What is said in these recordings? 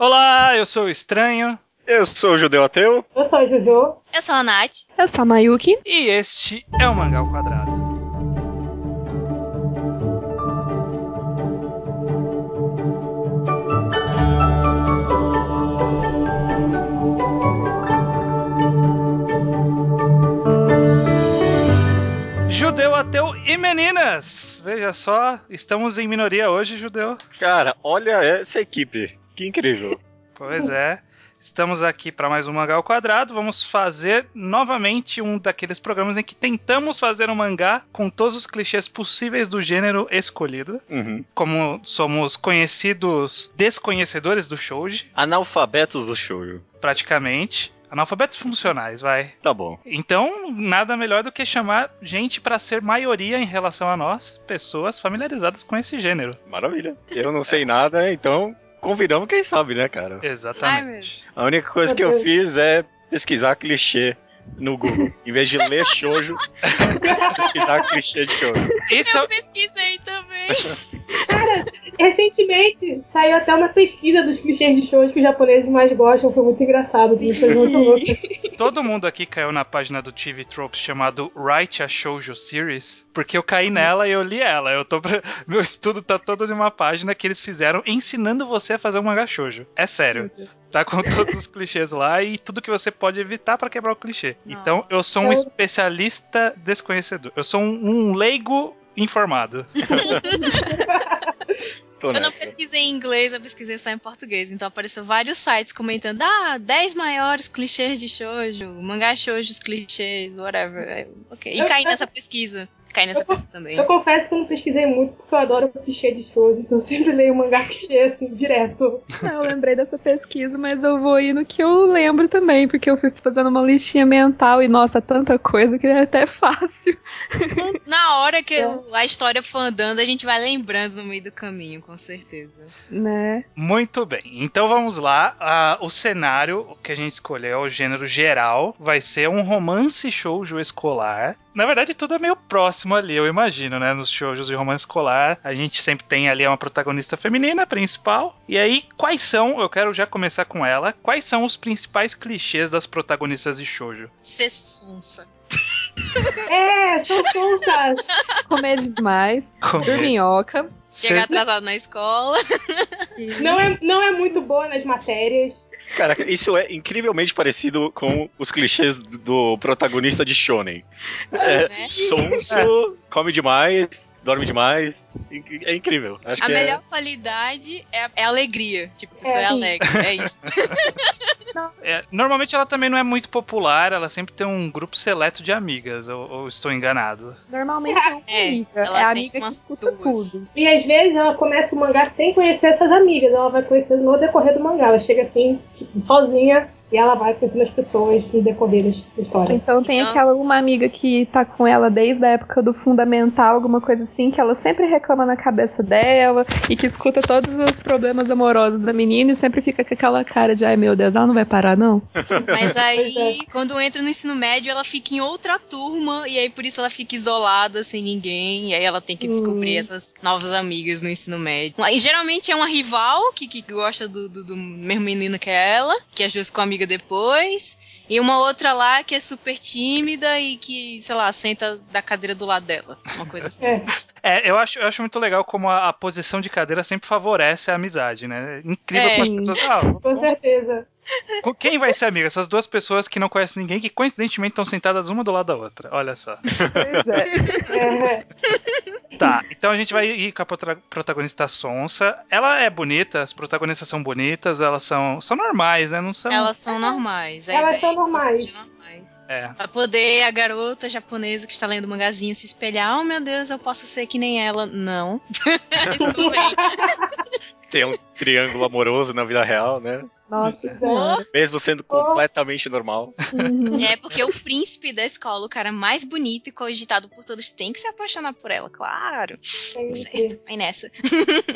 Olá, eu sou o Estranho. Eu sou o Judeu Ateu. Eu sou a Jojo. Eu sou a Nath. Eu sou a Mayuki. E este é o Mangá ao Quadrado. Judeu, ateu e meninas! Veja só, estamos em minoria hoje, Judeu. Cara, olha essa equipe. Que incrível. Pois é. Estamos aqui para mais um mangá ao quadrado. Vamos fazer novamente um daqueles programas em que tentamos fazer um mangá com todos os clichês possíveis do gênero escolhido. Uhum. Como somos conhecidos desconhecedores do shoujo, Analfabetos do shoujo. praticamente. Analfabetos funcionais, vai. Tá bom. Então, nada melhor do que chamar gente para ser maioria em relação a nós, pessoas familiarizadas com esse gênero. Maravilha. Eu não sei nada, então convidamos quem sabe, né, cara? Exatamente. A única coisa que eu fiz é pesquisar clichê no Google. Em vez de ler shoujo, pesquisar clichê de shoujo. Isso Eu pesquisei também. Recentemente saiu até uma pesquisa dos clichês de shows que os japoneses mais gostam. Foi muito engraçado. Foi muito louco. Todo mundo aqui caiu na página do TV Tropes chamado Write a Shoujo Series, porque eu caí nela e eu li ela. Eu tô pra- Meu estudo tá todo de uma página que eles fizeram ensinando você a fazer um mangá shoujo. É sério. Tá com todos os clichês lá e tudo que você pode evitar pra quebrar o clichê. Então, eu sou um especialista desconhecedor. Eu sou um, um leigo informado. Tô Eu não pesquisei em inglês, eu pesquisei só em português. Então apareceu vários sites comentando: ah, 10 maiores clichês de shoujo, mangá shoujo, clichês, whatever. Ok. E Eu- caí eu- nessa pesquisa. Caí nessa eu- pesquisa também. Eu confesso que eu não pesquisei muito porque eu adoro clichê de shows. Então eu sempre leio mangá clichê assim, direto. Eu lembrei dessa pesquisa, mas eu vou ir no que eu lembro também, porque eu fui fazendo uma listinha mental e, nossa, tanta coisa que é até fácil. Na hora que É. eu- a história for andando, a gente vai lembrando no meio do caminho, com certeza. Né? Muito bem, então vamos lá. Ah, o cenário que a gente escolheu, o gênero geral, vai ser um romance shoujo escolar. Na verdade, tudo é meio próximo ali, eu imagino, né? Nos shoujos de romance escolar, a gente sempre tem ali uma protagonista feminina principal. E aí, quais são, eu quero já começar com ela, quais são os principais clichês das protagonistas de shoujo? Ser sonsa. É, são sonsas. Comer demais, Como- dorminhoca. Chegar atrasado na escola. Não é, não é muito boa nas matérias. Cara, isso é incrivelmente parecido com os clichês do, protagonista de Shonen. É, né? sonso, come demais, dorme demais. É incrível. Acho A que melhor qualidade é, é alegria. Tipo, a pessoa É, é, alegre. É isso. É, normalmente ela também não é muito popular, ela sempre tem um grupo seleto de amigas, ou, ou estou enganado? Normalmente é uma É, amiga. ela É amiga que escuta duas. tudo. E às vezes ela começa o mangá sem conhecer essas amigas. Ela vai conhecendo no decorrer do mangá. Ela chega assim, tipo, sozinha. E ela vai conhecendo as pessoas no decorrer da história. Então tem Então- aquela uma amiga que tá com ela desde a época do fundamental, alguma coisa assim, que ela sempre reclama na cabeça dela e que escuta todos os problemas amorosos da menina e sempre fica com aquela cara de ai meu Deus, ela não vai parar, não. Mas aí, Pois quando entra no ensino médio, ela fica em outra turma. E aí, por isso, ela fica isolada, sem ninguém. E aí, ela tem que descobrir Hum. essas novas amigas no ensino médio. E geralmente é uma rival que, que gosta do, do, do mesmo menino que ela, que as duas com amiga depois. E uma outra lá que é super tímida e que, sei lá, senta da cadeira do lado dela. Uma coisa assim. É, É, eu acho, eu acho muito legal como a, a posição de cadeira sempre favorece a amizade, né? É Incrível É. como as pessoas. Ah, com certeza. Com quem vai ser amiga? Essas duas pessoas que não conhecem ninguém, que coincidentemente estão sentadas uma do lado da outra. Olha só. Pois é. É, Tá, então a gente vai ir com a protagonista Sonsa. Ela é bonita, as protagonistas são bonitas, elas são, são normais, né? Não são. Elas são normais. Elas ideia são é elas normais. Normais. É. Pra poder a garota japonesa que está lendo o mangazinho se espelhar, oh meu Deus, eu posso ser que nem ela. Não. Tudo bem. tem um triângulo amoroso na vida real, né? Nossa é. senhora. Mesmo sendo completamente normal. Uhum. É porque o príncipe da escola, o cara mais bonito e cogitado por todos, tem que se apaixonar por ela, claro. sempre. Certo, vai nessa.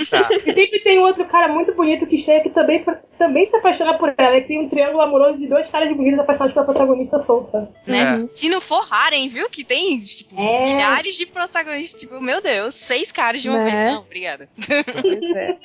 Tá. E sempre tem um outro cara muito bonito que chega que também, também se apaixona por ela e cria um triângulo amoroso de dois caras bonitos apaixonados pela protagonista Sonsa. Né? É. Se não for Harem, viu? Que tem, tipo, É. milhares de protagonistas. Tipo, meu Deus, seis caras de uma Né? vez. Não, obrigada. Pois é.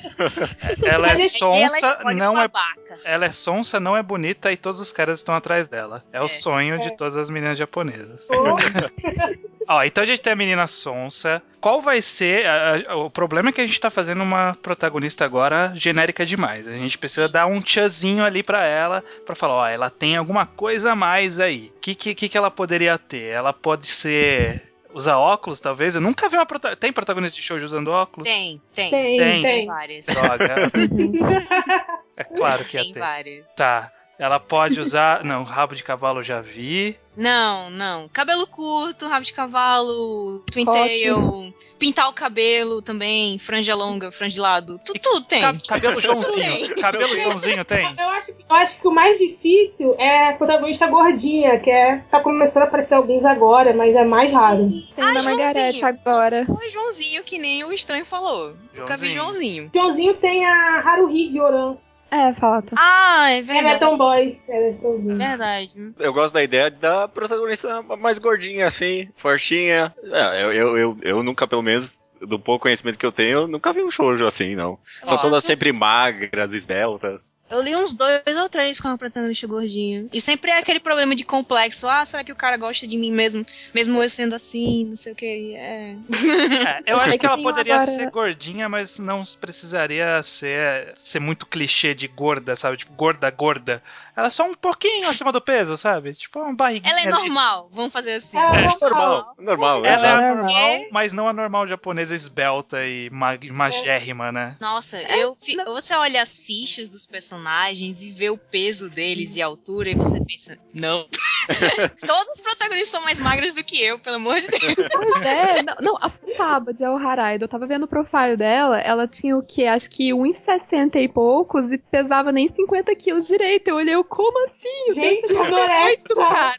Ela é ela sonsa, escolhe não é babaca. ela é sonsa, não é bonita e todos os caras estão atrás dela. É, o É. sonho de todas as meninas japonesas. Ó, então a gente tem a menina sonsa. Qual vai ser. a- a- o problema é que a gente tá fazendo uma protagonista agora genérica demais. A gente precisa dar um tchazinho ali pra ela, pra falar, ó, ela tem alguma coisa a mais aí. O que, que, que ela poderia ter? Ela pode ser. Usar óculos, talvez? Eu nunca vi uma prota... Tem protagonista de show usando óculos? Tem, tem. tem, Tem. tem. Várias. Droga. é claro que ia Tem ter. várias. Tá. Ela pode usar. Não, rabo de cavalo eu já vi. Não, não. Cabelo curto, rabo de cavalo, twin Coque. tail, pintar o cabelo também, franja longa, franja de lado. Tudo, E tudo tem. Ca- cabelo Joãozinho. Cabelo Joãozinho tem? Eu acho, eu acho que o mais difícil é a protagonista gordinha, que é. tá começando a aparecer alguns agora, mas é mais raro. Tem a da Margarete agora. Só se for Joãozinho, que nem o estranho falou. Nunca vi Joãozinho. Joãozinho tem a Haruhi de Oran. É, falta. Ah, é Ela é verdade. tomboy. Ela é tomboy. Verdade. Eu gosto da ideia da protagonista mais gordinha, assim, fortinha. É, eu, eu, eu, eu nunca, pelo menos, do pouco conhecimento que eu tenho, eu nunca vi um shoujo assim, não. Só são das sempre magras, esbeltas. Eu li uns dois ou três com a protagonista gordinha. E sempre é aquele problema de complexo. Ah, será que o cara gosta de mim mesmo? Mesmo eu sendo assim, não sei o que. É. É, eu acho É que ela poderia agora- ser gordinha, mas não precisaria ser, ser muito clichê de gorda, sabe? Tipo, gorda, gorda. Ela é só um pouquinho acima do peso, sabe? Tipo, uma barriguinha. Ela é normal, vamos fazer assim. Ela é Normal, normal, Ela é a normal, É. mas não a normal japonesa esbelta e ma- magérrima, né? Nossa, eu fi- você olha as fichas dos personagens e vê o peso deles e a altura e você pensa, não. Todos os protagonistas são mais magros do que eu, pelo amor de Deus. Pois é, não, não, a Futaba de El Haraido, eu tava vendo o profile dela, ela tinha o quê? Acho que 1,60 e poucos e pesava nem 50 quilos direito. Eu olhei, eu, como assim? Gente, anorexa. cara.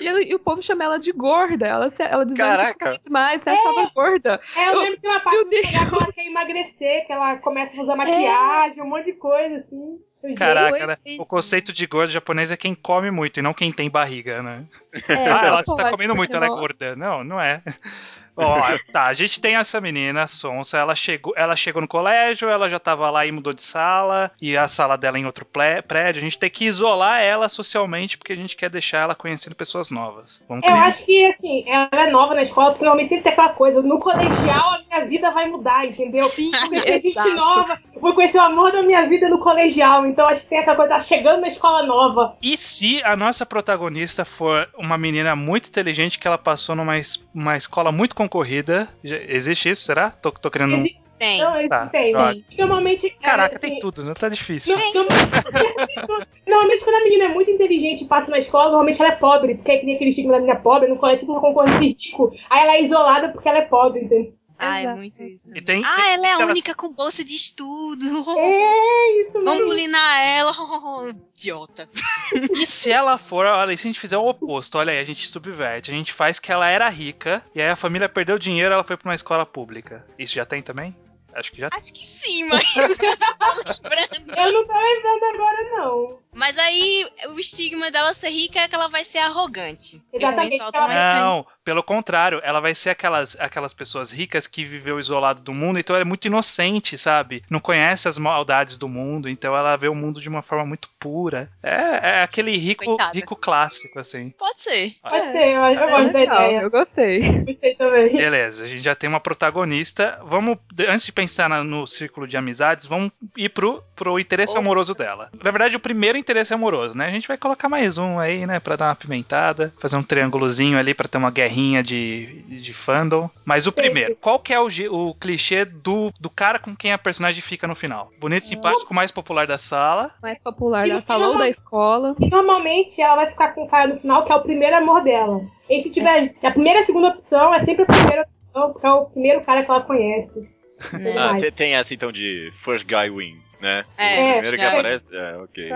E, ela- e o povo chama ela de gorda. Ela, se- ela dizia Caraca. que comia demais, você achava gorda. É, eu Eu- lembro que uma parte que ela quer emagrecer, que ela começa a usar maquiagem, um monte de coisa, assim. Caraca, né? o conceito de gordo japonês é quem come muito e não quem tem barriga, né? É, ah, ela está comendo muito, ela é gorda. Não, não é. Ó, tá, a gente tem essa menina, a Sonsa, ela chegou, ela chegou no colégio, ela já tava lá e mudou de sala, e a sala dela é em outro plé- prédio, a gente tem que isolar ela socialmente, porque a gente quer deixar ela conhecendo pessoas novas. Vamos Eu criar. acho que, assim, ela é nova na escola, porque normalmente sempre tem aquela coisa, no colegial a minha vida vai mudar, entendeu? Porque tem gente nova, eu vou conhecer o amor da minha vida no colegial, então acho que tem aquela coisa, tá chegando na escola nova. E se a nossa protagonista for uma menina muito inteligente que ela passou numa uma escola muito concorrida? Existe isso, será? Tô, tô querendo. um- Exi- Tem. Não, isso Tá, tem. droga. Normalmente. é, Caraca, assim, tem tudo, né? Tá difícil. no- no- Normalmente, quando a menina é muito inteligente e passa na escola, normalmente ela é pobre, porque é que nem aquele estigma da menina pobre, no colégio todo mundo concorrendo rico. Aí ela é isolada porque ela é pobre, entendeu? Ah, é muito isso. E tem- ah, ela é a única com bolsa de estudo. É isso Vamos mesmo. bulinar ela. Idiota. E se ela for, olha, e se a gente fizer o oposto, olha aí, a gente subverte. A gente faz que ela era rica, e aí a família perdeu dinheiro ela foi pra uma escola pública. Isso já tem também? Acho que já. Acho que sim, mas. Eu não tô lembrando agora, não. Mas aí o estigma dela ser rica é que ela vai ser arrogante. Exatamente, ser- Não, pelo contrário, ela vai ser aquelas, aquelas pessoas ricas que viveu isolado do mundo, então ela é muito inocente, sabe? Não conhece as maldades do mundo, então ela vê o mundo de uma forma muito pura. É, é aquele rico, Coitada. rico clássico, assim. Pode ser. Pode ser, eu, eu gosto da ideia. eu gostei. Gostei também. Beleza, a gente já tem uma protagonista. Vamos, antes de pensar na- no círculo de amizades, vamos ir pro, pro interesse Opa. amoroso dela. Na verdade, o primeiro interesse amoroso, né? A gente vai colocar mais um aí, né? Pra dar uma pimentada, fazer um triângulozinho ali pra ter uma guerrinha de, de fandom. Mas o Sim. primeiro, qual que é o, o clichê do, do cara com quem a personagem fica no final? Bonito, simpático, mais popular da sala. Mais popular da sala ou da escola. E normalmente ela vai ficar com o cara no final, que é o primeiro amor dela. E se tiver. A primeira e a segunda opção é sempre a primeira opção, porque é o primeiro cara que ela conhece. Tudo Ah, tem, tem essa então de First Guy Win, né? É, o É, primeiro que é. aparece. É, ok.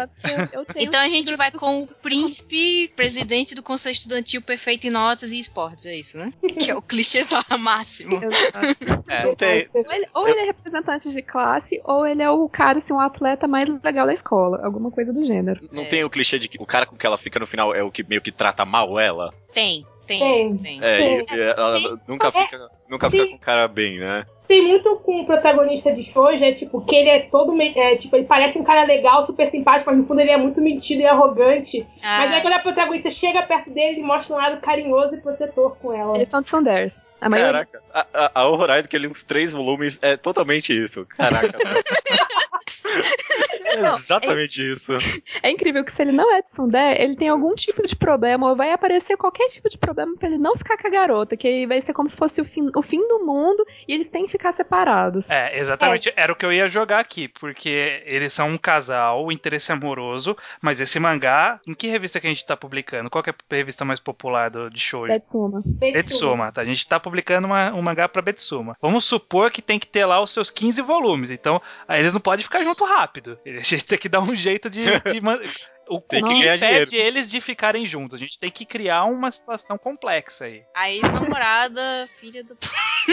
Então a gente vai com o príncipe, presidente do Conselho Estudantil perfeito em notas e esportes, é isso, né? Que é o clichê máximo. Exato. É, Não tem. Ou ele, ou ele é representante de classe, ou ele é o cara, assim, um atleta mais legal da escola. Alguma coisa do gênero. Não tem o clichê de que o cara com que ela fica no final é o que meio que trata mal ela? Tem, tem, Tem. isso, tem. É, Sim. e- e ela Sim. nunca É. fica, nunca fica com o cara bem, né? Tem muito com o protagonista de shoujo, é tipo, que ele é todo, é, tipo, ele parece um cara legal, super simpático, mas no fundo ele é muito mentido e arrogante. Mas aí Ah, quando a protagonista chega perto dele, ele mostra um lado carinhoso e protetor com ela. Eles são de Sunders. A maioria. Caraca, a, a, a Horizon, que ele uns três volumes, é totalmente isso. Caraca. é exatamente isso. É incrível que se ele não é de Sundé, ele tem algum tipo de problema, ou vai aparecer qualquer tipo de problema pra ele não ficar com a garota, que aí vai ser como se fosse o fim, o fim do mundo e eles têm que ficar separados. É, exatamente. Era o que eu ia jogar aqui, porque eles são um casal, interesse amoroso, mas esse mangá, em que revista que a gente tá publicando? Qual que é a revista mais popular do, de shoujo? Betsuma. Betsuma, tá? A gente tá publicando uma, um mangá pra Betsuma. Vamos supor que tem que ter lá os seus 15 volumes, então aí eles não podem ficar junto rápido. A gente tem que dar um jeito de... de man- O Tem o que impede dinheiro. eles de ficarem juntos? A gente tem que criar uma situação complexa aí. a ex-namorada, filha do.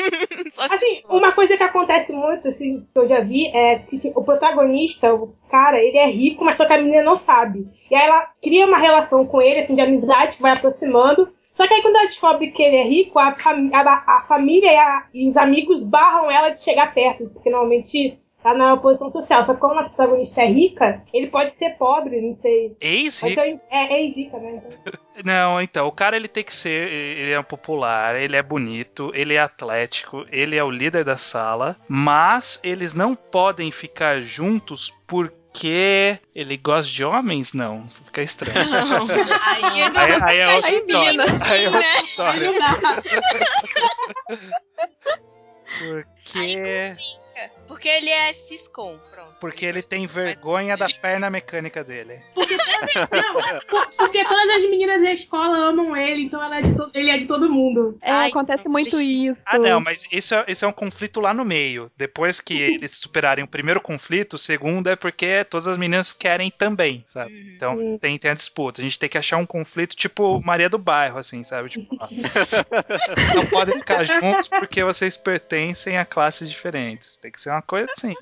Assim, uma coisa que acontece muito, assim, que eu já vi, é que tipo, o protagonista, o cara, ele é rico, mas só que a menina não sabe. E aí ela cria uma relação com ele, assim, de amizade, que vai aproximando. Só que aí quando ela descobre que ele é rico, a, fami- a- a família e, a- e os amigos barram ela de chegar perto, porque normalmente tá na posição social. Só que como a nossa protagonista é rica, ele pode ser pobre, não sei. Ser, é, é rica, né? Então, Não, então, o cara ele tem que ser, ele é popular, ele é bonito, ele é atlético, ele é o líder da sala, mas eles não podem ficar juntos porque ele gosta de homens? Não, fica estranho. Não, aí eu não Aí- vou aí é ficar outra história. enfim, Aí é outra história. não dá. Porque, Porque ele é ciscom, pronto. porque ele tem vergonha da perna mecânica dele. Não, por- porque todas as meninas da escola amam ele, então ela é ele é de todo mundo. É, Ai, acontece muito isso. Ah, não, mas isso é, isso é um conflito lá no meio. Depois que eles superarem o primeiro conflito, o segundo é porque todas as meninas querem também, sabe? Uhum. Então tem, tem a disputa. A gente tem que achar um conflito tipo Maria do Bairro, assim, sabe? Tipo, ó, não podem ficar juntos porque vocês pertencem a classes diferentes. Tem que ser uma coisa assim.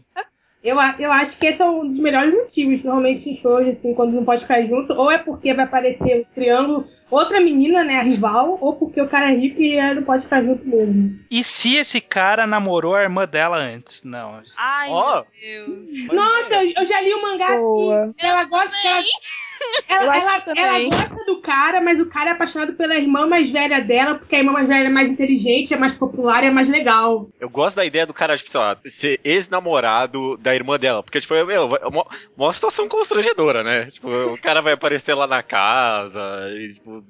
Eu, eu acho que esse é um dos melhores motivos, normalmente em shows, assim, quando não pode ficar junto, ou é porque vai aparecer o triângulo, outra menina, né, a rival, ou porque o cara é rico e ela não pode ficar junto mesmo. E se esse cara namorou a irmã dela antes? Não. Ai, Ó. meu Deus. Nossa, eu, eu já li o mangá Boa. assim. Ela gosta. Ela, Eu ela, ela, ela gosta do cara, mas o cara é apaixonado pela irmã mais velha dela, porque a irmã mais velha é mais inteligente, é mais popular e é mais legal. Eu gosto da ideia do cara, tipo, sei lá, ser ex-namorado da irmã dela. Porque, tipo, meu, é uma, uma situação constrangedora, né? Tipo, o cara vai aparecer lá na casa e, tipo,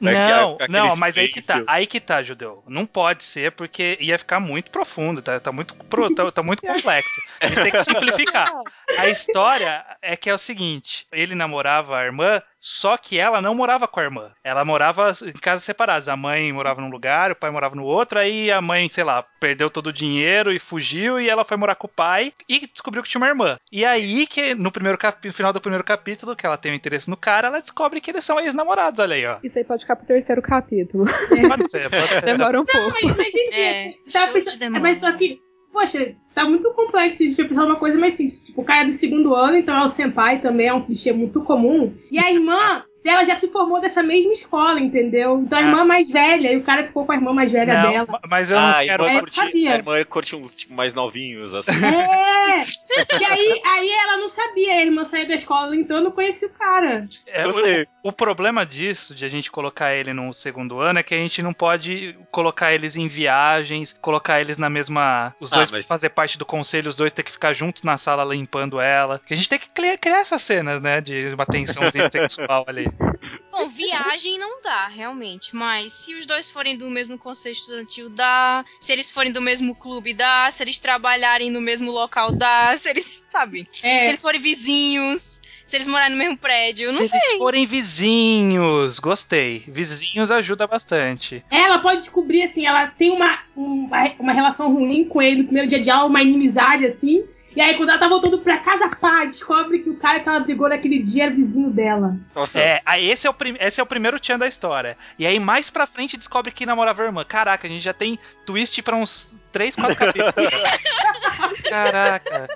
vai Não, ficar- não, mas aí que tá, aí que tá, Judeu. Não pode ser porque ia ficar muito profundo, tá, tá muito pro- tá, tá muito complexo. A gente tem que simplificar. A história é que é o seguinte: ele namorava a irmã, só que ela não morava com a irmã. Ela morava em casas separadas. A mãe morava num lugar, o pai morava no outro, aí a mãe, sei lá, perdeu todo o dinheiro e fugiu, e ela foi morar com o pai e descobriu que tinha uma irmã. E aí que no primeiro capi- no final do primeiro capítulo, que ela tem um interesse no cara, ela descobre que eles são ex-namorados, olha aí, ó. Isso aí pode ficar pro terceiro capítulo. Pode ser, pode ser. Demora um pouco. Mas, mas isso É, é, demônio. mas só que, poxa, tá muito complexo de pensar uma coisa mais simples. Tipo, o cara é do segundo ano, então é o senpai também, é um clichê muito comum. E a irmã dela já se formou dessa mesma escola, entendeu? Então a Ah. irmã mais velha, e o cara ficou com a irmã mais velha Não, dela. ma- mas eu não Ah, a quero. irmã, curte, sabia. a irmã curte uns tipo, mais novinhos, assim. É! E aí, aí ela não sabia, a irmã saiu da escola, então eu não conhecia o cara. É, o, o problema disso, de a gente colocar ele no segundo ano, é que a gente não pode colocar eles em viagens, colocar eles na mesma. Os Ah, dois mas- fazer parte do conselho, os dois ter que ficar juntos na sala limpando ela. Que a gente tem que criar, criar essas cenas, né? De uma tensãozinha sexual ali. Bom, viagem não dá, realmente. Mas se os dois forem do mesmo conselho estudantil, dá. Se eles forem do mesmo clube, dá. Se eles trabalharem no mesmo local, dá. Se eles, sabe? É. Se eles forem vizinhos. Se eles morarem no mesmo prédio, eu não Se sei. eles forem vizinhos, gostei. Vizinhos ajuda bastante. Ela pode descobrir, assim, ela tem uma, uma, uma relação ruim com ele no primeiro dia de aula, uma inimizade, assim. E aí, quando ela tá voltando pra casa, pá, descobre que o cara que ela brigou naquele dia era vizinho dela. Nossa, É, aí esse é, o esse é o primeiro tchan da história. E aí, mais pra frente, descobre que namorava a irmã. Caraca, a gente já tem twist pra uns 3, 4 capítulos. Caraca.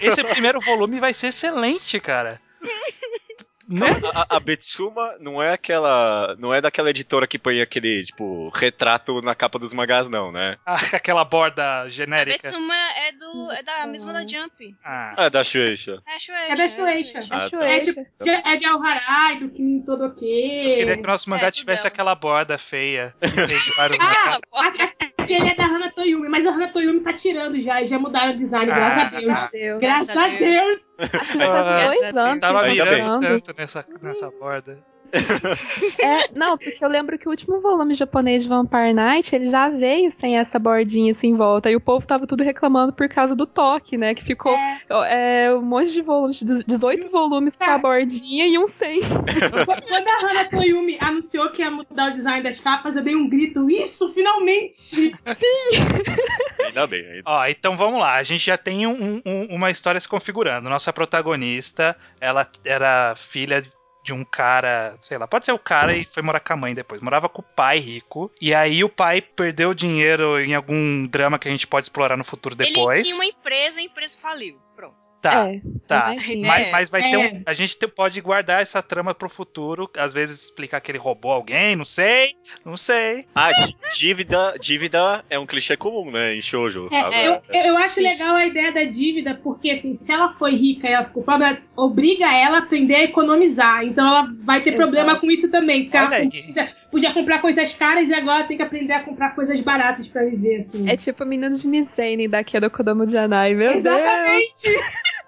Esse primeiro volume vai ser excelente, cara. Né? a, a- a Betsuma não é aquela. Não é daquela editora que põe aquele, tipo, retrato na capa dos mangás, não, né? Ah, Aquela borda A genérica. Betsuma é, do, é da mesma da Jump. Ah. Ah, é da Shueisha. É a Shueisha. É da Shueisha. Ah, tá. É, tipo, de, é de Alharai, do Kim Todoke. Eu queria que o nosso mangá É, tivesse dela. aquela borda feia. Que tem vários Ah, a- aquele é da Hana Toyumi, mas a Hana Toyumi tá tirando já, já mudaram o design, Ah, graças a Deus. ah. Deus. Graças Graças a a Deus. Acho que vai fazer Ah, dois graças a anos Deus. Tava tá mirando lançando. tanto nessa, nessa borda. É, não, porque eu lembro que o último volume japonês de Vampire Knight, ele já veio sem essa bordinha assim em volta. E o povo tava tudo reclamando por causa do toque, né? Que ficou é, um monte de volumes, 18 volumes com a bordinha e um sem. Quando a Hana Toyumi anunciou que ia mudar o design das capas, eu dei um grito, isso, finalmente! Ainda bem. Ainda... Ó, então vamos lá. A gente já tem um- um- uma história se configurando. Nossa protagonista, ela era filha de um cara, sei lá, pode ser o cara e foi morar com a mãe depois. Morava com o pai rico. E aí o pai perdeu dinheiro em algum drama que a gente pode explorar no futuro depois. Ele tinha uma empresa, a empresa faliu. Pronto. Tá, É, tá. Mas, mas vai ter É. um. A gente te- pode guardar essa trama pro futuro. Às vezes explicar que ele roubou alguém, não sei. Não sei. Ah, dí- dívida, dívida é um clichê comum, né? Em shoujo. É, eu, eu acho legal a ideia da dívida, porque assim, se ela foi rica e ela ficou pobre, ela obriga ela a aprender a economizar. Então ela vai ter problema com isso também. Porque ela. Podia- comprar coisas caras e agora tem que aprender a comprar coisas baratas pra viver, assim. É tipo a menina de Miseine daqui do Kodomo Janai, meu Deus. Exatamente!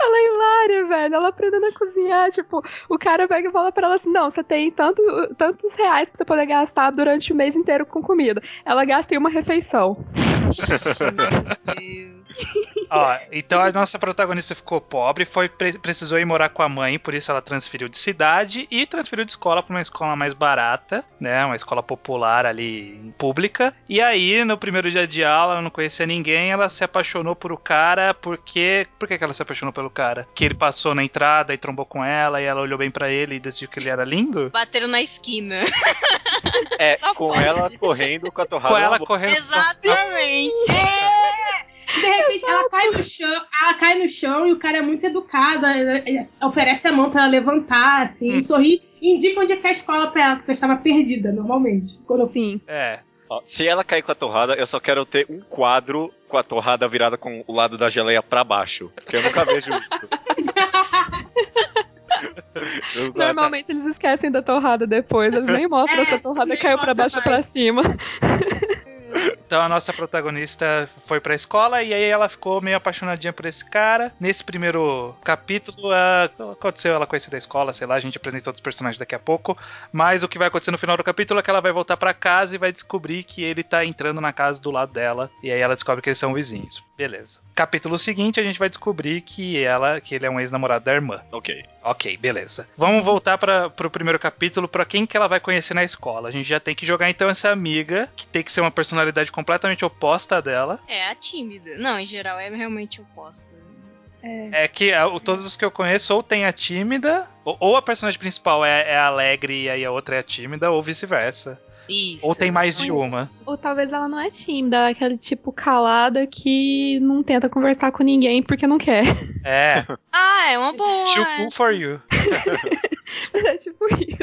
Ela é hilária, velho. Ela aprendendo a cozinhar. Tipo, o cara pega e fala pra ela assim: não, você tem tanto, tantos reais pra você poder gastar durante o mês inteiro com comida. Ela gasta em uma refeição. Meu Deus. Ó, então a nossa protagonista ficou pobre, foi pre- precisou ir morar com a mãe, por isso ela transferiu de cidade e transferiu de escola para uma escola mais barata, né, uma escola popular ali pública. E aí no primeiro dia de aula, ela não conhecia ninguém, ela se apaixonou por o cara, porque por que que ela se apaixonou pelo cara? Que ele passou na entrada e trombou com ela e ela olhou bem para ele e decidiu que ele era lindo. Bateram na esquina. É, Só com pode. ela correndo com a torrada. Com ela correndo Exatamente. De repente ela cai no chão, ela cai no chão e o cara é muito educado, oferece a mão pra ela levantar, assim, Hum. sorri e indica onde é que é a escola pra ela, porque eu estava perdida normalmente. Quando eu Sim. É. Ó, se ela cair com a torrada, eu só quero ter um quadro com a torrada virada com o lado da geleia pra baixo. Porque eu nunca vejo isso. Normalmente eles esquecem da torrada depois. Eles nem mostram É, se a torrada caiu pra mostra baixo ou pra cima. Então a nossa protagonista foi pra escola e aí ela ficou meio apaixonadinha por esse cara. Nesse primeiro capítulo, ah, aconteceu ela conhecer da escola, sei lá, a gente apresentou outros personagens daqui a pouco. Mas o que vai acontecer no final do capítulo é que ela vai voltar pra casa e vai descobrir que ele tá entrando na casa do lado dela. E aí ela descobre que eles são vizinhos. Beleza. Capítulo seguinte, a gente vai descobrir que ela, que ele é um ex-namorado da irmã. Ok. Ok, beleza. Vamos voltar para pro primeiro capítulo, pra quem que ela vai conhecer na escola. A gente já tem que jogar então essa amiga, que tem que ser uma personalidade completamente oposta dela. É, a tímida. Não, em geral é realmente oposta. É. É que o- todos os que eu conheço ou tem a tímida, ou, ou a personagem principal é, é alegre e aí a outra é a tímida, ou vice-versa. Isso. Ou tem mais de uma. Ou talvez ela não é tímida, ela é aquele tipo calada que não tenta conversar com ninguém porque não quer. É, Ah, é uma boa. too é. cool for you. é tipo isso.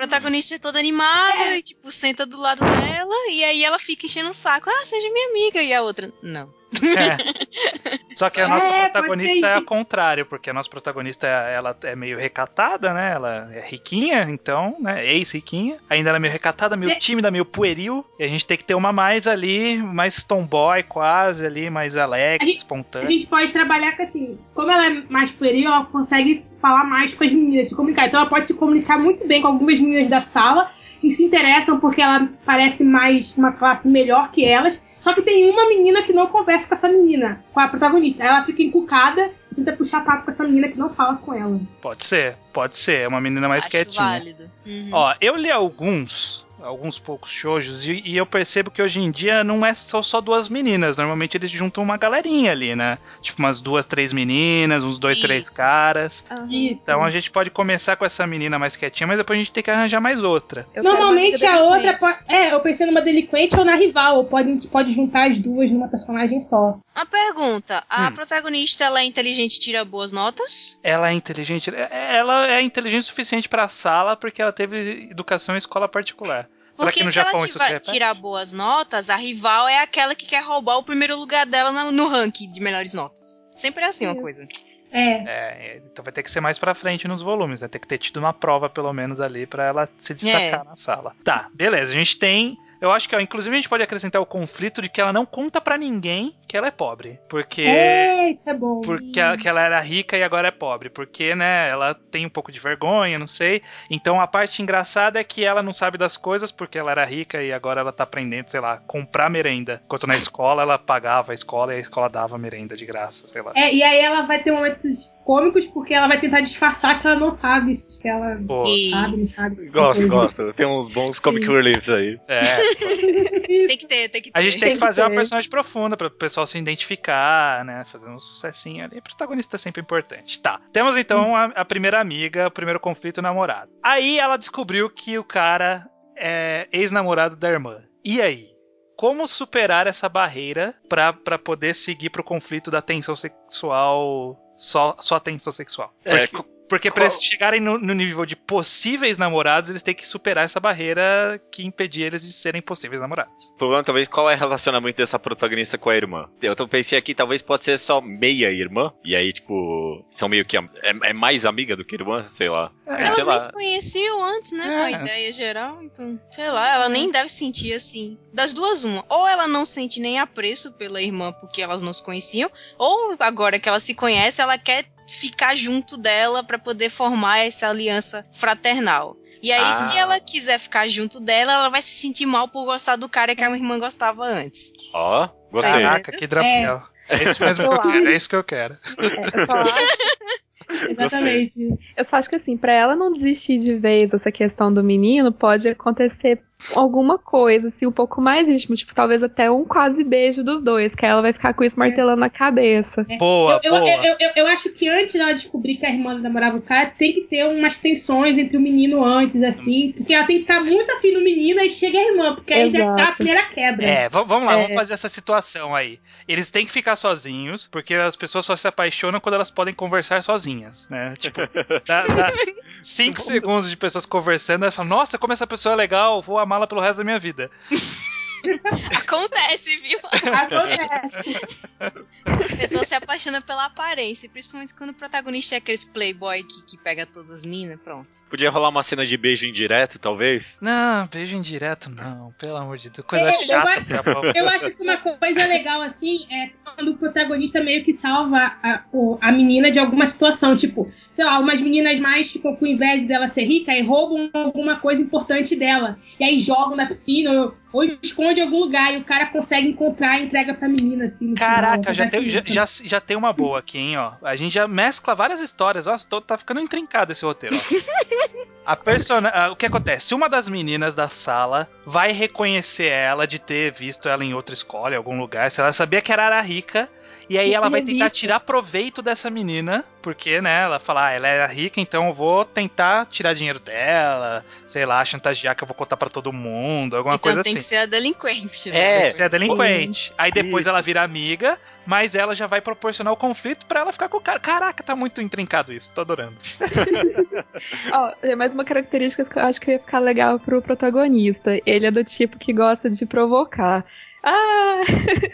O protagonista é toda animada e, tipo, senta do lado dela e aí ela fica enchendo o saco. Ah, seja minha amiga. E a outra, não. É. Só que a nossa É, protagonista é a isso. contrário, porque a nossa protagonista ela é meio recatada, né? Ela é riquinha, então, né? Ex-riquinha. Ainda ela é meio recatada, meio É. tímida, meio pueril. E a gente tem que ter uma mais ali, mais tomboy quase ali, mais alegre, A gente- A espontânea. gente pode trabalhar com assim, como ela é mais pueril, ela consegue falar mais com as meninas, se comunicar. Então ela pode se comunicar muito bem com algumas meninas da sala que se interessam porque ela parece mais uma classe melhor que elas. Só que tem uma menina que não conversa com essa menina, com a protagonista. Ela fica encucada, tenta puxar papo com essa menina que não fala com ela. Pode ser, pode ser. É uma menina mais Acho quietinha. válido. Uhum. Ó, eu li alguns alguns poucos shoujos e, e eu percebo que hoje em dia não é só, só duas meninas. Normalmente eles juntam uma galerinha ali, né? Tipo umas duas, três meninas, uns dois, três Isso. caras. Aham. Isso. Então a gente pode começar com essa menina mais quietinha, mas depois a gente tem que arranjar mais outra. Eu Normalmente a outra pode. É, eu pensei numa delinquente ou na rival, ou pode, pode juntar as duas numa personagem só. Uma pergunta: a Hum. protagonista ela é inteligente e tira boas notas? Ela é inteligente. é- Ela é inteligente o suficiente pra sala porque ela teve educação em escola particular. Porque se ela Japão se tiver, tirar boas notas, a rival é aquela que quer roubar o primeiro lugar dela no, no ranking de melhores notas. Sempre é assim uma Isso. coisa. É. É, então vai ter que ser mais pra frente nos volumes, vai ter que ter tido uma prova pelo menos ali pra ela se destacar na sala. Tá, beleza, a gente tem. Eu acho que, ó, inclusive, a gente pode acrescentar o conflito de que ela não conta pra ninguém que ela é pobre. Porque. É, isso é bom. Porque ela, que ela era rica e agora é pobre. Porque, né, ela tem um pouco de vergonha, não sei. Então a parte engraçada é que ela não sabe das coisas porque ela era rica e agora ela tá aprendendo, sei lá, comprar merenda. Enquanto na escola ela pagava a escola e a escola dava merenda de graça, sei lá. É, e aí ela vai ter momentos cômicos porque ela vai tentar disfarçar que ela não sabe isso, que ela Pô, sabe, não Isso. sabe. Gosto, gosto. Tem uns bons comic reliefs aí. é. Tem que ter, tem que ter. A gente tem Tem que que fazer uma ter. personagem profunda para o pessoal se identificar, né? Fazer um sucessinho ali. Protagonista é sempre importante. Tá. Temos então a, a primeira amiga, o primeiro conflito namorado. Aí ela descobriu que o cara é ex-namorado da irmã. E aí? Como superar essa barreira pra poder seguir pro conflito da tensão sexual. Só, só tensão sexual? É, Porque, porque pra qual- eles chegarem no, no nível de possíveis namorados, eles têm que superar essa barreira que impedia eles de serem possíveis namorados. O problema talvez qual é o relacionamento dessa protagonista com a irmã. Eu então pensei aqui, talvez pode ser só meia irmã. E aí, tipo, são meio que. É, é mais amiga do que irmã, sei lá. É, sei Elas lá. nem se conheciam antes, né? Com a É. ideia geral, então, sei lá, ela nem deve sentir assim. Das duas, uma. Ou ela não sente nem apreço pela irmã porque elas não se conheciam, ou agora que ela se conhece, ela quer ficar junto dela pra poder formar essa aliança fraternal. E aí, Ah. se ela quiser ficar junto dela, ela vai se sentir mal por gostar do cara que a irmã gostava antes. Ó, gostei. Caraca, que drapel. É. isso mesmo que eu quero, é isso que eu quero. É, eu só acho Exatamente. Eu só acho que assim, pra ela não desistir de vez dessa questão do menino, pode acontecer alguma coisa, assim, um pouco mais íntimo, tipo, talvez até um quase beijo dos dois, que aí ela vai ficar com isso martelando na cabeça. Boa, Eu, eu, boa. eu, eu, eu acho que antes dela descobrir que a irmã namorava o cara, tem que ter umas tensões entre o menino antes, assim. Porque ela tem que estar muito afim do menino e chega a irmã, porque aí já tá a primeira quebra. É, vamos lá, É. vamos fazer essa situação aí. Eles têm que ficar sozinhos, porque as pessoas só se apaixonam quando elas podem conversar sozinhas, né? Tipo, dá, dá cinco segundos de pessoas conversando, elas falam, nossa, como essa pessoa é legal, vou amá-la pelo resto da minha vida. Acontece, viu? Acontece. A pessoa se apaixona pela aparência, principalmente quando o protagonista é aqueles playboy que, que pega todas as minas, pronto. Podia rolar uma cena de beijo indireto, talvez? Não, beijo indireto não, pelo amor de Deus. Coisa É, eu chata acho- pra pau. Eu acho que uma coisa legal, assim, é quando o protagonista meio que salva a, o- a menina de alguma situação. Tipo, sei lá, umas meninas mais ficam com inveja dela ser rica e roubam alguma coisa importante dela. E aí jogam na piscina ou, esconde em algum lugar e o cara consegue encontrar e entrega pra menina, assim. Caraca, final. já tem, já, já, já tem uma boa aqui, hein, ó. A gente já mescla várias histórias. Ó, tô- tá ficando intrincado esse roteiro. ó. A persona... ah, O que acontece? Uma das meninas da sala vai reconhecer ela de ter visto ela em outra escola, em algum lugar. Se ela sabia que ela era rica. E aí Que ela vai tentar tirar proveito dessa menina, porque, né, ela fala, ah, ela era rica, então eu vou tentar tirar dinheiro dela, sei lá, chantagear que eu vou contar pra todo mundo, alguma então coisa tem assim. que ser a delinquente, né? É, Tem que ser a delinquente. Aí depois Isso. ela vira amiga, mas ela já vai proporcionar o conflito pra ela ficar com o cara. Caraca, tá muito intrincado isso, tô adorando. Ó, é mais uma característica que eu acho que ia ficar legal pro protagonista. Ele é do tipo que gosta de provocar. Ah!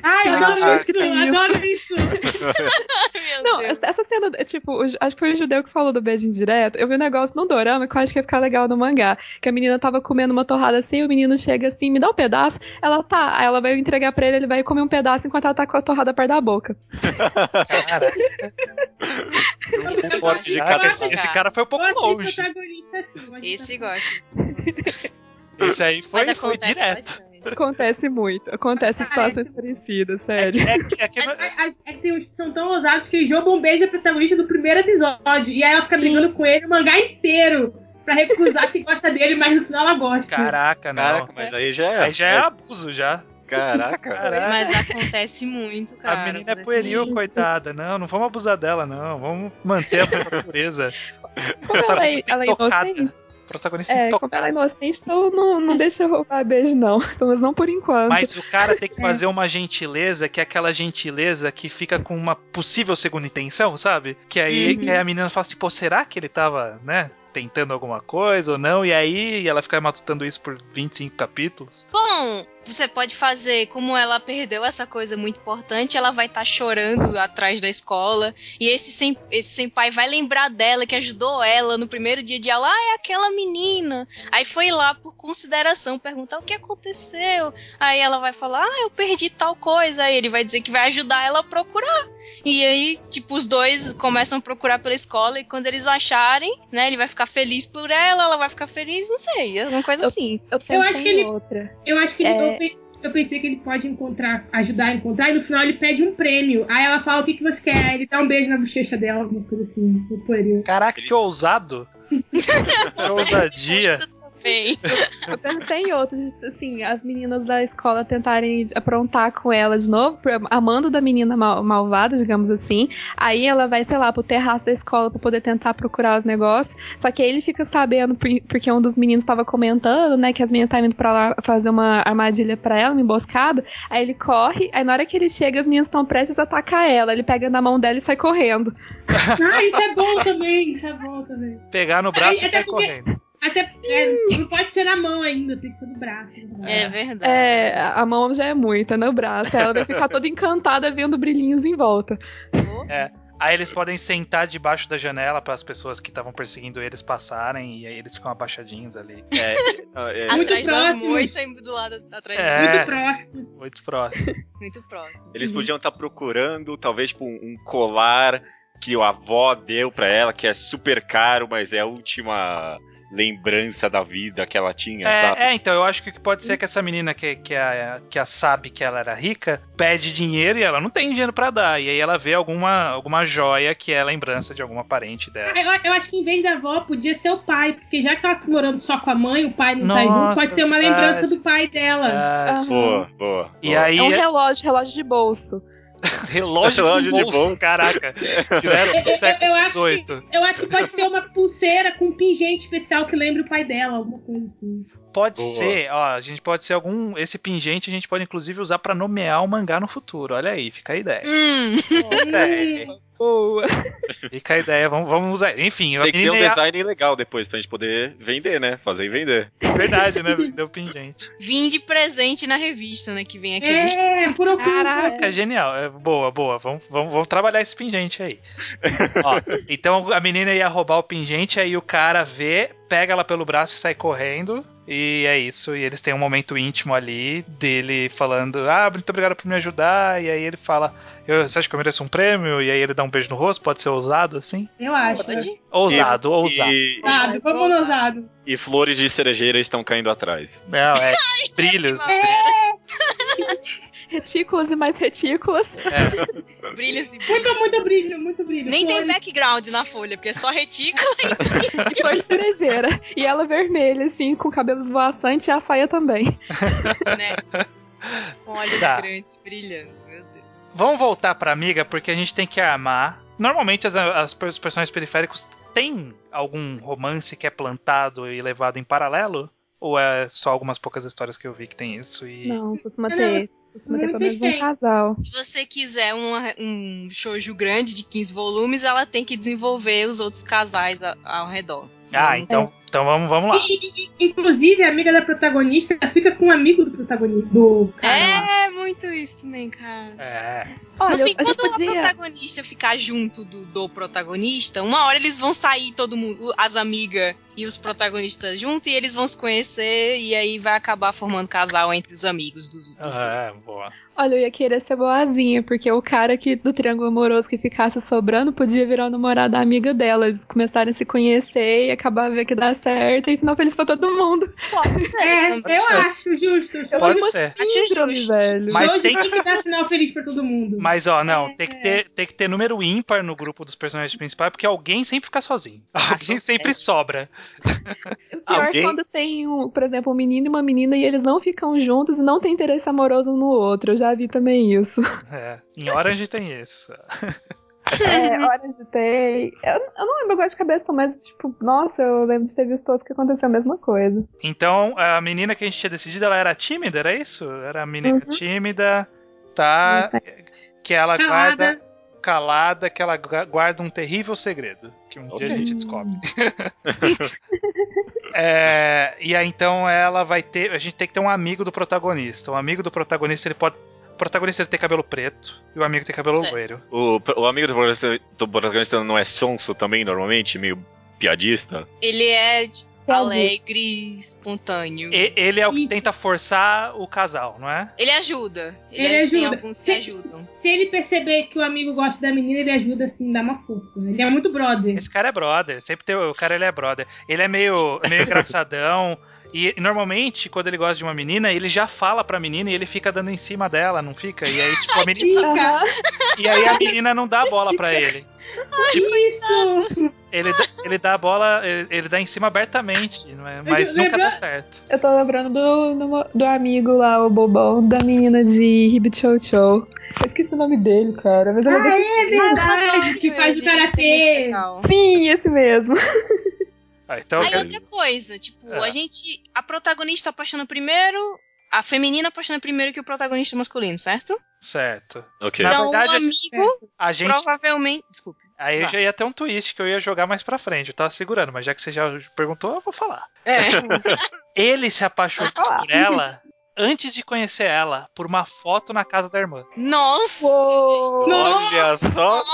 Ai, eu adoro isso, isso. adoro isso. Não, Deus. essa essa cena, é, tipo, o- acho que foi o judeu que falou do beijo indireto. Eu vi um negócio no dorama que eu acho que ia ficar legal no mangá. Que a menina tava comendo uma torrada assim, o menino chega assim, me dá um pedaço. Ela tá, aí ela vai entregar pra ele, ele vai comer um pedaço enquanto ela tá com a torrada perto da boca. Eu Eu cabeça. acho Esse cara foi um Eu pouco longe. protagonista assim. eu Esse gosta. Esse aí foi, Mas foi acontece direto. bastante. Acontece muito. Acontece situações parecidas, sério. É, que- é que é, é que tem uns que são tão ousados que roubam um beijo da protagonista do primeiro episódio. E aí ela fica brigando com ele o mangá inteiro. pra recusar que gosta dele, mas no final ela gosta. Caraca, não. Caraca, mas aí já é. Aí já é abuso, já. Caraca. Caraca. Mas acontece muito, cara. A menina é pueril, muito. coitada. Não, não vamos abusar dela, não. Vamos manter a pureza. Como ela é, Protagonista ela é inocente, Protagonista é, como intocada. ela é inocente, então não, não deixa eu roubar beijo, não. Pelo menos não por enquanto. Mas o cara tem que fazer uma gentileza, que é aquela gentileza que fica com uma possível segunda intenção, sabe? Que aí, Uhum. que aí a menina fala assim, pô, será que ele tava, né, tentando alguma coisa ou não? E aí ela fica matutando isso por 25 capítulos. Bom, você pode fazer, como ela perdeu essa coisa muito importante, ela vai estar chorando atrás da escola. E esse, sem, esse senpai vai lembrar dela, que ajudou ela no primeiro dia de aula. Ah, é aquela menina. Aí foi lá por consideração perguntar o que aconteceu. Aí ela vai falar, ah, eu perdi tal coisa. Aí ele vai dizer que vai ajudar ela a procurar. E aí, tipo, os dois começam a procurar pela escola. E quando eles acharem, né, ele vai ficar feliz por ela, ela vai ficar feliz, não sei, alguma coisa Eu- assim. eu, Eu acho que ele- outra. Eu acho que ele, É. eu, pe- eu pensei que ele pode encontrar, ajudar a encontrar, e no final ele pede um prêmio. Aí ela fala o que, que você quer, ele dá um beijo na bochecha dela, alguma coisa assim, no pueril. Caraca, que ousado. que ousadia. Bem. Eu pensei em outro, de, assim, as meninas da escola tentarem aprontar com ela de novo, amando da menina mal- malvada, digamos assim. Aí ela vai, sei lá, pro terraço da escola pra poder tentar procurar os negócios. Só que aí ele fica sabendo, por- porque um dos meninos tava comentando, né, que as meninas estavam indo pra lá fazer uma armadilha pra ela, uma emboscada. Aí ele corre, aí na hora que ele chega, as meninas estão prestes a atacar ela. Ele pega na mão dela e sai correndo. Ah, isso é bom também, isso é bom também. Pegar no braço Aí, e sair porque- correndo. Até é, não pode ser na mão ainda, tem que ser no braço. É verdade. É, a mão já é muito, é no braço. Aí ela vai ficar toda encantada vendo brilhinhos em volta. Aí eles podem sentar debaixo da janela para as pessoas que estavam perseguindo eles passarem e aí eles ficam abaixadinhos ali. É, é, Muito próximos. moitas e do lado atrás É. Muito próximos. Muito próximo. Muito próximo. Eles podiam estar procurando, talvez, tipo, um colar que a avó deu pra ela, que é super caro, mas é a última lembrança da vida que ela tinha, sabe? É, é, então eu acho que pode ser que essa menina que, que, a, que a sabe que ela era rica pede dinheiro e ela não tem dinheiro pra dar. E aí ela vê alguma, alguma joia que é lembrança de alguma parente dela. Eu, eu acho que em vez da avó, podia ser o pai, porque já que ela tá morando só com a mãe, o pai não tá Nossa, junto, pode ser uma verdade. lembrança do pai dela. Ah, Aham. Boa, boa. E boa. aí, É um relógio, relógio de bolso. Relógio, Relógio de de bolso, bolso. caraca. Do século eu acho que- XVIII. Eu acho que pode ser uma pulseira com um pingente especial que lembre o pai dela, alguma coisa assim. Pode Boa. ser, ó, a gente pode ser algum. Esse pingente a gente pode inclusive usar pra nomear um mangá no futuro. Olha aí, fica a ideia. Hum, É, Boa. fica a ideia, vamos, vamos usar. Enfim, a Tem que ter um ia- design legal depois pra gente poder vender, né? Fazer e vender. é verdade, né? Deu pingente. vim de presente na revista, né? Que vem aquele. É, por. Caraca, genial. É, boa, boa. Vamos, vamos, vamos trabalhar esse pingente aí. Ó, então a menina ia roubar o pingente, aí o cara vê, pega ela pelo braço e sai correndo. E é isso. E eles têm um momento íntimo ali dele falando: Ah, muito obrigado por me ajudar. E aí ele fala: "Eu- Você acha que eu mereço um prêmio? E aí ele dá um beijo no rosto. Pode ser ousado assim? Eu acho. Pode? Ousado, ousado. E, Ousado, vamos no ousado. e flores de cerejeira estão caindo atrás. Não, é brilhos. Retículas e mais retículas. É, Brilhos e brilhos. Muito, muito brilho, muito brilho. Nem tem background na folha, porque é só retícula. E foi cerejeira. E ela vermelha, assim, com cabelos voaçantes e a saia também. né? Com olhos Tá. grandes brilhando, meu Deus. Vamos voltar pra amiga, porque a gente tem que amar. Normalmente as, as, os personagens periféricos têm algum romance que é plantado e levado em paralelo? Ou é só algumas poucas histórias que eu vi que tem isso e. Não, costuma Não, Costuma ter pelo menos um casal. Se você quiser uma- um shoujo grande de 15 volumes, ela tem que desenvolver os outros casais a- ao redor. Ah, então, então vamos, vamos lá. Inclusive, a amiga da protagonista fica com um amigo do protagonista. Do cara lá. É muito isso também, cara. É. Olha, no fim, quando podia... a protagonista ficar junto do, do protagonista, uma hora eles vão sair, todo mundo, as amigas e os protagonistas junto, e eles vão se conhecer, e aí vai acabar formando casal entre os amigos dos, dos Ah, dois. É, boa. Olha, eu ia querer ser boazinha, porque o cara que do triângulo amoroso que ficasse sobrando podia virar o namorado da amiga dela. Eles começarem a se conhecer e acabar a ver que dá certo, e final feliz pra todo mundo. mundo. Pode ser. É, eu acho justo. Shoujo Pode ser. Acho Síndrome, justo. velho. Mas Shoujo tem- que dar final feliz pra todo mundo. Mas, ó, não, tem que, ter, tem que ter número ímpar no grupo dos personagens principais, porque alguém sempre fica sozinho. Alguém sempre sobra. O pior Alguém- é quando tem, um, por exemplo, um menino e uma menina e eles não ficam juntos e não tem interesse amoroso um no outro. Eu já vi também isso. É, em Orange tem isso. É, horas de ter. Eu, eu não lembro agora de cabeça, mas, tipo, nossa, eu lembro de ter visto outro que aconteceu a mesma coisa. Então, a menina que a gente tinha decidido, ela era tímida, era isso? Era a menina Uhum. tímida, tá? Que ela Calada. guarda calada, que ela gu- guarda um terrível segredo, que um dia a gente descobre. É, e aí então ela vai ter, a gente tem que ter um amigo do protagonista. O amigo do protagonista ele pode, o protagonista ele tem cabelo preto e o amigo tem cabelo loiro. O, o amigo do protagonista, do protagonista não é sonso também, normalmente? Meio piadista? Ele é. Alegre, espontâneo. E- ele é o que Isso. tenta forçar o casal, não é? Ele ajuda. Ele, Ele tem ajuda. alguns que Se- ajudam. Se ele perceber que o amigo gosta da menina, ele ajuda assim, dá uma força. Ele é muito brother. Esse cara é brother, sempre tem o cara ele é brother. Ele é meio meio engraçadão. E normalmente, quando ele gosta de uma menina, ele já fala pra menina e ele fica dando em cima dela, não fica? E aí, tipo, a menina. Fica. E aí a menina não dá a bola pra ele. Isso! Ele, dá- ele dá a bola, ele, ele dá em cima abertamente, não é? mas Lembra- nunca dá certo. Eu tô lembrando do, do, do amigo lá, o bobão, da menina de Hibichocho. Eu esqueci o nome dele, cara. Mas ele é Ah, é verdade! Que faz o karatê. Sim, esse mesmo. Ah, então, Aí quer- outra coisa, tipo, É. a gente. A protagonista apaixona primeiro. A feminina apaixona primeiro que o protagonista masculino, certo? certo. Ok. Na então verdade, o amigo A gente. provavelmente. Desculpe. Aí Vá. já ia ter um twist que eu ia jogar mais pra frente. Eu tava segurando, mas já que você já perguntou, eu vou falar. É. Ele se apaixonou por ela antes de conhecer ela, por uma foto na casa da irmã. Nossa! Olha só!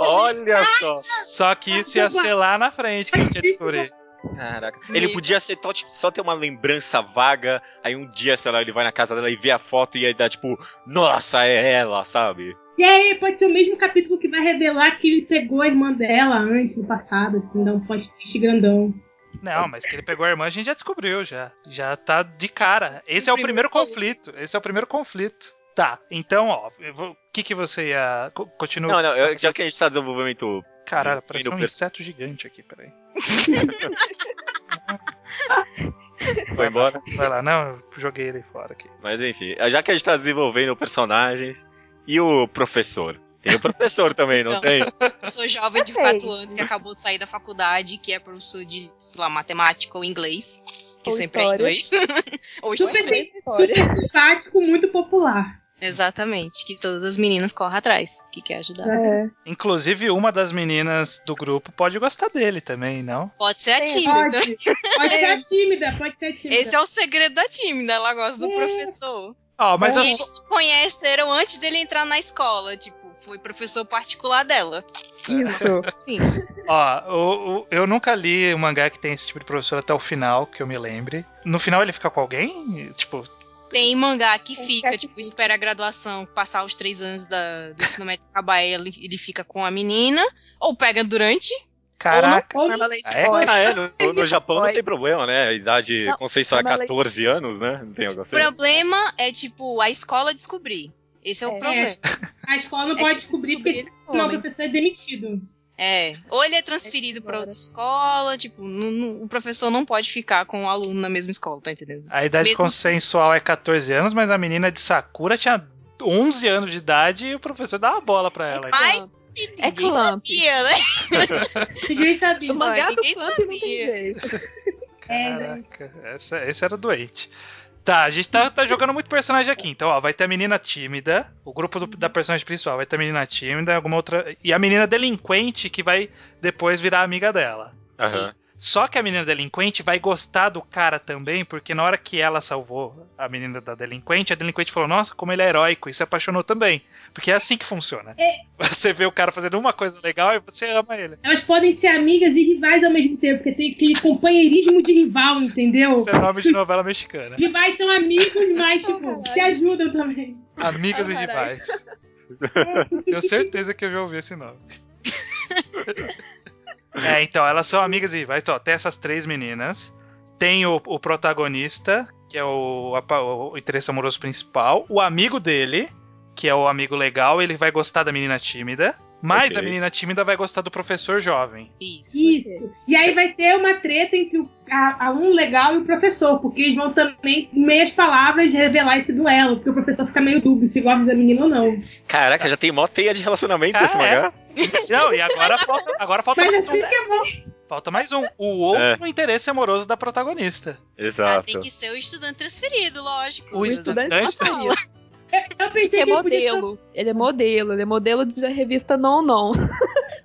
Olha só! Só que isso ia ser lá na frente que a gente ia descobrir. Caraca. Ele podia ser tipo, só ter uma lembrança vaga, aí um dia, sei lá, ele vai na casa dela e vê a foto e aí dá tipo, nossa, é ela, sabe? E aí pode ser o mesmo capítulo que vai revelar que ele pegou a irmã dela antes, no passado, assim, dá um post grandão. Não, mas que ele pegou a irmã, a gente já descobriu, já. Já tá de cara. Esse é o primeiro conflito. Esse é o primeiro conflito. Tá, então, ó, o que que você ia... co- Continua. Não, não, eu- já que a gente tá desenvolvimento. Caralho, parece um inseto gigante aqui, peraí. Vai embora. Vai lá, não, eu joguei ele fora aqui. Mas enfim, já que a gente tá desenvolvendo personagens. E o professor? Tem o professor também, não Não. tem? Eu sou jovem de Sei. 4 anos que acabou de sair da faculdade, que é professor de, sei lá, matemática ou inglês. Que Ou sempre história. é inglês. ou Super, super simpático, muito popular. Exatamente, que todas as meninas correm atrás, que quer ajudar. É. Inclusive, uma das meninas do grupo pode gostar dele também, não? Pode ser a Sim, tímida. Pode, pode ser a tímida, pode ser a tímida. Esse é o segredo da tímida, ela gosta do É. professor. Ó, mas e eles se conheceram antes dele entrar na escola, tipo, foi professor particular dela. Isso. Sim. Ó, o- o- eu nunca li um mangá que tem esse tipo de professor até o final, que eu me lembre. No final ele fica com alguém? Tipo, Tem mangá que Tem fica, que tipo, fica. espera a graduação, passar os três anos da, do ensino médio acabar, ele, ele fica com a menina, ou pega durante, caraca. Ou não- Normalmente É, pode. Ah, é, no, no Japão não tem problema, né? A idade Não, consensual é mas ela- 14 anos, né? Não tem algo O assim. problema é, tipo, a escola descobrir. Esse é o É. problema. A escola não É pode descobrir, porque senão o somem. professor é demitido. É. Ou ele é transferido pra outra escola, tipo, não- não- o professor não pode ficar com o aluno na mesma escola, tá entendendo? A idade Mesmo- consensual é 14 anos, mas a menina de Sakura tinha 11 anos de idade e o professor dá uma bola pra ela. então. Mas É ninguém clamp. sabia, né? Ninguém sabia. O mangá do Clamp não tem sabia. jeito. É, Caraca, essa, esse era doente. Tá, a gente tá, tá jogando muito personagem aqui. Então, ó, vai ter a menina tímida, o grupo do- da personagem principal vai ter a menina tímida, alguma outra. E a menina delinquente que vai depois virar amiga dela. Aham. Só que a menina delinquente vai gostar do cara também, porque na hora que ela salvou a menina da delinquente, a delinquente falou: Nossa, como ele é heróico, e se apaixonou também. Porque é assim que funciona. Você vê o cara fazendo uma coisa legal e você ama ele. Elas podem ser amigas e rivais ao mesmo tempo, porque tem aquele companheirismo de rival, entendeu? Isso é nome de novela mexicana. Rivais são amigos, mas, tipo, se ajudam também. Amigas e Ai, caralho. rivais. Tenho certeza que eu já ouvi esse nome. É, então, elas são amigas e rivais. Então, tem essas três meninas. tem o, o protagonista, que é o, apa- o interesse amoroso principal, o amigo dele, que é o amigo legal, ele vai gostar da menina tímida, mas Ok. a menina tímida vai gostar do professor jovem. Isso. Isso. E aí vai ter uma treta entre o a- aluno legal e o professor, porque eles vão também, meias palavras, revelar esse duelo, porque o professor fica meio dúbio se gosta da menina ou não. Caraca, já tem mó teia de relacionamento Ah, esse é? Não, e agora falta, agora falta Mas mais assim um. que é bom. Falta mais um. O outro interesse amoroso da protagonista. Ah, Exato. tem que ser o estudante transferido, lógico. O estudante estudante transferido. Eu pensei é que ele podia ser modelo. Ele é modelo. Ele é modelo da revista Non Non.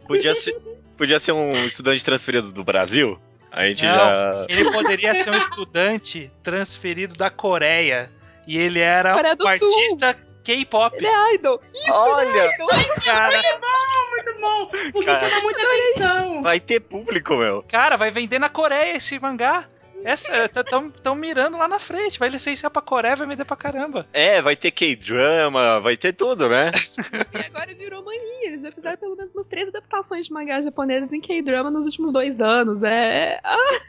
Podia ser, podia ser um estudante transferido do Brasil. A gente Não. já. Ele poderia ser um estudante transferido da Coreia. E ele era um Sul. K-pop. Ele é idol. Olha! Cara, muito bom, porque Cara. chama muita atenção. Vai ter público, meu. cara, vai vender na Coreia esse mangá. Estão mirando lá na frente. Vai licenciar pra Coreia, vai vender pra caramba. É, vai ter K-drama, vai ter tudo, né? E agora virou mania. Eles já fizeram pelo menos umas três adaptações de mangá japoneses em K-drama nos últimos dois anos. É. Ah,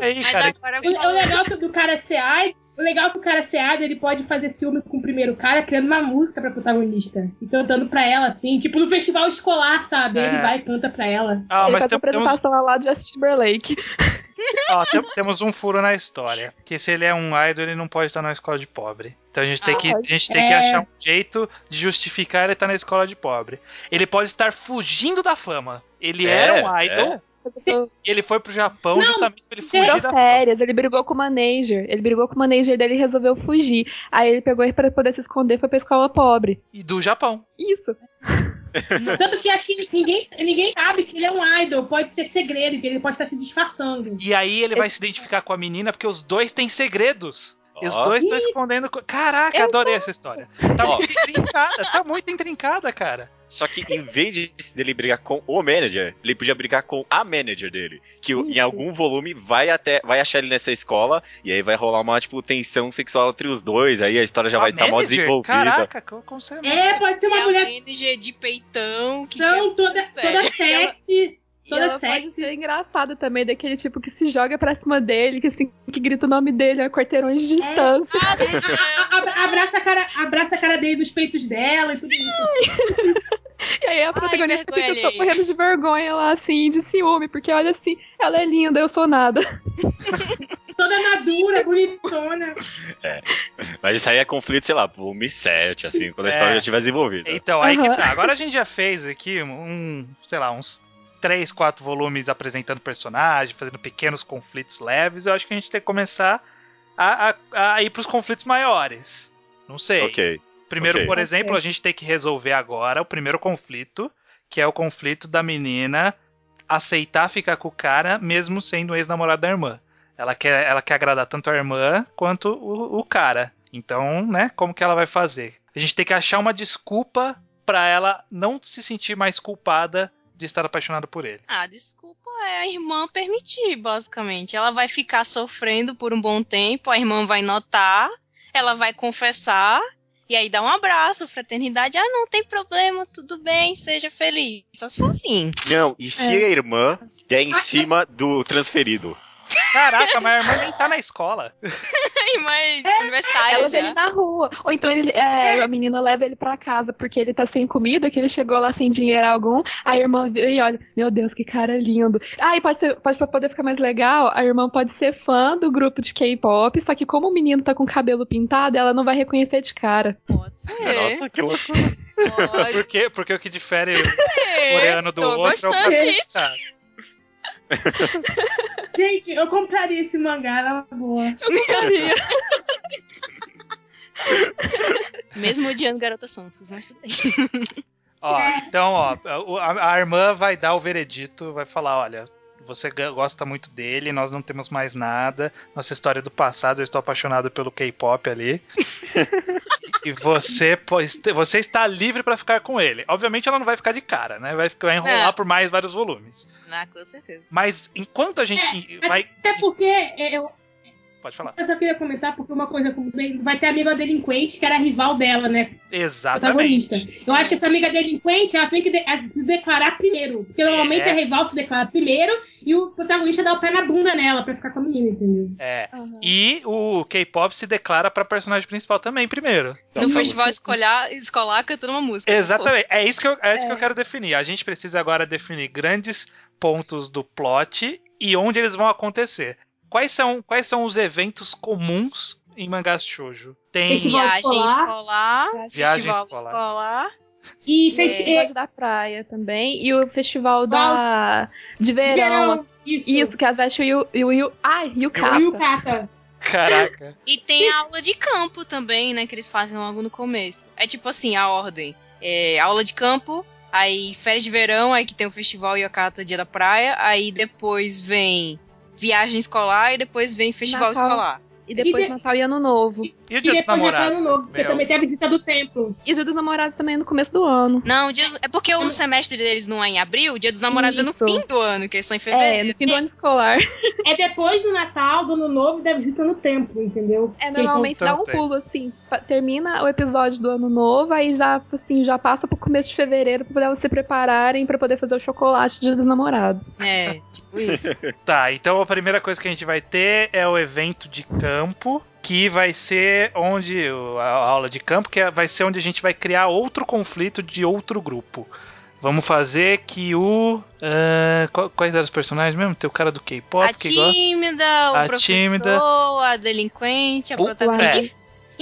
Aí, Mas cara, agora O, o falando- legal que- do cara ser idol, o legal que o cara ser idol, ele pode fazer ciúme com o primeiro cara, criando uma música pra protagonista. E cantando pra ela, assim, tipo no festival escolar, sabe? É. Ele vai e canta pra ela. Ah, ele mas faz tem- temos, apresentação lá de Justin Timberlake. ó, tem- temos um furo na história. Que se ele é um idol, ele não pode estar na escola de pobre. Então a gente tem, Ah, que, a gente tem que É. achar um jeito de justificar ele estar na escola de pobre. Ele pode estar fugindo da fama. Ele É, era um idol e ele foi pro Japão Não, justamente pra ele fugir Tirou da férias, ele brigou com o manager. Ele brigou com o manager dele e resolveu fugir. Aí ele pegou e pra poder se esconder foi pra escola pobre. E do Japão. Isso. Tanto que acho que ninguém, ninguém sabe que ele é um idol, pode ser segredo, que ele pode estar se disfarçando. E aí ele vai se identificar com a menina porque os dois têm segredos. E os dois estão escondendo. co- Caraca, Eu adorei essa história. Tá Ó. muito intrincada, tá muito intrincada, cara. Só que em vez de dele brigar com o manager, ele podia brigar com a manager dele. Que em Isso. algum volume vai até vai achar ele nessa escola e aí vai rolar uma tipo tensão sexual entre os dois. Aí a história já A vai estar tá mó desenvolvida. Caraca, como você É, pode ser Se uma a mulher manager de peitão que tão toda, toda Sério. sexy. E Toda ela pode sexy. ser engraçada também, daquele tipo que se joga pra cima dele, que assim, que grita o nome dele a quarteirões de distância. A- a- abraça, a cara, abraça a cara dele dos peitos dela e tudo isso. E aí a protagonista vergonha fica alheia. morrendo de vergonha lá, assim, de ciúme, porque olha assim, ela é linda, eu sou nada. Toda madura, bonitona. Mas isso aí é conflito, sei lá, volume 7, assim, quando a É. história já estiver desenvolvida. Então, aí que Aham. tá. Agora a gente já fez aqui um, sei lá, uns três, quatro volumes apresentando personagem, fazendo pequenos conflitos leves. Eu acho que a gente tem que começar a, a, a ir pros conflitos maiores. Não sei. Ok. Primeiro, ok. por exemplo, a gente tem que resolver agora o primeiro conflito, que é o conflito da menina aceitar ficar com o cara, mesmo sendo ex-namorado da irmã. Ela quer, ela quer agradar tanto a irmã quanto o, o cara. Então, né, como que ela vai fazer? A gente tem que achar uma desculpa pra ela não se sentir mais culpada de estar apaixonada por ele. Ah, desculpa, é a irmã permitir, basicamente. Ela vai ficar sofrendo por um bom tempo, a irmã vai notar, ela vai confessar, e aí dá um abraço, fraternidade. Ah, não tem problema, tudo bem, seja feliz. Só se for assim. Não, e se a irmã der em cima do transferido? Caraca, mas a irmã nem tá na escola. A irmã é universitária Ela vê já. ele na rua. Ou então ele, é, a menina leva ele pra casa porque ele tá sem comida, que ele chegou lá sem dinheiro algum. A irmã vê e olha, meu Deus, que cara lindo. Ah, e pode ser, pode pra poder ficar mais legal, a irmã pode ser fã do grupo de K-pop, só que como o menino tá com o cabelo pintado, ela não vai reconhecer de cara. Pode ser. Nossa, que loucura. Pode Por quê? Porque o que difere o ser. coreano do Tô outro é o cabelo pintado. Gente, eu compraria esse mangá na boa. Mesmo odiando Garota Santos, mas tudo bem. Ó, então, ó, a, a irmã vai dar o veredito, vai falar, olha, você gosta muito dele, nós não temos mais nada, nossa história do passado, eu estou apaixonado pelo K-pop ali. e você, pois, você está livre pra ficar com ele. Obviamente ela não vai ficar de cara, né? Vai, ficar- vai enrolar É. por mais vários volumes. Ah, com certeza. Mas enquanto a gente É, vai Até porque eu, Pode falar. Eu só queria comentar porque uma coisa vai ter a amiga delinquente que era rival dela, né? Exatamente. Protagonista. Eu acho que essa amiga delinquente ela tem que de se declarar primeiro. Porque normalmente É. a rival se declara primeiro e o protagonista dá o pé na bunda nela pra ficar com a menina, entendeu? É. Aham. E o K-pop se declara pra personagem principal também primeiro. Então, no tá festival escolar, escolar cantando uma música. Exatamente. É isso que eu, é isso que eu É. quero definir. A gente precisa agora definir grandes pontos do plot e onde eles vão acontecer. Quais são, quais são os eventos comuns em mangás shoujo? Tem Festival Viagem escolar. escolar, Viagem festival escolar. escolar. E festival da praia também. E o festival da... de verão. Isso. Isso, que as vestes e o... E o, e o ai, e o E o capa. Kata. Caraca. E tem a aula de campo também, né? Que eles fazem logo no começo. É tipo assim, a ordem. É, aula de campo, aí férias de verão, aí que tem o festival e a cata dia da praia, aí depois vem viagem escolar e depois vem festival Natal. escolar. E depois E de- Natal e Ano Novo. E o E Dia dos Namorados? ano novo, porque Meu, também tem a visita do templo. E o Dia dos Namorados também é no começo do ano. Não, dia dos- é porque o semestre deles não é em abril, o dia dos namorados é Isso. no fim do ano, que eles são em É, fevereiro. no fim do ano escolar. É depois do Natal, do Ano Novo e da visita no templo, entendeu? É, normalmente dá um pulo, assim. Termina o episódio do ano novo, aí já, assim, já passa pro começo de fevereiro pra poder se prepararem pra poder fazer o chocolate do dia dos namorados. É, tipo isso. Tá, então a primeira coisa que a gente vai ter é o evento de campo, que vai ser onde a aula de campo, que é- vai ser onde a gente vai criar outro conflito de outro grupo. Vamos fazer que o. qual- quais eram os personagens mesmo? Tem o cara do K-pop A que gosta. tímida, o A professor, tímida. a delinquente, a O- protagonista.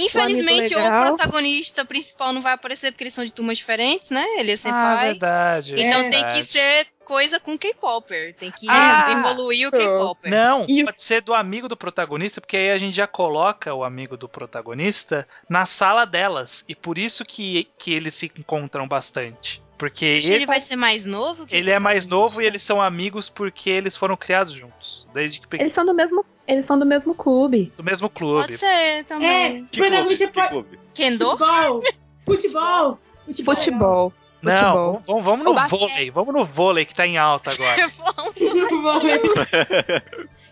Infelizmente, O protagonista principal não vai aparecer porque eles são de turmas diferentes, né? Ele é Ah, senpai. verdade. então É tem que ser coisa com K-Popper. Tem que Ah! evoluir o. K-Popper. Não, Isso. pode ser do amigo do protagonista, porque aí a gente já coloca o amigo do protagonista na sala delas. E por isso que, que eles se encontram bastante. Porque ele, ele vai ser mais novo ele é mais novo e eles são amigos porque eles foram criados juntos. Desde que pe- Eles são do mesmo, eles são do mesmo clube. do mesmo clube. Pode ser também. É, o Que clube? protagonista Que pode. clube? Kendo? Futebol! Futebol! Futebol! Futebol. Não, futebol. vamos, vamos, no basquete. vôlei. Vamos no vôlei que tá em alta agora.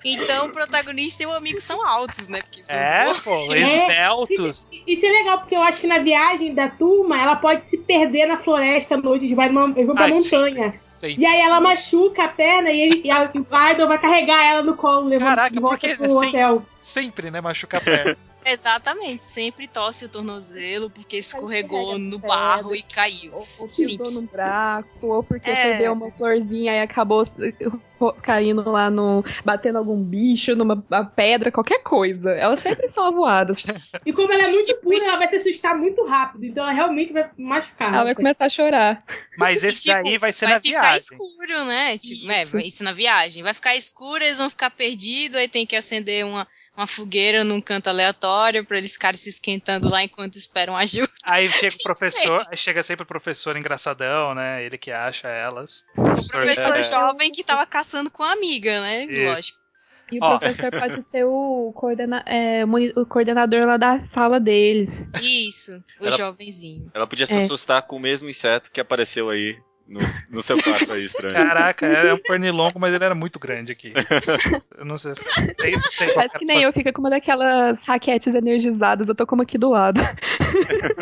Então o protagonista e o amigo são altos, né? Porque são é, pô, É. esbeltos. Isso é legal, porque eu acho que na viagem da turma ela pode se perder na floresta à noite, eles vai vão pra Ai, montanha. Sei. E aí ela machuca a perna e, ele, e a, o Idol vai carregar ela no colo, levando Caraca, porque pro sem- hotel. Sempre, né? Machuca a perna. Exatamente, sempre torce o tornozelo porque escorregou no pedra. barro e caiu. Ou, ou pisou no braço, ou porque É. perdeu uma florzinha e acabou caindo lá no. batendo algum bicho, numa uma pedra, qualquer coisa. Elas sempre são avoadas. E como ela é muito Tipo pura, isso. ela vai se assustar muito rápido. Então ela realmente vai machucar. Ela vai começar a chorar. Mas E, esse tipo, daí vai ser vai na ficar viagem. escuro, né? Tipo, é, vai- isso na viagem. Vai ficar escuro, eles vão ficar perdidos, aí tem que acender uma, uma fogueira num canto aleatório pra eles ficarem se esquentando lá enquanto esperam ajuda. Aí chega o professor, aí chega sempre o professor engraçadão, né? Ele que acha elas. O O professor é, jovem que tava caçando com a amiga, né? Isso. Lógico. E o Ó. professor pode ser o, coordena é, o coordenador lá da sala deles. Isso, o Ela- jovenzinho. Ela podia se É. assustar com o mesmo inseto que apareceu aí no, no seu quarto aí, estranho. Caraca, era um pernilongo, mas ele era muito grande aqui. Eu não sei. sei, sei que nem eu, fica com uma daquelas raquetes energizadas. Eu tô com uma aqui do lado.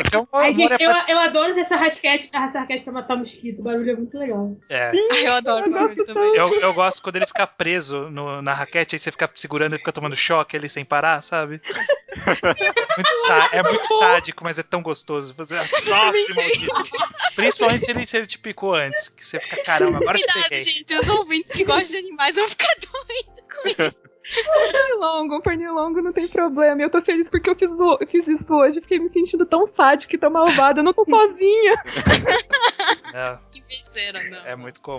Então, Ai, amor gente, é, eu, pra- eu adoro essa rasquete, essa rasquete pra matar mosquito. O barulho é muito legal. é. Ai, eu adoro o barulho também. Eu, eu gosto quando ele fica preso no- na raquete, aí você fica segurando e fica tomando choque ali sem parar, sabe? Muito é muito sádico, mas é tão gostoso. Você sofre, maldito. Principalmente se ele, se ele te picou antes, que você fica, caramba, agora eu te Cuidado, peguei. gente, os ouvintes que gostam de animais vão ficar doidos com isso. Pernilongo, um pernilongo não tem problema. Eu tô feliz porque eu fiz, o- eu fiz isso hoje. Fiquei me sentindo tão sádica e tão malvada. Eu não tô sozinha. É, Que besteira, não. é muito comum.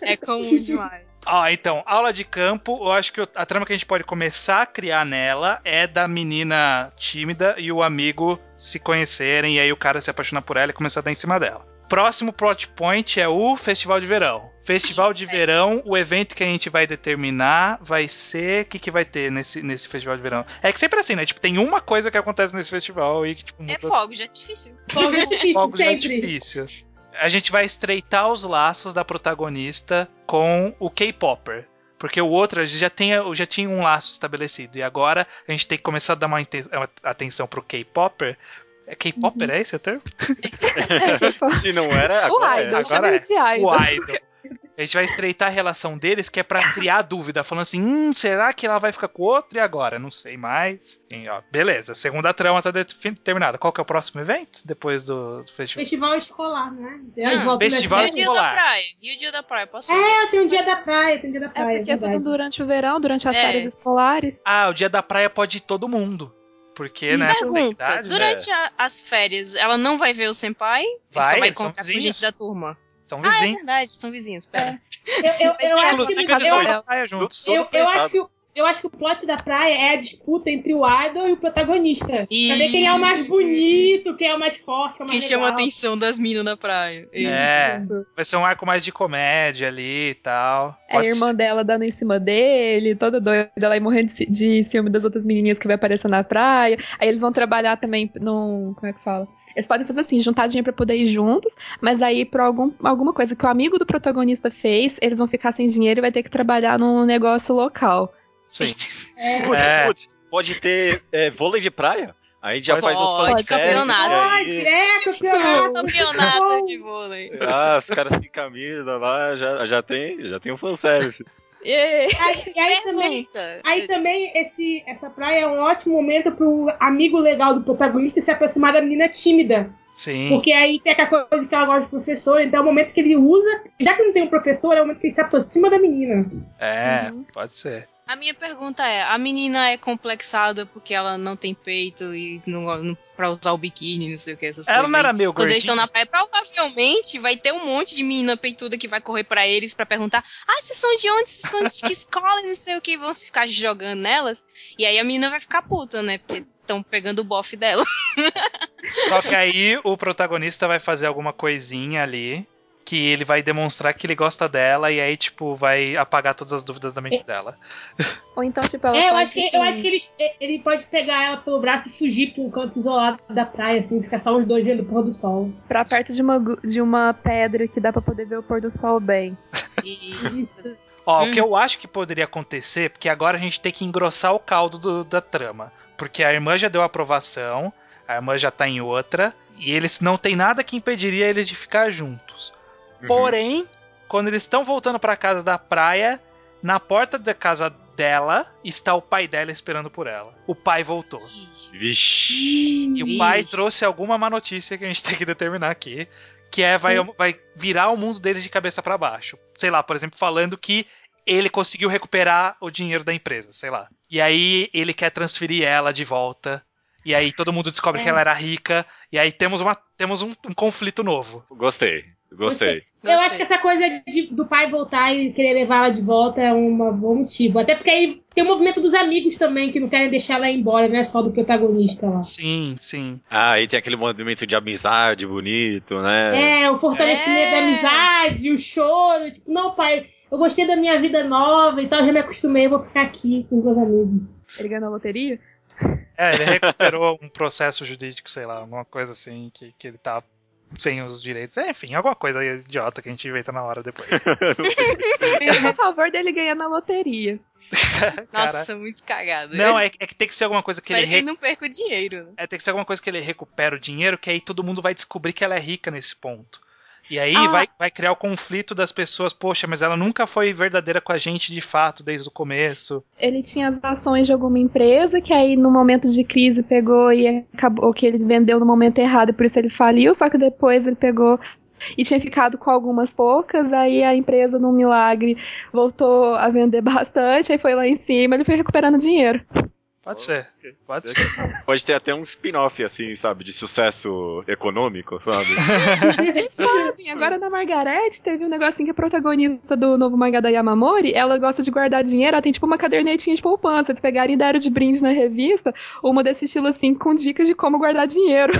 É comum demais. Ó, então, aula de campo, eu acho que a trama que a gente pode começar a criar nela é da menina tímida e o amigo se conhecerem, e aí o cara se apaixonar por ela e começar a dar em cima dela. Próximo plot point é o Festival de Verão. Festival de é. Verão, o evento que a gente vai determinar vai ser. O que, que vai ter nesse, nesse Festival de Verão? É que sempre assim, né? Tipo, tem uma coisa que acontece nesse festival e que, tipo, É muda fogo, já é difícil. Fogo é difícil, fogos de sempre. artifícios. A gente vai estreitar os laços da protagonista com o K-Popper. Porque o outro já tinha, já tinha um laço estabelecido. E agora a gente tem que começar a dar uma, uma atenção pro K-Popper. É K-Popper, uhum. é esse o termo? Se não era, agora o Idol, é. Agora é. O Idol. A gente vai estreitar a relação deles, que é para criar dúvida, falando assim: hum, será que ela vai ficar com o outro e agora? Não sei mais. E, ó, beleza, segunda trama tá terminada. Qual que é o próximo evento? Depois do, do festival? Festival escolar, né? Hum, festival e o dia da praia. E o dia da praia, posso É, tem o dia da praia, tem o dia da praia. É porque é tudo durante o verão, durante as é. férias escolares. Ah, o dia da praia pode ir todo mundo. Porque, né? Pergunta, durante é. a, as férias, ela não vai ver o senpai? Vai, só vai encontrar com gente da turma? São vizinhos. Ah, é verdade, são vizinhos, pera. É. Eu, eu, eu acho que... Eu, eu, eu acho que eu acho que o plot da praia é a disputa entre o idol e o protagonista. E... Saber quem é o mais bonito, quem é o mais forte, quem é o mais Quem legal. chama a atenção das minas na praia. É, vai ser um arco mais de comédia ali e tal. É a irmã ser. dela dando em cima dele, toda doida, ela aí morrendo de, de ciúme das outras menininhas que vai aparecer na praia. Aí eles vão trabalhar também num. Como é que fala? Eles podem fazer assim, juntar dinheiro pra poder ir juntos, mas aí por algum, alguma coisa que o amigo do protagonista fez, eles vão ficar sem dinheiro e vai ter que trabalhar num negócio local. Sim. É. Putz, é. putz, pode ter é, vôlei de praia? Aí já pode, faz o fã de campeonato. Pode, é, campeonato. campeonato de vôlei. Ah, os caras sem camisa lá, já, já tem, já tem um fanservice. E aí, e aí também, aí também esse, essa praia é um ótimo momento pro amigo legal do protagonista se aproximar da menina tímida. Sim. Porque aí tem aquela coisa que ela gosta de professor, então é o momento que ele usa, já que não tem um professor, é o momento que ele se aproxima da menina. É, uhum. pode ser. A minha pergunta é: a menina é complexada porque ela não tem peito e não, não pra usar o biquíni, não sei o que, essas ela coisas. Ela não era meio Quando eles estão na praia, provavelmente vai ter um monte de menina peituda que vai correr para eles para perguntar: ah, vocês são de onde? Vocês são de que escola? não sei o que, vão se ficar jogando nelas. E aí a menina vai ficar puta, né? Porque estão pegando o bofe dela. Só que aí o protagonista vai fazer alguma coisinha ali que ele vai demonstrar que ele gosta dela e aí, tipo, vai apagar todas as dúvidas da mente é. dela. Ou então, tipo, ela é, eu acho que, assim... eu acho que ele, ele pode pegar ela pelo braço e fugir pra um canto isolado da praia, assim, ficar só os dois vendo o pôr do sol. Pra perto de uma, de uma pedra que dá pra poder ver o pôr do sol bem. Isso. Ó, hum. o que eu acho que poderia acontecer, porque agora a gente tem que engrossar o caldo do, da trama. Porque a irmã já deu aprovação, a irmã já tá em outra, e eles não tem nada que impediria eles de ficar juntos. Uhum. Porém, quando eles estão voltando para casa da praia, na porta da casa dela está o pai dela esperando por ela. O pai voltou. Vixe. E o pai trouxe alguma má notícia que a gente tem que determinar aqui. Que é, vai, vai virar o mundo deles de cabeça para baixo. Sei lá, por exemplo, falando que ele conseguiu recuperar o dinheiro da empresa, sei lá. E aí ele quer transferir ela de volta. E aí todo mundo descobre é. que ela era rica. E aí temos, uma, temos um, um conflito novo. Gostei. Gostei. Eu acho que essa coisa de, do pai voltar e querer levar ela de volta é um bom motivo. Até porque aí tem o movimento dos amigos também, que não querem deixar ela ir embora, não é só do protagonista lá. Sim, sim. Ah, aí tem aquele movimento de amizade bonito, né? É, o fortalecimento é. da amizade, o choro. Tipo, não, pai, eu gostei da minha vida nova e tal, já me acostumei, vou ficar aqui com os meus amigos. Ele ganhou na loteria? É, ele recuperou um processo jurídico, sei lá, alguma coisa assim, que, que ele tá sem os direitos. É, enfim, alguma coisa idiota que a gente inventa na hora depois. a favor dele ganhar na loteria. Nossa, muito cagado. Não, é, é, que tem que ser alguma coisa que ele. Rec... não perca o dinheiro. É, tem que ser alguma coisa que ele recupera o dinheiro, que aí todo mundo vai descobrir que ela é rica nesse ponto. E aí ah. vai, vai criar o conflito das pessoas, poxa, mas ela nunca foi verdadeira com a gente de fato desde o começo. Ele tinha as ações de alguma empresa que aí no momento de crise pegou e acabou que ele vendeu no momento errado, e por isso ele faliu, só que depois ele pegou e tinha ficado com algumas poucas, aí a empresa, num milagre, voltou a vender bastante, aí foi lá em cima, ele foi recuperando dinheiro. Pode ser. Pode ser. Pode ter até um spin-off, assim, sabe? De sucesso econômico, sabe? Sim, agora na Margarete teve um negocinho que a protagonista do novo mangá da Yamamori, ela gosta de guardar dinheiro, ela tem tipo uma cadernetinha de poupança. Eles pegaram e deram de brinde na revista uma desse estilo assim, com dicas de como guardar dinheiro.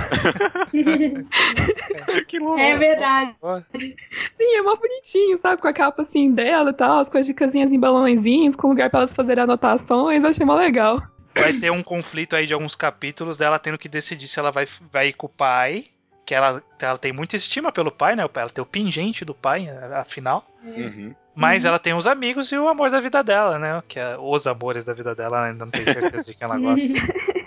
que louco. É verdade. Sim, é mó bonitinho, sabe? Com a capa assim dela e tal, as coisas de casinhas em balãozinhos, com lugar pra elas fazerem anotações, eu achei mó legal vai ter um conflito aí de alguns capítulos dela tendo que decidir se ela vai, vai ir com o pai, que ela, ela tem muita estima pelo pai, né? Ela tem o pingente do pai, afinal. Uhum. Mas ela tem os amigos e o amor da vida dela, né? Que é os amores da vida dela, ela ainda não tem certeza de quem ela gosta.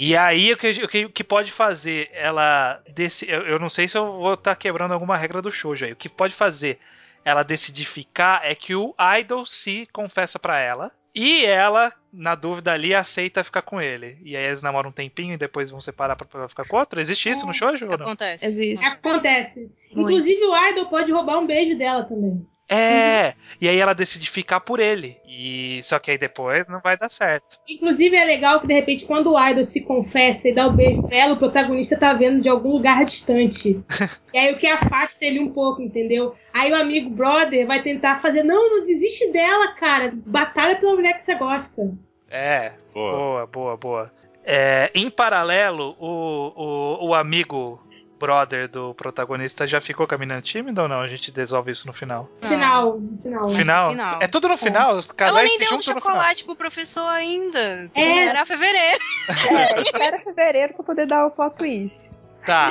E aí, o que, o que, o que pode fazer ela. Desse, eu, eu não sei se eu vou estar quebrando alguma regra do shoujo aí. O que pode fazer ela decidir ficar é que o idol se confessa pra ela. E ela, na dúvida ali, aceita ficar com ele. E aí eles namoram um tempinho e depois vão separar pra, pra ficar com outro. Existe isso no shoujo? Acontece. Existe. Acontece. Muito. Inclusive o Idol pode roubar um beijo dela também. É, e aí ela decide ficar por ele. E só que aí depois não vai dar certo. Inclusive é legal que de repente quando o Idol se confessa e dá o beijo pra ela, o protagonista tá vendo de algum lugar distante. e aí o que afasta ele um pouco, entendeu? Aí o amigo brother vai tentar fazer, não, não desiste dela, cara. Batalha pela mulher que você gosta. É, Pô. boa, boa, boa. É, em paralelo, o, o, o amigo brother do protagonista já ficou caminhando tímido ou não? A gente resolve isso no final. Não. Final, no final. Mas final? no final. É tudo no final? Os Ela casais nem se deu um chocolate pro professor ainda. Tem que É. esperar fevereiro. É, espera fevereiro pra poder dar o plot twist. Tá,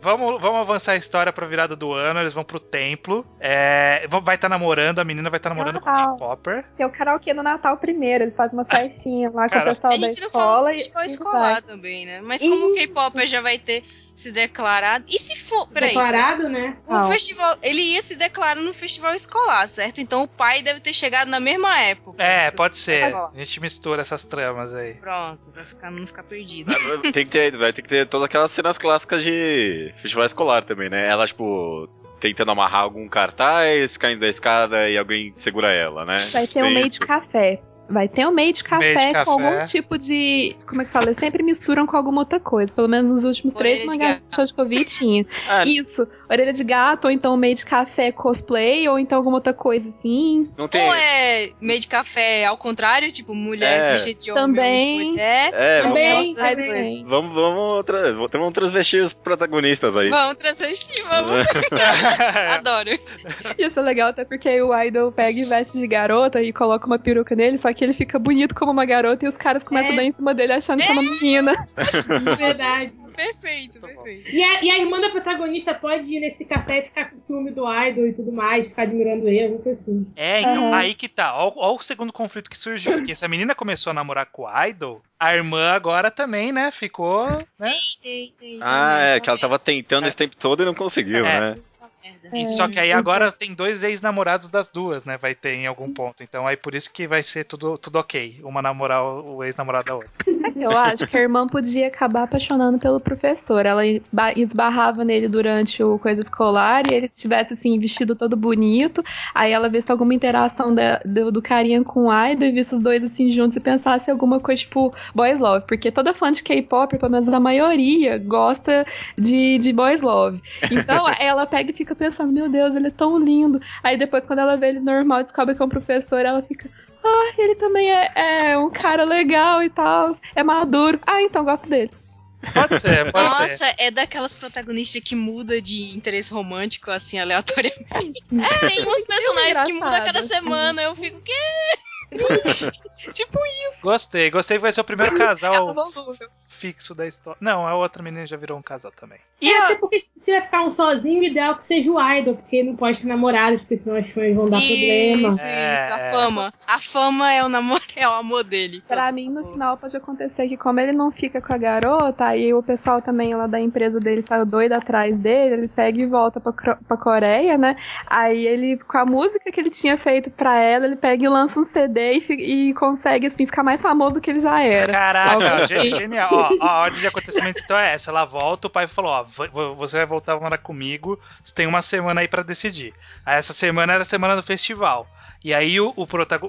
vamos, vamos avançar a história pra virada do ano. Eles vão pro templo. É, vai estar namorando, a menina vai estar namorando com o Natal. K-Popper. Tem o karaokê no Natal primeiro, eles fazem uma festinha lá com Cara, o pessoal A da gente não fala escola. do e- festival e escolar vai. também, né? Mas como o K-Pop já vai ter se declarado. E se for. Peraí. Declarado, né? O Não. festival. Ele ia se declarar no festival escolar, certo? Então o pai deve ter chegado na mesma época. É, pode ser. escolar. A gente mistura essas tramas aí. Pronto, pra ficar, não ficar perdido. Tem que ter, vai ter que ter todas aquelas cenas clássicas de festival escolar também, né? Ela, tipo, tentando amarrar algum cartaz, caindo da escada e alguém segura ela, né? Vai ter um meio de café. Vai ter um meio de café, Meio de com café. algum tipo de. Como é que fala? Eles sempre misturam com alguma outra coisa. Pelo menos nos últimos três Orelha de mangás de eu vi tinha. Ah, Isso. Orelha de gato, ou então meio de café cosplay, ou então alguma outra coisa assim. não tem. Ou é meio de café ao contrário, tipo, mulher É. vestida de homem Também. de mulher. É, vamos, Também. Coisas. bem. vamos, vamos, tra vamos transvestir os protagonistas aí. Vamos transvestir, vamos. Adoro. Isso é legal, até porque o idol pega e veste de garota e coloca uma peruca nele, só que ele fica bonito como uma garota e os caras começam É. a dar em cima dele achando que é uma menina. Verdade. Perfeito, perfeito. E a, e a irmã da protagonista pode ir nesse café e ficar com ciúme do idol e tudo mais, ficar admirando ele, alguma coisa assim. É, então, aí que tá. Ó, ó o segundo conflito que surgiu. Porque se a menina começou a namorar com o Idol, a irmã agora também, né, ficou. Né? Ah, é, que ela tá tava tentando esse tempo todo e não conseguiu, É. E só que aí agora tem dois ex-namorados das duas, né? Vai ter em algum ponto. Então aí por isso que vai ser tudo, tudo ok. Uma namorar o ex-namorado da outra. Eu acho que a irmã podia acabar apaixonando pelo professor. Ela esba- esbarrava nele durante o coisa escolar e ele tivesse assim, vestido todo bonito. Aí ela visse alguma interação da- do, do carinha com o idol e visse os dois assim juntos e pensasse em alguma coisa tipo boys love. Porque toda fã de K-pop, pelo menos a maioria, gosta de, de boys love. Então ela pega e fica pensando: meu Deus, ele é tão lindo. Aí depois, quando ela vê ele normal, descobre que é um professor, ela fica. Ah, ele também é, é um cara legal e tal. É maduro. Ah, então gosto dele. Pode ser, pode ser. Nossa, é daquelas protagonistas que muda de interesse romântico, assim, aleatoriamente. É, tem uns personagens que mudam a cada semana. Eu fico, quê? tipo Gostei, gostei que vai ser o primeiro casal volúvel. Fixo da história. Não, a outra menina já virou um casal também. E até porque se vai ficar um sozinho, o ideal é que seja o idol, porque não pode ter namorado, porque senão as fãs vão dar problema. Isso, É. isso, a fama. A fama é o namoro, é o amor dele. Pra mim, no final, pode acontecer que como ele não fica com a garota, aí o pessoal também lá da empresa dele tá doido atrás dele, ele pega e volta pra, pra Coreia, né? Aí ele, com a música que ele tinha feito pra ela, ele pega e lança um CD e, e consegue, assim, ficar mais famoso do que ele já era. Caraca, genial. Ó, a ordem de acontecimentos então é essa. Ela volta, o pai falou: Ó, vo- vo- você vai voltar a morar comigo, você tem uma semana aí pra decidir. Aí essa semana era a semana do festival. E aí o, o, o,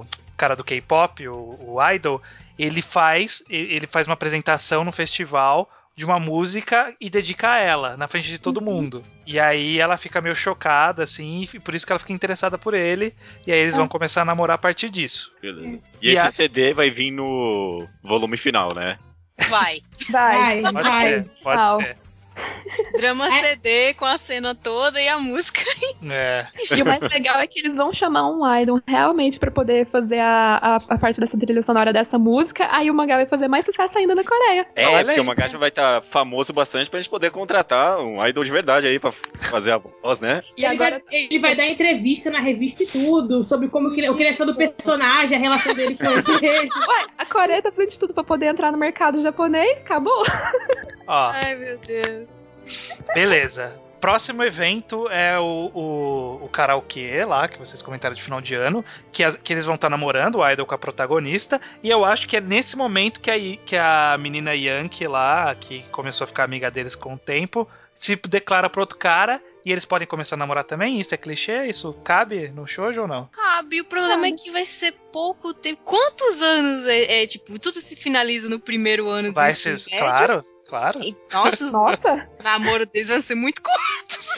o cara do K-pop, o, o idol, ele faz, ele faz uma apresentação no festival de uma música e dedica a ela, na frente de todo mundo. E aí ela fica meio chocada, assim, e por isso que ela fica interessada por ele. E aí eles vão começar a namorar a partir disso. Beleza. E, E esse a- CD vai vir no volume final, né? Vai. Vai. Vai, Pode vai. ser, pode Tchau. ser. Drama CD com a cena toda e a música. É. E o mais legal é que eles vão chamar um idol realmente pra poder fazer a, a, a parte dessa trilha sonora dessa música. Aí o mangá vai fazer mais sucesso ainda na Coreia. É, Olha porque aí. o mangá já vai estar famoso bastante pra gente poder contratar um idol de verdade aí pra fazer a voz, né? E ele, agora vai, ele vai dar entrevista na revista e tudo, sobre como que ele, o que ele achou do personagem, a relação dele com ele. Ué, a Coreia tá fazendo de tudo pra poder entrar no mercado japonês, acabou. Ó, Ai, meu Deus. Beleza. Próximo evento é o, o, o karaokê lá, que vocês comentaram de final de ano, que, as- que eles vão estar namorando, o idol com a protagonista, e eu acho que é nesse momento que a, que a menina Yankee lá, que começou a ficar amiga deles com o tempo, se declara pro outro cara, e eles podem começar a namorar também? Isso é clichê? Isso cabe no shoujo ou não? Cabe, o problema é que vai ser pouco tempo. Quantos anos é, é, tipo, tudo se finaliza no primeiro ano Vai do ser, claro, claro. E, Nossa, os- Nossa. os namoro deles vão ser muito curtos.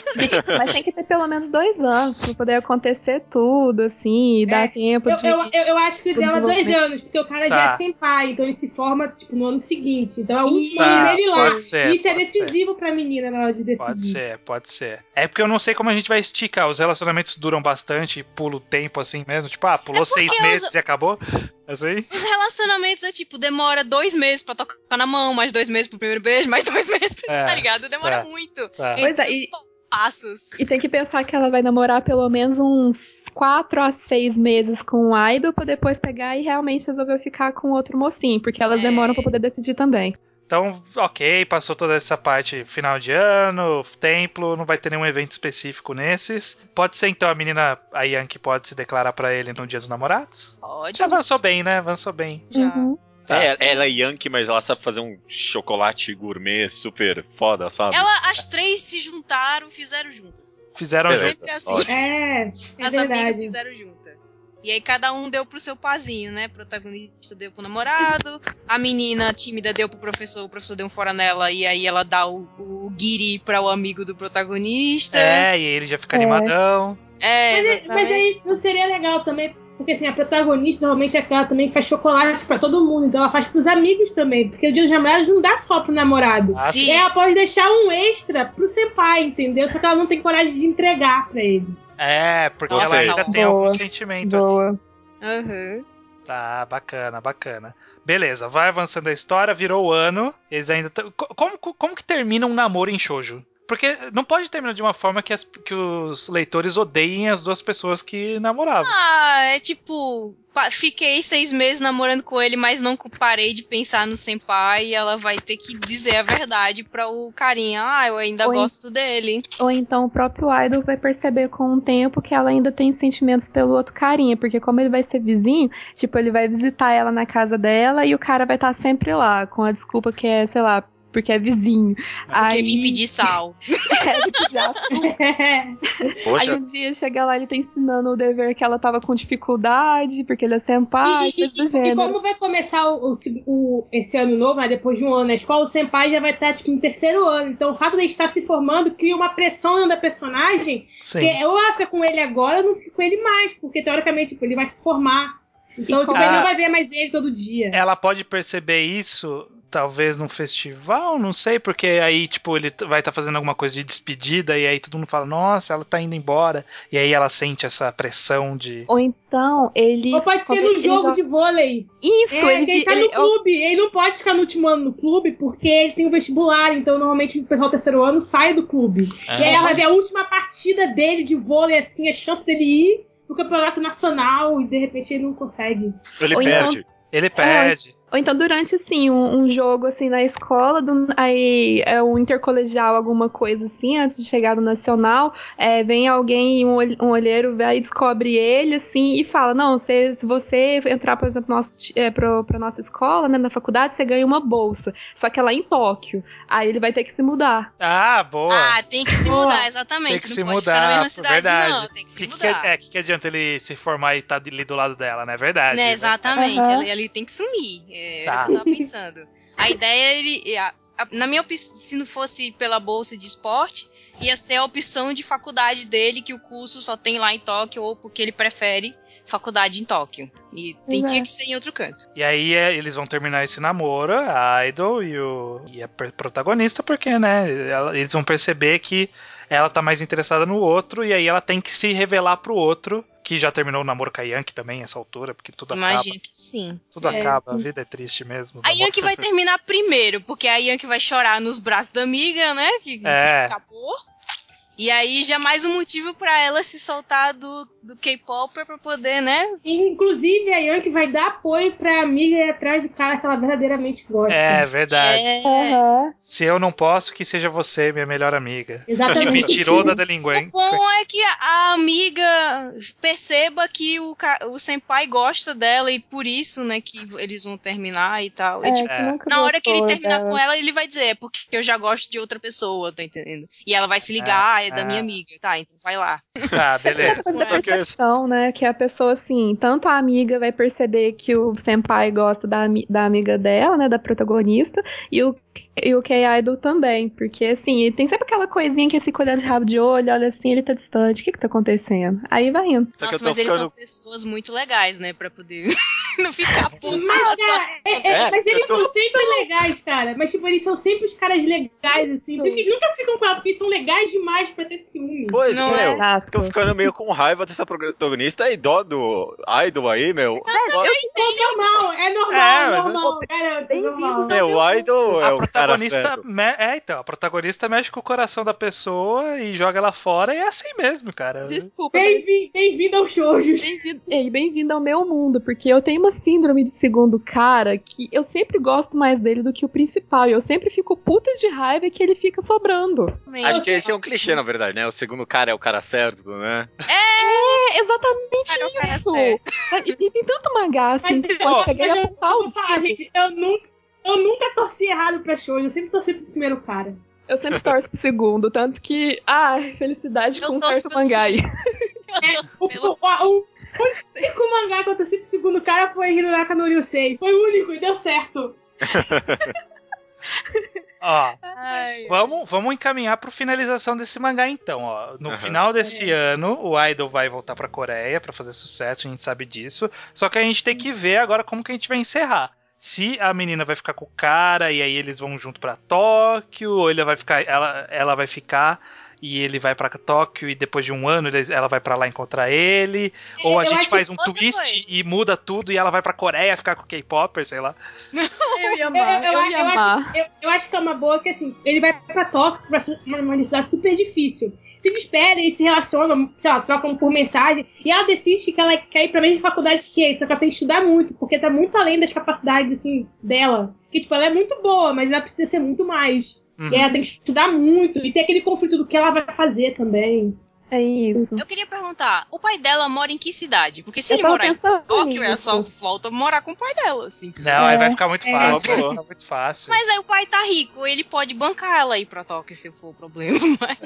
Mas tem que ter pelo menos dois anos pra poder acontecer tudo, assim, e dar É, tempo Eu, de. eu, eu, eu acho que o ideal é dois anos, porque o cara Tá. já é senpai, então ele se forma tipo, no ano seguinte. Então é o último Tá, ano dele lá. ser, E isso é decisivo pra menina na hora de decidir. Pode ser, pode ser. É porque eu não sei como a gente vai esticar. Os relacionamentos duram bastante e pula o tempo assim mesmo. Tipo, ah, pulou É seis os- meses e acabou. Assim? Os relacionamentos é tipo, demora dois meses pra tocar na mão, mais dois meses pro primeiro beijo, mais dois meses. É, tá ligado? Demora é. muito. Tá. Pois é, os e- passos. E tem que pensar que ela vai namorar pelo menos uns quatro a seis meses com o idol pra depois pegar e realmente resolver ficar com outro mocinho, porque elas É. demoram pra poder decidir também. Então, ok, passou toda essa parte final de ano, templo, não vai ter nenhum evento específico nesses. Pode ser então a menina, a Yankee pode se declarar pra ele no Dia dos Namorados? Pode. Já avançou bem, né? Avançou bem. Já. Uhum. Tá. É, ela é Yankee, mas ela sabe fazer um chocolate gourmet super foda, sabe? Ela, as três se juntaram, fizeram juntas. Fizeram Beleza. junto. Sempre assim. ótimo. É, é As amigas verdade. fizeram junta. E aí cada um deu pro seu pazinho, né? O protagonista deu pro namorado, a menina tímida deu pro professor, o professor deu um fora nela, e aí ela dá o, o guiri pra o amigo do protagonista. É, e ele já fica É. animadão. É, Mas, exatamente. mas aí não seria legal também, porque assim, a protagonista normalmente é aquela também que faz chocolate pra todo mundo, então ela faz pros amigos também, porque o dia dos namorados não dá só pro namorado. Ah. E ela pode deixar um extra pro senpai, entendeu? Só que ela não tem coragem de entregar pra ele. É, porque Nossa, ela ainda tem algum boa, sentimento. Boa. Aham. Tá, bacana, bacana. Beleza, vai avançando a história, virou o ano. Eles ainda. Como, como que termina um namoro em shoujo? Porque não pode terminar de uma forma que, as- que os leitores odeiem as duas pessoas que namoravam. Ah, é tipo, fiquei seis meses namorando com ele, mas não parei de pensar no senpai e ela vai ter que dizer a verdade pra o carinha. Ah, eu ainda Oi. gosto dele. Ou então o próprio idol vai perceber com o tempo que ela ainda tem sentimentos pelo outro carinha, porque como ele vai ser vizinho, tipo, ele vai visitar ela na casa dela e o cara vai estar sempre lá, com a desculpa que é, sei lá, porque é vizinho. Porque Aí, vim pedir sal. é, de pedir açúcar. Aí um dia chega lá, ele tá ensinando o dever que ela tava com dificuldade, porque ele é senpai, e, coisa do e- e como vai começar o, o- o- esse ano novo, né, depois de um ano na escola, o senpai já vai estar tipo, no terceiro ano. Então o fato de ele estar se formando cria uma pressão dentro da personagem Sim. que ou ela fica com ele agora ou não fica com ele mais, porque teoricamente tipo, ele vai se formar. Então, E tipo, como- ele não vai ver mais ele todo dia. Ela pode perceber isso, talvez num festival, não sei, porque aí, tipo, ele vai estar fazendo alguma coisa de despedida e aí todo mundo fala, nossa, ela tá indo embora. E aí ela sente essa pressão de. Ou então ele. Ou pode ser no ele jogo joga- de vôlei. Isso, é, ele, que ele tá ele- no clube. Ele não pode ficar no último ano no clube porque ele tem o vestibular. Então, normalmente, o pessoal do terceiro ano sai do clube. É. E aí ela vai ver a última partida dele de vôlei, assim, a chance dele ir pro campeonato nacional e de repente ele não consegue. ele ou então- perde. Ele perde. Ou então, durante, assim, um, um jogo, assim, na escola, do- aí é um intercolegial, alguma coisa assim, antes de chegar no nacional, é, vem alguém, um, um olheiro, vai e descobre ele, assim, e fala, não, se, se você entrar, por exemplo, nosso, é, pro, pra nossa escola, né, na faculdade, você ganha uma bolsa. Só que ela é em Tóquio. Aí ele vai ter que se mudar. Ah, boa. Ah, tem que se Boa. mudar, exatamente. Tem que não se pode mudar, ficar na mesma é cidade, verdade. não. Tem que se que, que, mudar. é, que, que adianta ele se formar e tá ali do lado dela, né? Verdade. Né, exatamente. Aham. Ele, ele tem que sumir. É, Tá. era o que eu tava pensando. A ideia é ele. A, a- na minha opinião, se não fosse pela bolsa de esporte, ia ser a opção de faculdade dele, que o curso só tem lá em Tóquio, ou porque ele prefere faculdade em Tóquio. E tem, tinha que ser em outro canto. E aí é, eles vão terminar esse namoro, a Idol e, o, e a protagonista, porque, né, eles vão perceber que ela tá mais interessada no outro, e aí ela tem que se revelar pro outro, que já terminou o namoro com a Yankee também, nessa altura, porque tudo Imagino acaba. que sim. Tudo É. acaba, a vida é triste mesmo. A Yankee vai terminar primeiro, porque a Yankee vai chorar nos braços da amiga, né? Que, que É. acabou. E aí já mais um motivo pra ela se soltar do, do K-Popper pra poder, né? Inclusive, a Yankee vai dar apoio pra amiga ir atrás do cara que ela verdadeiramente gosta. É verdade. É, Aham. Se eu não posso, que seja você, minha melhor amiga. Que Exatamente. me tirou da O delinquente. bom é que a, amiga perceba que o, o senpai gosta dela e por isso, né, que eles vão terminar e tal. E, É, tipo, que nunca na hora que ele terminar dela. com ela, ele vai dizer, é porque eu já gosto de outra pessoa, tá entendendo? E ela vai se ligar, ah, é, da é. minha amiga. Tá, então vai lá. Tá, beleza. Essa coisa da Só que- percepção, né? Que a pessoa, assim, tanto a amiga vai perceber que o senpai gosta da, da amiga dela, né? Da protagonista, e o, e o K-Idol também. Porque, assim, tem sempre aquela coisinha que fica olhando de rabo de olho, olha assim, ele tá distante, o que que tá acontecendo? Aí vai indo. Nossa, mas eles são ficando- pessoas muito legais, né, pra poder não ficar puto. Mas, cara, é- é- É, mas eles eu tô- são sempre legais, cara. Mas, tipo, eles são sempre os caras legais, assim. Por isso que eles nunca ficam com ela, porque eles são legais demais pra ter ciúme. Pois, Não meu, é? Exato. tô ficando meio com raiva dessa protagonista e dó do Idol aí, meu. É normal, é normal, É, normal, garanto, Bem-vindo normal. Meu, o Idol é A o cara protagonista. certo. me- É, então, a protagonista mexe com o coração da pessoa e joga ela fora, e é assim mesmo, cara. Desculpa, Bem-vindo bem aos shoujos. Bem-vindo ei, bem-vindo ao meu mundo, porque eu tenho uma síndrome de segundo cara que eu sempre gosto mais dele do que o principal. E eu sempre fico puta de raiva que ele fica sobrando. Acho que esse é um clichê, na verdade, né? O segundo cara é o cara certo, né? É exatamente Cara, o cara isso. E tem tanto mangá assim Mas, que pode pegar e apontar eu o dedo. gente, eu nunca, eu nunca torci errado pra shoujo, eu sempre torci pro primeiro cara. Eu sempre torço pro segundo, tanto que, ah, felicidade Eu com um certo mangá aí. É, o, o, o, o único mangá que eu pro segundo cara foi Hirunaka no Ryusei. Foi o único e deu certo. Ó, Ai, vamos, vamos encaminhar pro finalização desse mangá então, ó. No Aham. final desse ano, o Idol vai voltar pra Coreia pra fazer sucesso, a gente sabe disso. Só que a gente tem que ver agora como que a gente vai encerrar. Se a menina vai ficar com o cara e aí eles vão junto pra Tóquio, ou ele vai ficar, ela, ela vai ficar e ele vai pra Tóquio e depois de um ano ela vai pra lá encontrar ele, ou a gente faz um twist coisa. e muda tudo e ela vai pra Coreia ficar com o K-Popper, sei lá. Eu ia Eu, amar, eu, eu, eu, ia eu amar. acho, eu, eu acho que é uma boa que assim, ele vai pra Tóquio, pra uma uma cidade super difícil. Se despedem se relacionam, sei lá, trocam por mensagem, e ela decide que ela quer ir pra mesma faculdade que ele, só que ela tem que estudar muito, porque tá muito além das capacidades, assim, dela. Que, tipo, ela é muito boa, mas ela precisa ser muito mais. Uhum. E ela tem que estudar muito, e tem aquele conflito do que ela vai fazer também. É isso. Eu queria perguntar, o pai dela mora em que cidade? Porque se Eu ele morar em Tóquio, é nisso. só volta morar com o pai dela, simples Não, assim. aí vai ficar muito É. fácil, vai Boa. ficar muito fácil. Mas aí o pai tá rico, ele pode bancar ela ir pra Tóquio se for o problema. Mas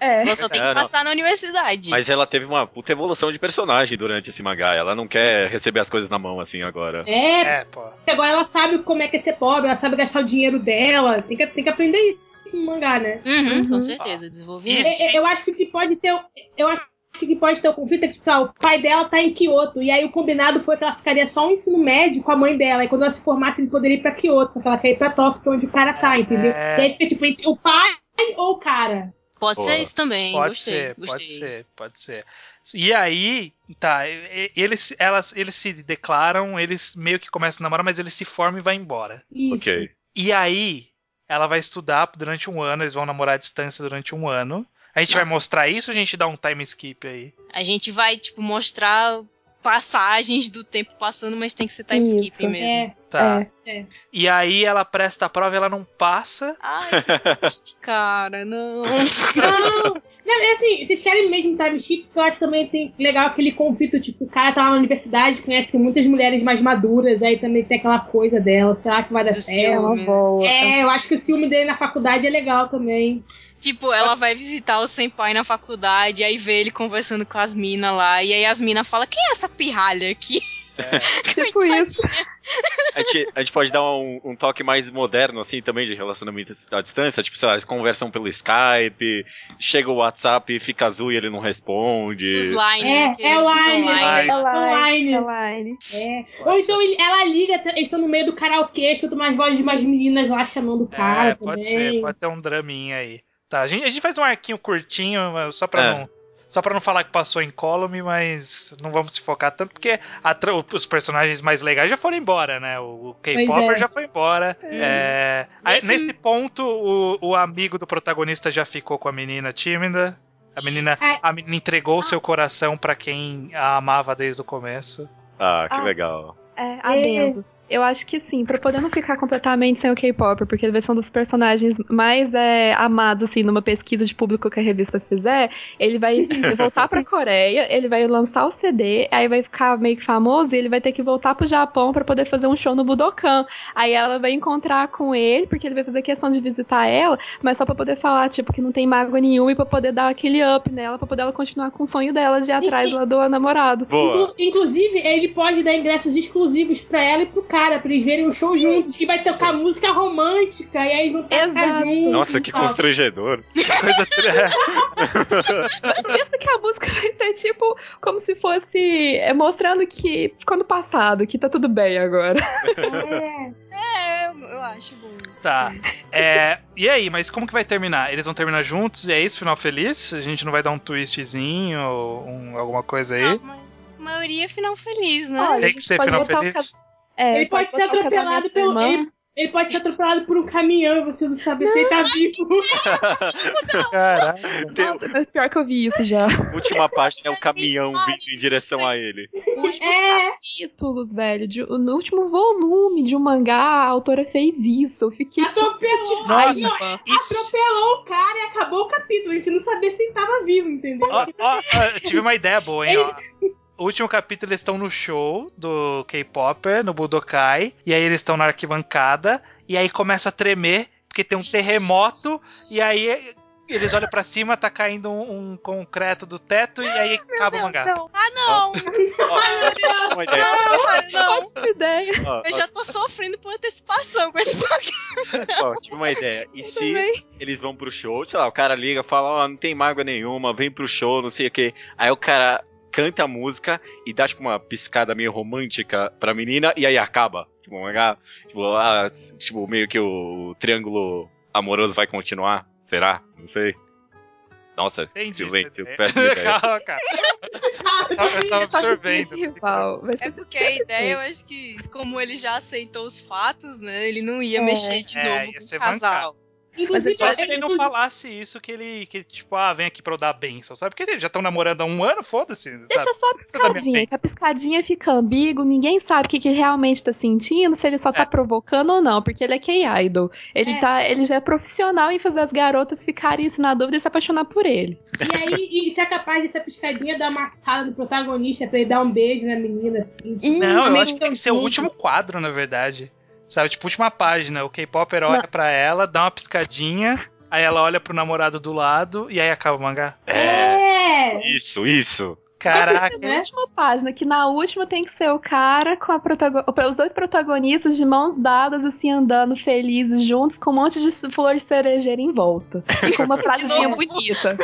É. ela só tem É, que não. passar na universidade. Mas ela teve uma puta evolução de personagem durante esse mangá. Ela não quer receber as coisas na mão assim agora. É, É, pô. porque agora ela sabe como é que é ser pobre, ela sabe gastar o dinheiro dela, tem que, tem que aprender isso no mangá, né? Uhum, Uhum. com certeza, desenvolvimento. Isso. Eu, eu acho que o que pode ter. Eu acho que pode ter o conflito é que, lá, o pai dela tá em Kyoto. E aí o combinado foi que ela ficaria só um ensino médio com a mãe dela. E quando ela se formasse, ele poderia ir pra Kyoto. Só que ela quer ir pra Tóquio, que é onde o cara tá, entendeu? É. E aí fica tipo entre o pai ou o cara. Pode Boa. ser isso também, Pode gostei, ser, gostei. pode ser, pode ser. E aí, tá, eles, elas, eles se declaram, eles meio que começam a namorar, mas eles se formam e vão embora. Isso. Ok. E aí, ela vai estudar durante um ano, eles vão namorar à distância durante um ano. A gente vai Nossa. mostrar isso ou a gente dá um time skip aí? A gente vai, tipo, mostrar passagens do tempo passando, mas tem que ser time Isso. skip mesmo. É. Tá. É. E aí ela presta a prova e ela não passa. Ai, que triste, cara, não. Não, não, é assim, vocês querem mesmo time skip, porque eu acho também tem legal aquele conflito, tipo, o cara tá lá na universidade, conhece muitas mulheres mais maduras, aí também tem aquela coisa dela, será que vai dar Do certo? É uma ciúme. boa. É, eu acho que o ciúme dele na faculdade é legal também. Tipo, ela vai visitar o senpai na faculdade, aí vê ele conversando com as minas lá, e aí as minas falam, quem é essa pirralha aqui? Tipo isso. A gente, a gente pode dar um, um toque mais moderno, assim, também, de relacionamento à distância. Tipo, sei lá, eles conversam pelo Skype, chega o WhatsApp, fica azul e ele não responde. Os line, É, né? é usam line, line. é online. Online. É. Ou então ele- ela liga, eles estão no meio do karaokê, escuta umas vozes de umas meninas lá chamando o cara. é, pode também. ser, pode ter um draminha aí. Tá, a gente, a gente faz um arquinho curtinho, só pra É. não. Só pra não falar que passou em column, mas não vamos se focar tanto, porque a tra- os personagens mais legais já foram embora, né? O, o K-Popper é. já foi embora. É, aí, Nesse- Nesse ponto, o, o amigo do protagonista já ficou com a menina tímida. A menina, a menina entregou seu coração pra quem a amava desde o começo. Ah, que Ah. legal. É, adendo. Eu acho que sim, pra poder não ficar completamente sem o K-pop, porque ele vai ser um dos personagens mais é, amados, assim, numa pesquisa de público que a revista fizer. Ele vai voltar pra Coreia, ele vai lançar o CD, aí vai ficar meio que famoso e ele vai ter que voltar pro Japão pra poder fazer um show no Budokan. Aí ela vai encontrar com ele, porque ele vai fazer questão de visitar ela, mas só pra poder falar, tipo, que não tem mágoa nenhuma e pra poder dar aquele up nela, pra poder ela continuar com o sonho dela de ir atrás lá do namorado. Boa. Inclu- Inclusive, ele pode dar ingressos exclusivos pra ela e pro cara, pra eles verem o show juntos, que vai tocar música romântica, e aí eles vão tocar juntos. Nossa, que tal. constrangedor. Coisa tre- Pensa que a música vai ser tipo como se fosse é, mostrando que ficou no passado, que tá tudo bem agora. É. É, eu, eu acho bom. Tá. sim. É, e aí, mas como que vai terminar? Eles vão terminar juntos e é isso, final feliz? A gente não vai dar um twistzinho ou um- alguma coisa aí? Ah, mas a maioria é final feliz, né? Olha, Tem que ser final feliz? É, Ele pode ser botar o atropelado pelo- irmã. ele- Ele pode ser atropelado por um caminhão e você não sabe se ele tá vivo. Tem- Nossa, mas pior que eu vi isso já. última página é o caminhão vindo em direção a ele. É, Títulos, velho. de- no último volume de um mangá, a autora fez isso. Eu fiquei. atropelou. Nossa, Não, Isso. atropelou o cara e acabou o capítulo. A gente não sabia se ele tava vivo, entendeu? Ó, tive uma ideia boa, hein? Ó. O último capítulo eles estão no show do K-Popper, no Budokai, e aí eles estão na arquibancada, e aí começa a tremer, porque tem um terremoto, e aí eles olham pra cima, tá caindo um, um concreto do teto, e aí acaba o Não, mangá. não. Ah, não! Ideia? Ah, não! Ótima ideia. Ó, Eu já tô sofrendo por antecipação com esse ó, ó, tive uma ideia. E se Também. eles vão pro show, sei lá, o cara liga, fala, ó, não tem mágoa nenhuma, vem pro show, não sei o que. Aí o cara canta a música e dá, tipo, uma piscada meio romântica pra menina e aí acaba. Tipo, mangá, tipo, ah, tipo, meio que o triângulo amoroso vai continuar. Será? Não sei. Nossa, Entendi. silêncio, você- péssima ideia. Calma, cara. Eu tava- eu tava Só que absorvendo. rival. É porque a ideia, eu acho que, como ele já aceitou os fatos, né? Ele não ia É. mexer de É, novo ia com o casal. Inclusive, Só se ele- ele não falasse isso, que ele, que tipo, ah, vem aqui pra eu dar bênção, sabe? Porque eles já estão namorando há um ano, foda-se. Deixa sabe? só a piscadinha, que a piscadinha fica ambíguo, ninguém sabe o que, que ele realmente tá sentindo, se ele só tá É. provocando ou não, porque ele é K-Idol. Ele, É. tá, ele já é profissional em fazer as garotas ficarem assim, na dúvida e se apaixonar por ele. E aí, e se é capaz dessa piscadinha dar uma sala do protagonista pra ele dar um beijo na menina, assim. Ih, Não, eu acho que tem que ser o último quadro, na verdade. Sabe, tipo, última página. O K-Popper olha pra ela, dá uma piscadinha, aí ela olha pro namorado do lado e aí acaba o mangá. É, É! isso, isso. Caraca. Na última página, que na última tem que ser o cara com a protago- os dois protagonistas de mãos dadas, assim, andando felizes juntos, com um monte de flor de cerejeira em volta. E com uma frasezinha bonita.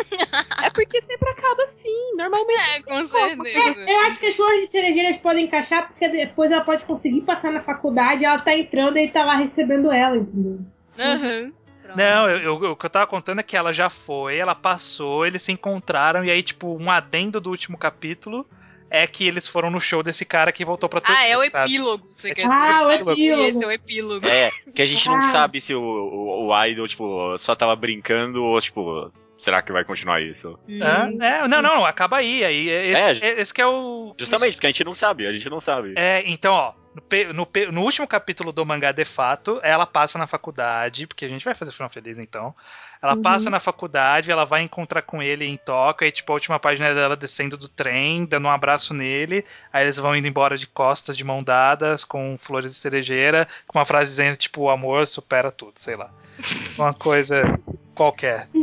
É porque sempre acaba assim, normalmente. É, com certeza. Eu acho que as flores de cerejeiras podem encaixar, porque depois ela pode conseguir passar na faculdade, ela tá entrando e ele tá lá recebendo ela, entendeu? Aham. Pronto. Não, eu, eu- o que eu tava contando é que ela já foi, ela passou, eles se encontraram, e aí, tipo, um adendo do último capítulo é que eles foram no show desse cara que voltou pra Ah, é o sabe? epílogo, você quer Ah, o dizer? epílogo. Esse é o epílogo. É, que a gente não Ah. sabe se o, o, o Idol, tipo, só tava brincando ou, tipo, será que vai continuar isso? Hum. É, não, não, acaba aí. aí esse, esse que é o. Justamente, porque a gente não sabe, a gente não sabe. É, então, ó, no, no, no último capítulo do mangá de fato, ela passa na faculdade, porque a gente vai fazer final feliz então. Ela Uhum. passa na faculdade, ela vai encontrar com ele em Tóquio, e tipo, a última página é dela descendo do trem, dando um abraço nele, aí eles vão indo embora de costas, de mão dadas, com flores de cerejeira, com uma frase dizendo, tipo, o amor supera tudo, sei lá. Uma coisa. Qualquer.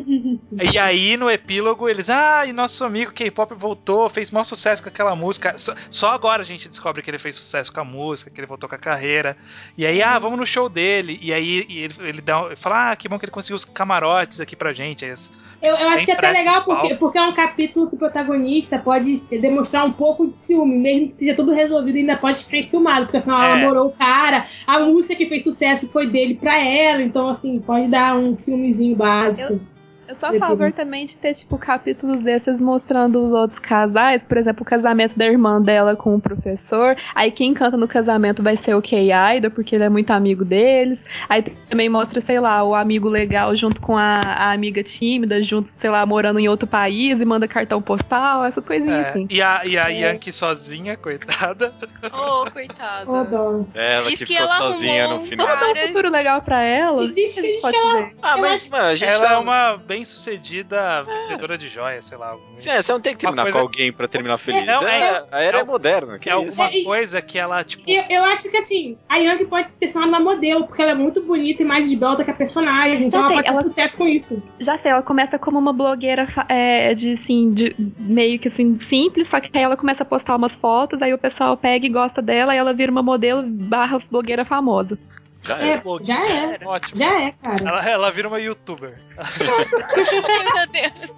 e aí, no epílogo, eles, ah, e nosso amigo K-pop voltou, fez maior sucesso com aquela música. Só, só, agora a gente descobre que ele fez sucesso com a música, que ele voltou com a carreira. E aí, ah, vamos no show dele. E aí ele, ele dá, ele fala, ah, que bom que ele conseguiu os camarotes aqui pra gente. Aí, eu, eu acho que é até legal porque, porque é um capítulo que o protagonista pode demonstrar um pouco de ciúme, mesmo que seja tudo resolvido, ainda pode ficar enciumado, porque afinal é. ela namorou o cara, a música que fez sucesso foi dele pra ela, então assim, pode dar um ciúmezinho básico. Eu eu sou a favor também de ter, tipo, capítulos desses mostrando os outros casais. Por exemplo, o casamento da irmã dela com o professor. Aí quem canta no casamento vai ser o Kei Aida, porque ele é muito amigo deles. Aí também mostra, sei lá, o amigo legal junto com a, a amiga tímida, juntos, sei lá, morando em outro país e manda cartão postal, essa coisinha é. assim. E a, e a é. Yankee sozinha, coitada. Oh, coitada. Oh, ela Diz que, que ela ficou sozinha no final. Vamos dar um futuro legal pra ela. O que a gente pode fazer? Ah, mas, mano, a gente ela tá... é uma bem sucedida vendedora de joias, sei lá. Sim, é, você não tem que terminar coisa... com alguém pra terminar feliz. Não, é, é, a era é, é moderna. é alguma coisa que ela, tipo. Eu, eu, acho que assim, a Yang pode ter sido uma modelo, porque ela é muito bonita e mais esbelta que a personagem. Então ela pode ela... ter sucesso com isso. Já sei, ela começa como uma blogueira é, de assim, de meio que assim, simples, só que aí ela começa a postar umas fotos, aí o pessoal pega e gosta dela e ela vira uma modelo barra blogueira famosa. Já é. é já é. Ótimo. Já é, cara. Ela, ela vira uma youtuber. Meu Deus.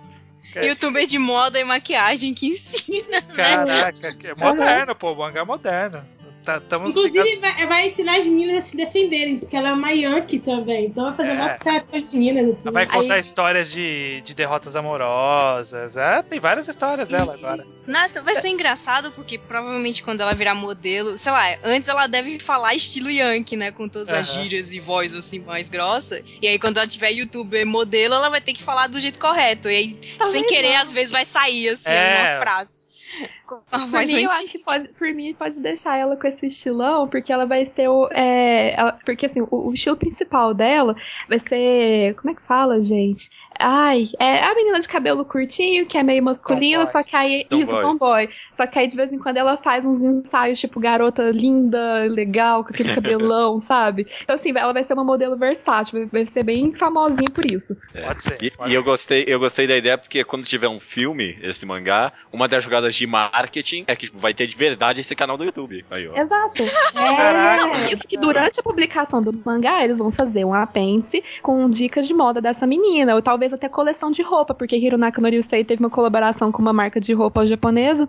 Youtuber de moda e maquiagem que ensina, né? Caraca, é moderno, pô, o mangá é moderno. Tá, Inclusive, vai, vai, ensinar as meninas a se defenderem, porque ela é uma Yankee também. Então vai fazer é. um sucesso com as meninas. Assim. Ela vai contar Aí... histórias de, de derrotas amorosas. É, tem várias histórias dela agora. Nossa, vai ser engraçado, porque provavelmente quando ela virar modelo, sei lá, antes ela deve falar estilo Yankee, né? Com todas as gírias e voz assim mais grossa. E aí, quando ela tiver youtuber modelo, ela vai ter que falar do jeito correto. E aí, sem querer, às vezes vai sair assim, é. uma frase. por mim, eu acho que pode, por mim, pode deixar ela com esse estilão, porque ela vai ser o. É, ela, porque assim, o, o, estilo principal dela vai ser. Como é que fala, gente? Ai, é a menina de cabelo curtinho, que é meio masculina, só que aí. Tom isso, boy. tomboy. Só que aí de vez em quando ela faz uns ensaios, tipo, garota linda, legal, com aquele cabelão, sabe? Então, assim, ela vai ser uma modelo versátil, vai ser bem famosinha por isso. É. Pode ser. E, pode e ser. eu gostei, eu gostei da ideia, porque quando tiver um filme, esse mangá, uma das jogadas de marketing é que vai ter de verdade esse canal do YouTube. Aí, ó. Exato. É. Isso que durante a publicação do mangá, eles vão fazer um apêndice com dicas de moda dessa menina, ou talvez até coleção de roupa, porque Hirunaka Noryusei teve uma colaboração com uma marca de roupa japonesa.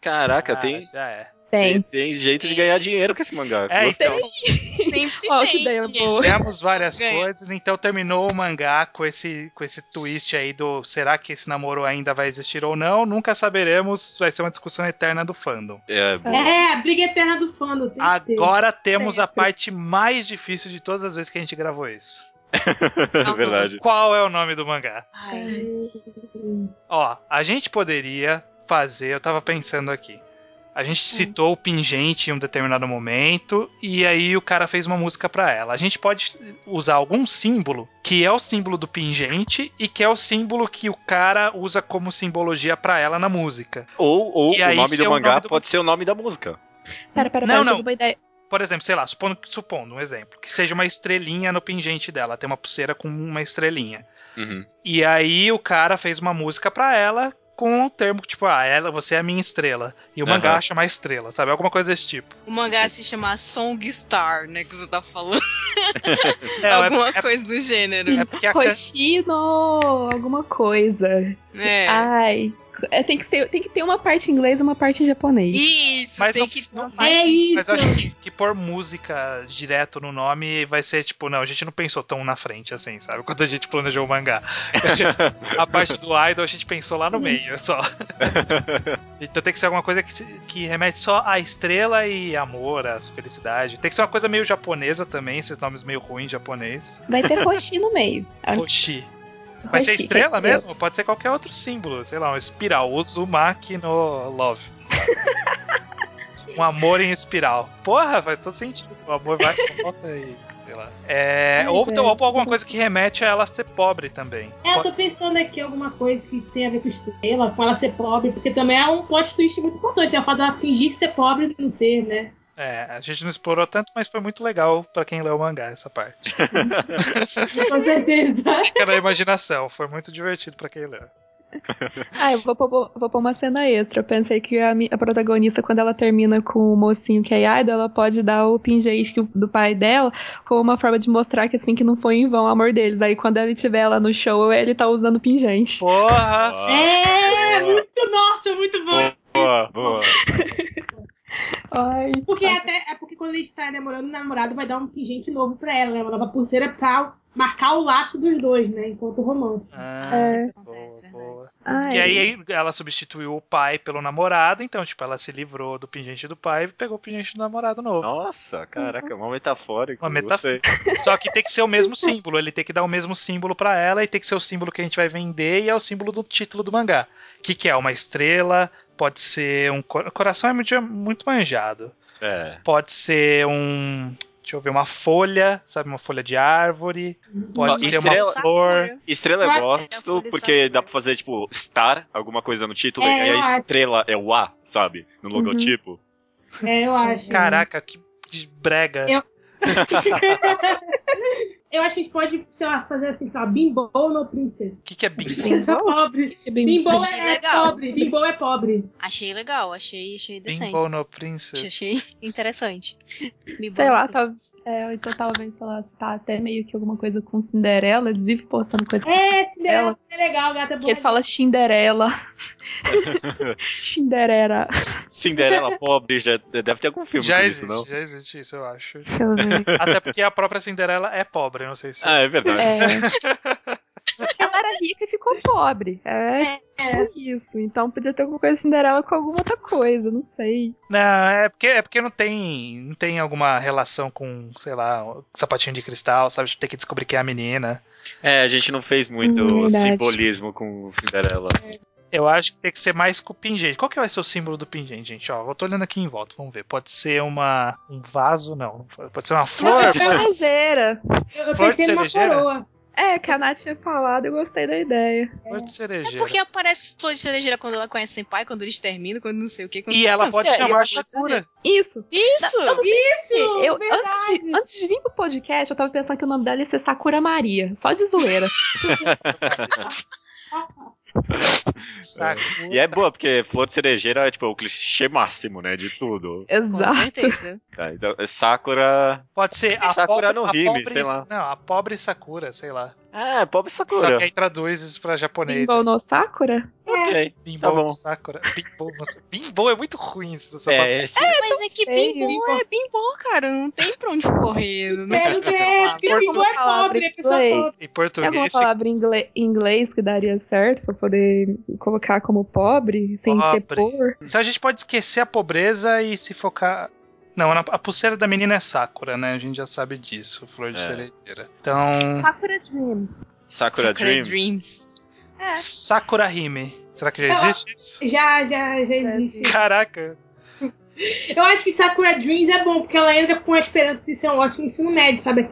Caraca, ah, tem. Já é. Tem. tem. tem. jeito de ganhar dinheiro com esse mangá. É, então. Sempre oh, tem. ideia boa. Temos várias coisas, então terminou o mangá com esse, com esse twist aí do será que esse namoro ainda vai existir ou não? Nunca saberemos, vai ser uma discussão eterna do fandom. É, é a briga eterna do fandom. Agora temos a parte mais difícil de todas as vezes que a gente gravou isso. É verdade. Qual é o nome do mangá? Ai, Ó, a gente poderia fazer, eu tava pensando aqui. A gente hum. citou o pingente em um determinado momento e aí o cara fez uma música para ela. A gente pode usar algum símbolo que é o símbolo do pingente e que é o símbolo que o cara usa como simbologia para ela na música. Ou, ou o nome do mangá nome do... pode ser o nome da música. Pera, pera, pera, não, não. uma ideia por exemplo, sei lá, supondo, supondo um exemplo, que seja uma estrelinha no pingente dela, tem uma pulseira com uma estrelinha. Uhum. E aí o cara fez uma música pra ela com o termo tipo, ah, ela, você é a minha estrela. E o uhum. mangá chama estrela, sabe? Alguma coisa desse tipo. O mangá se chama Song Star, né? Que você tá falando. É, é, alguma é, coisa do gênero. É porque a Hoshino, alguma coisa. É. Ai. É, tem, que ter, tem que ter uma parte em inglês e uma parte em japonês. Isso, mas tem não, que não, mas, é isso. Mas eu acho que, que pôr música direto no nome vai ser tipo, não, a gente não pensou tão na frente assim, sabe? Quando a gente planejou o mangá. a parte do idol a gente pensou lá no meio só. então tem que ser alguma coisa que, que remete só à estrela e amor, às felicidade. Tem que ser uma coisa meio japonesa também, esses nomes meio ruins japonês. Vai ter Roshi no meio. Roshi. Vai ser estrela mesmo? Pode ser qualquer outro símbolo, sei lá, um espiral. Uzumaki no Love. um amor em espiral. Porra, faz todo sentido. O amor vai volta aí. Sei lá. É, Ai, ou, ou, alguma coisa que remete a ela ser pobre também. É, eu tô pensando aqui alguma coisa que tem a ver com estrela, com ela ser pobre, porque também é um plot twist muito importante. A fato dela fingir ser pobre e não ser, né? É, a gente não explorou tanto, mas foi muito legal pra quem leu o mangá essa parte. Com certeza. Fica na imaginação, foi muito divertido pra quem leu. Ah, eu vou pôr, vou pôr uma cena extra. Eu pensei que a, a protagonista, quando ela termina com o mocinho que é idol, ela pode dar o pingente que- do pai dela como uma forma de mostrar que assim que não foi em vão o amor deles. Aí quando ele estiver lá no show, ele tá usando pingente. Porra! É, muito, nossa, muito bom. Boa, boa. Ai, Porque até, é porque quando ele está namorando, o namorado vai dar um pingente novo pra ela, né? Uma nova pulseira pra marcar o laço dos dois, né? Enquanto romance. Ah, É. Sempre boa, acontece, boa. ai. E aí ela substituiu o pai pelo namorado, então, tipo, ela se livrou do pingente do pai e pegou o pingente do namorado novo. Nossa, caraca, uma metafórica. Uma gostei. Só que tem que ser o mesmo símbolo, ele tem que dar o mesmo símbolo pra ela e tem que ser o símbolo que a gente vai vender e é o símbolo do título do mangá. O que, que é? Uma estrela, pode ser um. cor- Coração é muito, muito manjado. É. Pode ser um. Deixa eu ver, uma folha, sabe? Uma folha de árvore. Pode Ó, ser estrela- uma flor. Estrela eu gosto porque dá pra fazer, tipo, star, alguma coisa no título, É, e a acho. estrela é o A, sabe? No logotipo. É, eu acho. Caraca, que brega. Eu- Eu acho que a gente pode, sei lá, fazer assim, sei lá, Bimbo no Princess. O que, que é bimbo? Princesa pobre. Bimbo Achei é legal. pobre. Bimbo é pobre. Achei legal, achei, achei decente. Bimbo no Princess. Achei interessante. Me Sei lá, bom, tá- É, então talvez, sei lá, tá até meio que alguma coisa com Cinderela, eles vivem postando coisa com É, Cinderela é legal, gata é que boa. eles falam Cinderela. Cinderela. Cinderela pobre, já deve ter algum filme Já existe, isso, não? já existe isso, eu acho. Deixa eu ver. Até porque a própria Cinderela é pobre, não sei se. Ah, é verdade. É. Ela era rica e ficou pobre. É, É. tipo isso. Então podia ter alguma coisa Cinderela com alguma outra coisa, não sei. Não, é porque, é porque não tem não tem alguma relação com, sei lá, o sapatinho de cristal, sabe? Tem que descobrir quem é a menina. É, a gente não fez muito Hum, verdade. simbolismo com Cinderela. Eu acho que tem que ser mais com o pingente. Qual que vai ser o símbolo do pingente, gente? Ó, eu tô olhando aqui em volta, vamos ver. Pode ser uma um vaso, não. Pode ser uma flor. Não, pode- Cerejeira. Eu, eu Flor de pensei numa cerejeira? coroa. É, que a Nath tinha falado, eu gostei da ideia. Flor de cerejeira. É porque aparece flor de cerejeira quando ela conhece Senpai, quando eles terminam, quando não sei o que. Quando E ela pode É, chamar e Sakura. Isso. Isso! Isso! Eu, verdade. antes, de, antes de vir pro podcast, eu tava pensando que o nome dela ia ser Sakura Maria. Só de zoeira. Sakura. E é boa, porque flor de cerejeira é tipo o clichê máximo, né? De tudo. Com Exato. certeza. Tá, então, é Sakura. Pode ser a Sakura pobre, no rime, pobre- sei lá. Não, a pobre Sakura, sei lá. Ah, pobre Só Sakura. que aí traduz isso pra japonês. Bimbo no Sakura? Ok. Bimbo Tá bom. Sakura. Bimbo, nossa, Bimbo é muito ruim isso. dessa palavra. É, esse Mas é que bimbo é bimbo, cara. Não tem pra onde correr. Não É, é, porque Bimbo é pobre, é pessoa pobre. Em Tem alguma português fica palavra em inglês que daria certo pra poder colocar como pobre, sem ser Pobre. por? Então a gente pode esquecer a pobreza e se focar. Não, a a pulseira da menina é Sakura, né? A gente já sabe disso, flor de É. cerejeira. Então, Sakura Dreams. Sakura, Sakura Dreams. Dreams. É. Sakura Hime. Será que já Eu- existe isso? Já, já, já existe. Caraca. Eu acho que Sakura Dreams é bom, porque ela entra com a esperança de ser um ótimo ensino médio, sabe?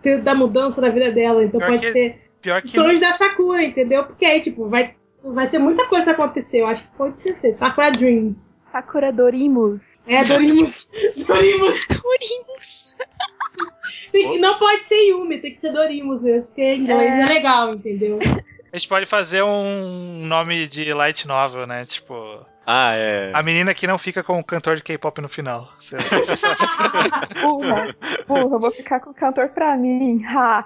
Período da mudança da vida dela. Então Pior pode que- ser Pior que sonhos da Sakura, entendeu? Porque aí, tipo, vai, vai ser muita coisa acontecer. Eu acho que pode ser, ser Sakura Dreams. Sakura Dorimus. É, Dorimos. Dorimos. Dorimos. Tem que- não pode ser Yumi, tem que ser Dorimos mesmo, porque em inglês É. é legal, entendeu? a gente pode fazer um nome de light novel, né? Tipo, Ah, é. a menina que não fica com o cantor de K-pop no final. Burra. Burra, eu vou ficar com o cantor pra mim. Ha.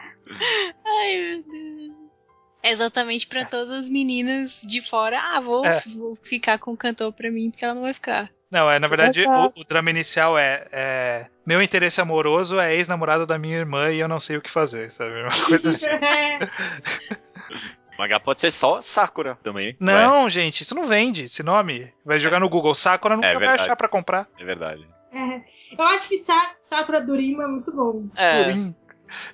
Ai, meu Deus. É exatamente pra todas as meninas de fora. Ah, vou, É. vou ficar com o cantor pra mim, porque ela não vai ficar. Não, é, na verdade, o, o drama inicial é, é, Meu interesse amoroso é ex-namorado da minha irmã e eu não sei o que fazer, sabe? Uma coisa assim. Mangá pode ser só Sakura também. Não, gente, isso não vende, esse nome. Vai jogar no Google. Sakura nunca É vai achar pra comprar. É verdade. É. Eu acho que Sa Sakura Dorima é muito bom. É. Turim.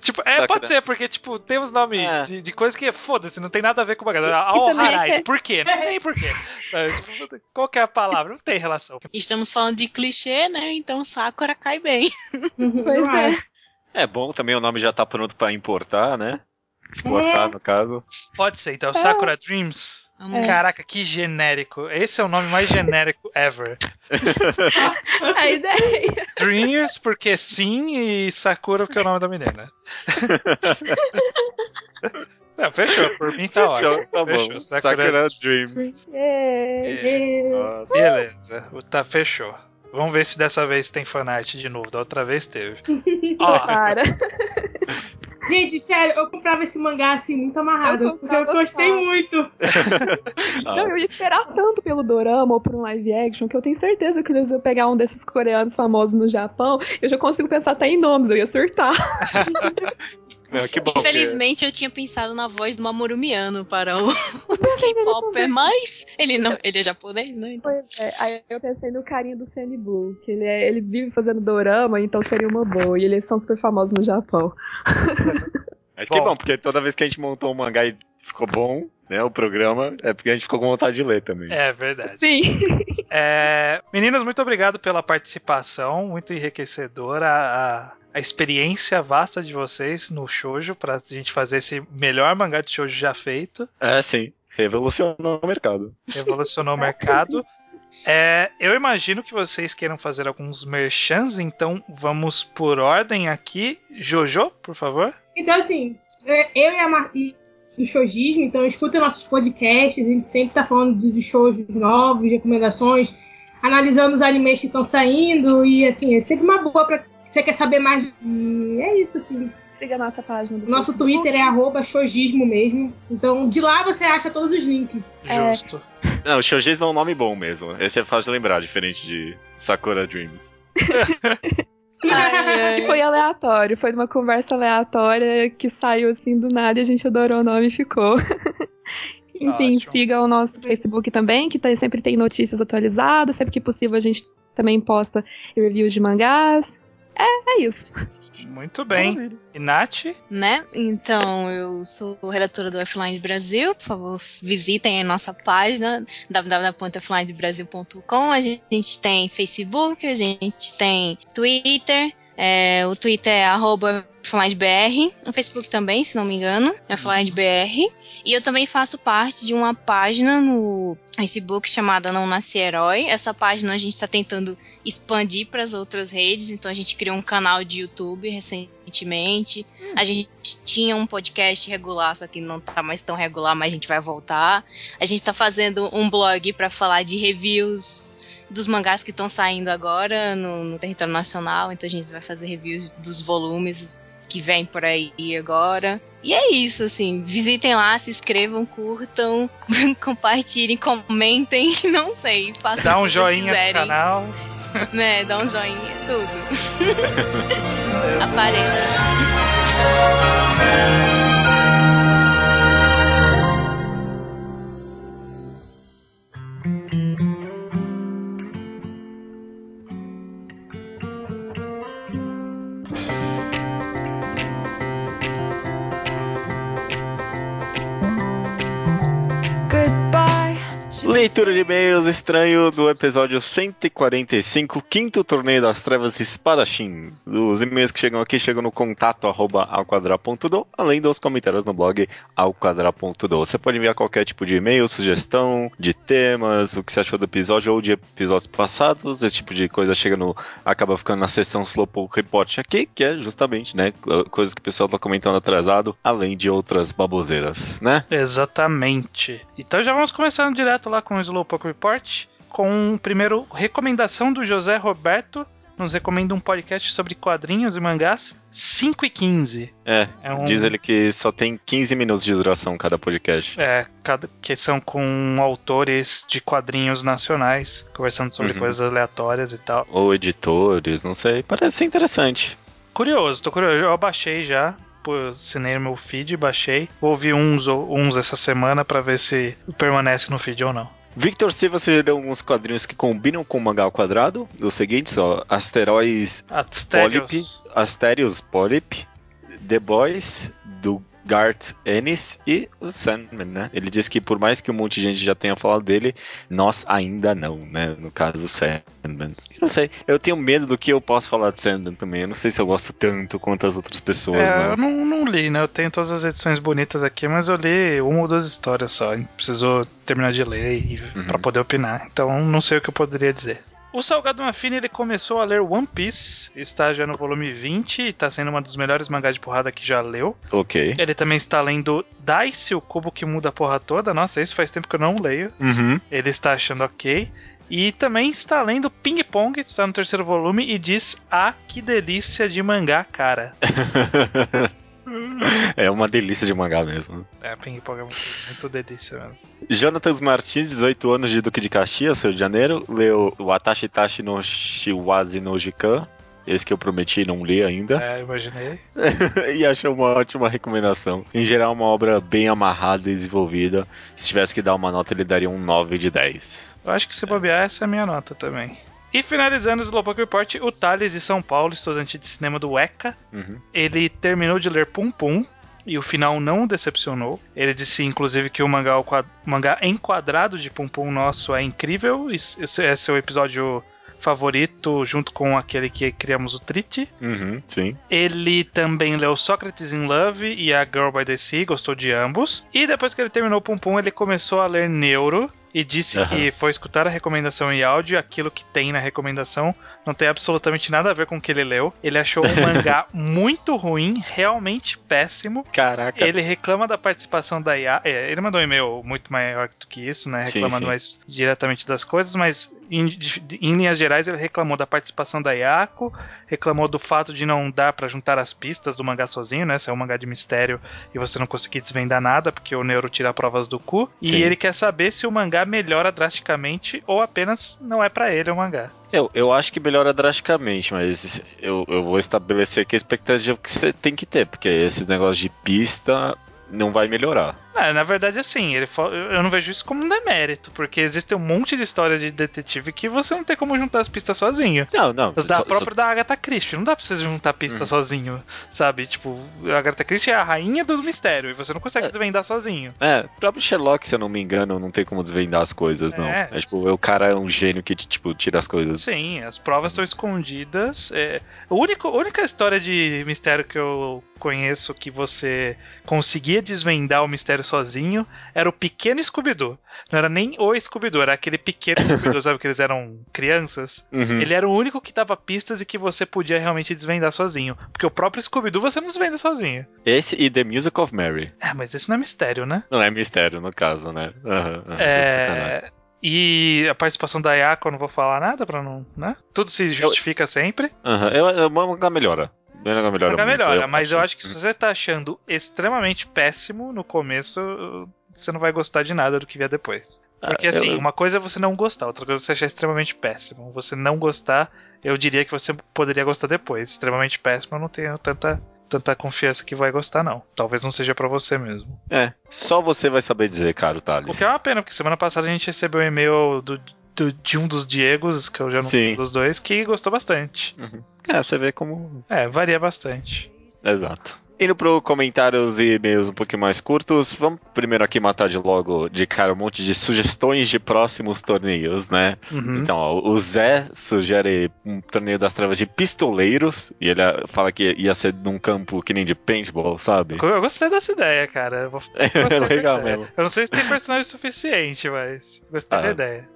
Tipo, é, Sakura. pode ser, porque, tipo, tem uns nomes É. de, de coisa que, foda-se, não tem nada a ver com o bagulho. Ao também Harai, é- por quê? Não tem por quê. Sabe? Tipo, Qual que é a palavra? Não tem relação. Estamos falando de clichê, né? Então Sakura cai bem. Pois Eu é. acho. É bom também, o nome já tá pronto pra importar, né? Exportar, no caso. Pode ser, então, Sakura Dreams. Vamos Caraca, que genérico. Esse é o nome mais genérico ever. A ideia. Dreamers, porque sim, e Sakura, porque é o nome da menina. Não, fechou. Por mim tá Fechou, ótimo. tá Fechou. bom. Sakura- Sakura Dreams. É. Nossa. Beleza. Tá, fechou. Vamos ver se dessa vez tem fanart de novo. Da outra vez teve. Ó, Para. Gente, sério, eu comprava esse mangá assim, muito amarrado. Eu porque eu gostei só. muito. Não, eu ia esperar tanto pelo dorama ou por um live action que eu tenho certeza que eles iam pegar um desses coreanos famosos no Japão. Eu já consigo pensar até em nomes, eu ia surtar. Não, que bom. que- Infelizmente eu tinha pensado na voz do Mamoru Miano para o K-Popper, mas ele não, ele é japonês, né? Então. Pois é, aí eu pensei no carinha do Sandy Blue, que ele, é, ele vive fazendo dorama, então seria uma boa. E eles são super famosos no Japão. Mas que Bom. bom, porque toda vez que a gente montou um mangá e ficou bom, né, o programa, é porque a gente ficou com vontade de ler também. é verdade. Sim. É, meninas, muito obrigado pela participação, muito enriquecedora a, a experiência vasta de vocês no shoujo pra gente fazer esse melhor mangá de shoujo já feito. É, sim. Revolucionou o mercado. Revolucionou o mercado. É, eu imagino que vocês queiram fazer alguns merchans, então vamos por ordem aqui. Jojo, por favor. Então, assim, é, eu e a Marti do showgismo, então escutem nossos podcasts, a gente sempre tá falando dos shows novos, recomendações, analisando os animes que estão saindo, e assim, é sempre uma boa pra você quer saber mais. E é isso, assim. Siga a nossa página do Nosso Facebook. Twitter é arroba showgismo mesmo. Então, de lá você acha todos os links. É. Justo. Não, Shougismo é um nome bom mesmo. Esse é fácil de lembrar, diferente de Sakura Dreams. E foi aleatório, foi uma conversa aleatória que saiu assim do nada e a gente adorou o nome e ficou. Enfim, Ótimo. siga o nosso Facebook também, que tá- sempre tem notícias atualizadas, sempre que possível a gente também posta reviews de mangás. É, é isso. Muito bem. E Nath? né? Então, eu sou redatora do Offline Brasil. Por favor, visitem a nossa página www.offlinebrasil.com. A gente tem Facebook, a gente tem Twitter. é, o Twitter é arroba OfflineBR, o Facebook também, se não me engano, é OfflineBR. E eu também faço parte de uma página no Facebook chamada Não Nasce Herói. Essa página a gente está tentando expandir para as outras redes, então a gente criou um canal de YouTube recentemente. A gente tinha um podcast regular, só que não tá mais tão regular, mas a gente vai voltar. A gente tá fazendo um blog para falar de reviews dos mangás que estão saindo agora no, no território nacional, então a gente vai fazer reviews dos volumes que vem por aí agora. E é isso, assim, visitem lá, se inscrevam, curtam, compartilhem, comentem, não sei, façam Dá um joinha no canal. né? Dá um joinha, tudo. Apareça. Leitura de e-mails estranho do episódio 145, quinto torneio das trevas espadachim. Os e-mails que chegam aqui chegam no contato arroba alquadra.do, além dos comentários no blog alquadra.do. Você pode enviar qualquer tipo de e-mail, sugestão de temas, o que você achou do episódio ou de episódios passados. Esse tipo de coisa chega no. acaba ficando na seção Slowpoke Report aqui, que é justamente, né, coisas que o pessoal tá comentando atrasado, além de outras baboseiras, né? Exatamente. Então já vamos começando direto lá com o Slowpoke Report. Com o primeiro recomendação do José Roberto. Nos recomenda um podcast sobre quadrinhos e mangás 5 e 15. É, É um, Diz ele que só tem 15 minutos de duração cada podcast. É, cada, que são com autores de quadrinhos nacionais, conversando sobre Uhum. coisas aleatórias e tal. Ou editores, não sei. Parece ser interessante. Curioso, tô curioso. Eu baixei já, assinei meu feed, baixei. Vou ouvir uns, uns essa semana pra ver se permanece no feed ou não. Victor Silva sugeriu alguns quadrinhos que combinam com o mangá ao quadrado. Os seguintes, ó. Asteróis Polyp, Astérios. Asterios Polyp, The Boys, do Garth Ennis e o Sandman, né? Ele disse que por mais que um monte de gente já tenha falado dele, nós ainda não, né? No caso do Sandman. Eu não sei, eu tenho medo do que eu posso falar de Sandman também. Eu não sei se eu gosto tanto quanto as outras pessoas, É, né? eu não, não não li, né? Eu tenho todas as edições bonitas aqui, mas eu li uma ou duas histórias só. Precisou terminar de ler e, Uhum. pra poder opinar. Então não sei o que eu poderia dizer. O Salgado Mafini ele começou a ler One Piece, está já no volume 20 e está sendo uma dos melhores mangás de porrada que já leu. Ok. Ele também está lendo Dice, o cubo que muda a porra toda. Nossa, isso faz tempo que eu não leio. Uhum. Ele está achando ok. E também está lendo Ping Pong, está no terceiro volume e diz: Ah, que delícia de mangá, cara. é uma delícia de mangá mesmo. É, Ping Pong é muito, muito delícia mesmo. Jonathan Martins, 18 anos de Duque de Caxias, Rio de Janeiro, leu o Atashi Tashi no Shiwazi no Jikan, esse que eu prometi não ler ainda, É, imaginei. e achou uma ótima recomendação. Em geral, uma obra bem amarrada e desenvolvida. Se tivesse que dar uma nota, ele daria um 9 de 10. Eu acho que se bobear, essa é a minha nota também. E finalizando o Slowpoke Report, o Thales de São Paulo, estudante de cinema do ECA, Uhum. ele terminou de ler Pum Pum e o final não decepcionou. Ele disse, inclusive, que o mangá, o mangá enquadrado de Pum Pum nosso é incrível. Esse é seu episódio favorito, junto com aquele que criamos o Trite. Uhum, sim. Ele também leu Socrates in Love e A Girl by the Sea, gostou de ambos. E depois que ele terminou Pum Pum, ele começou a ler Neuro e disse Aham. que foi escutar a recomendação em áudio aquilo que tem na recomendação não tem absolutamente nada a ver com o que ele leu. Ele achou um mangá muito ruim, realmente péssimo. Caraca. Ele reclama da participação da IA. é, ele mandou um e-mail muito maior do que isso, né? Sim, Reclamando sim. mais diretamente das coisas, mas em, em linhas gerais ele reclamou da participação da Yako, reclamou do fato de não dar pra juntar as pistas do mangá sozinho, né? Se é um mangá de mistério e você não conseguir desvendar nada, porque o Neuro tira provas do cu. E Sim. ele quer saber se o mangá melhora drasticamente ou apenas não é pra ele o mangá. Eu, eu acho que melhora drasticamente, mas eu, eu vou estabelecer aqui a expectativa que você tem que ter, porque esses negócios de pista não vai melhorar. Ah, na verdade, assim, ele eu não vejo isso como um demérito, porque existe um monte de histórias de detetive que você não tem como juntar as pistas sozinho. Não, não. As da só- própria da Agatha Christie, não dá pra você juntar pista Uhum. sozinho, sabe? Tipo, a Agatha Christie é a rainha do mistério e você não consegue É. desvendar sozinho. É, o próprio Sherlock, se eu não me engano, não tem como desvendar as coisas, não. É. É, tipo, o cara é um gênio que, tipo, tira as coisas. Sim, as provas estão escondidas. É, a, única, a única história de mistério que eu conheço que você conseguia desvendar o mistério sozinho era o pequeno Scooby-Doo. Não era nem o Scooby-Doo, era aquele pequeno Scooby-Doo, sabe? Que eles eram crianças. Uhum. Ele era o único que dava pistas e que você podia realmente desvendar sozinho. Porque o próprio Scooby-Doo você não desvenda sozinho. Esse e The Music of Mary. Ah, mas esse não é mistério, né? Não é mistério, no caso, né? De sacanagem. É. E a participação da Yako, eu não vou falar nada pra não. né? Tudo se justifica sempre. Aham, eu, eu, o mangá melhora. Mangá melhora muito, melhora, mas eu acho que se você tá achando extremamente péssimo no começo, você não vai gostar de nada do que vier depois. Porque Ah, assim, eu- uma coisa é você não gostar, outra coisa é você achar extremamente péssimo. Você não gostar, eu diria que você poderia gostar depois. Extremamente péssimo, eu não tenho tanta, tanta confiança que vai gostar, não. Talvez não seja pra você mesmo. É, só você vai saber dizer, caro Thales. O que é uma pena, porque semana passada a gente recebeu um e-mail do, do- de um dos Diegos, que eu já não sei dos dois, que gostou bastante. É, você vê como. É, varia bastante. Exato. Indo pro comentários e e-mails um pouquinho mais curtos, vamos primeiro aqui matar de logo de cara um monte de sugestões de próximos torneios, né? Uhum. Então, ó, o Zé sugere um torneio das trevas de pistoleiros, e ele ah, fala que ia ser num campo que nem de paintball, sabe? Eu gostei dessa ideia, cara. Da legal mesmo. Eu não sei se tem personagem suficiente, mas gostei Ah. da ideia.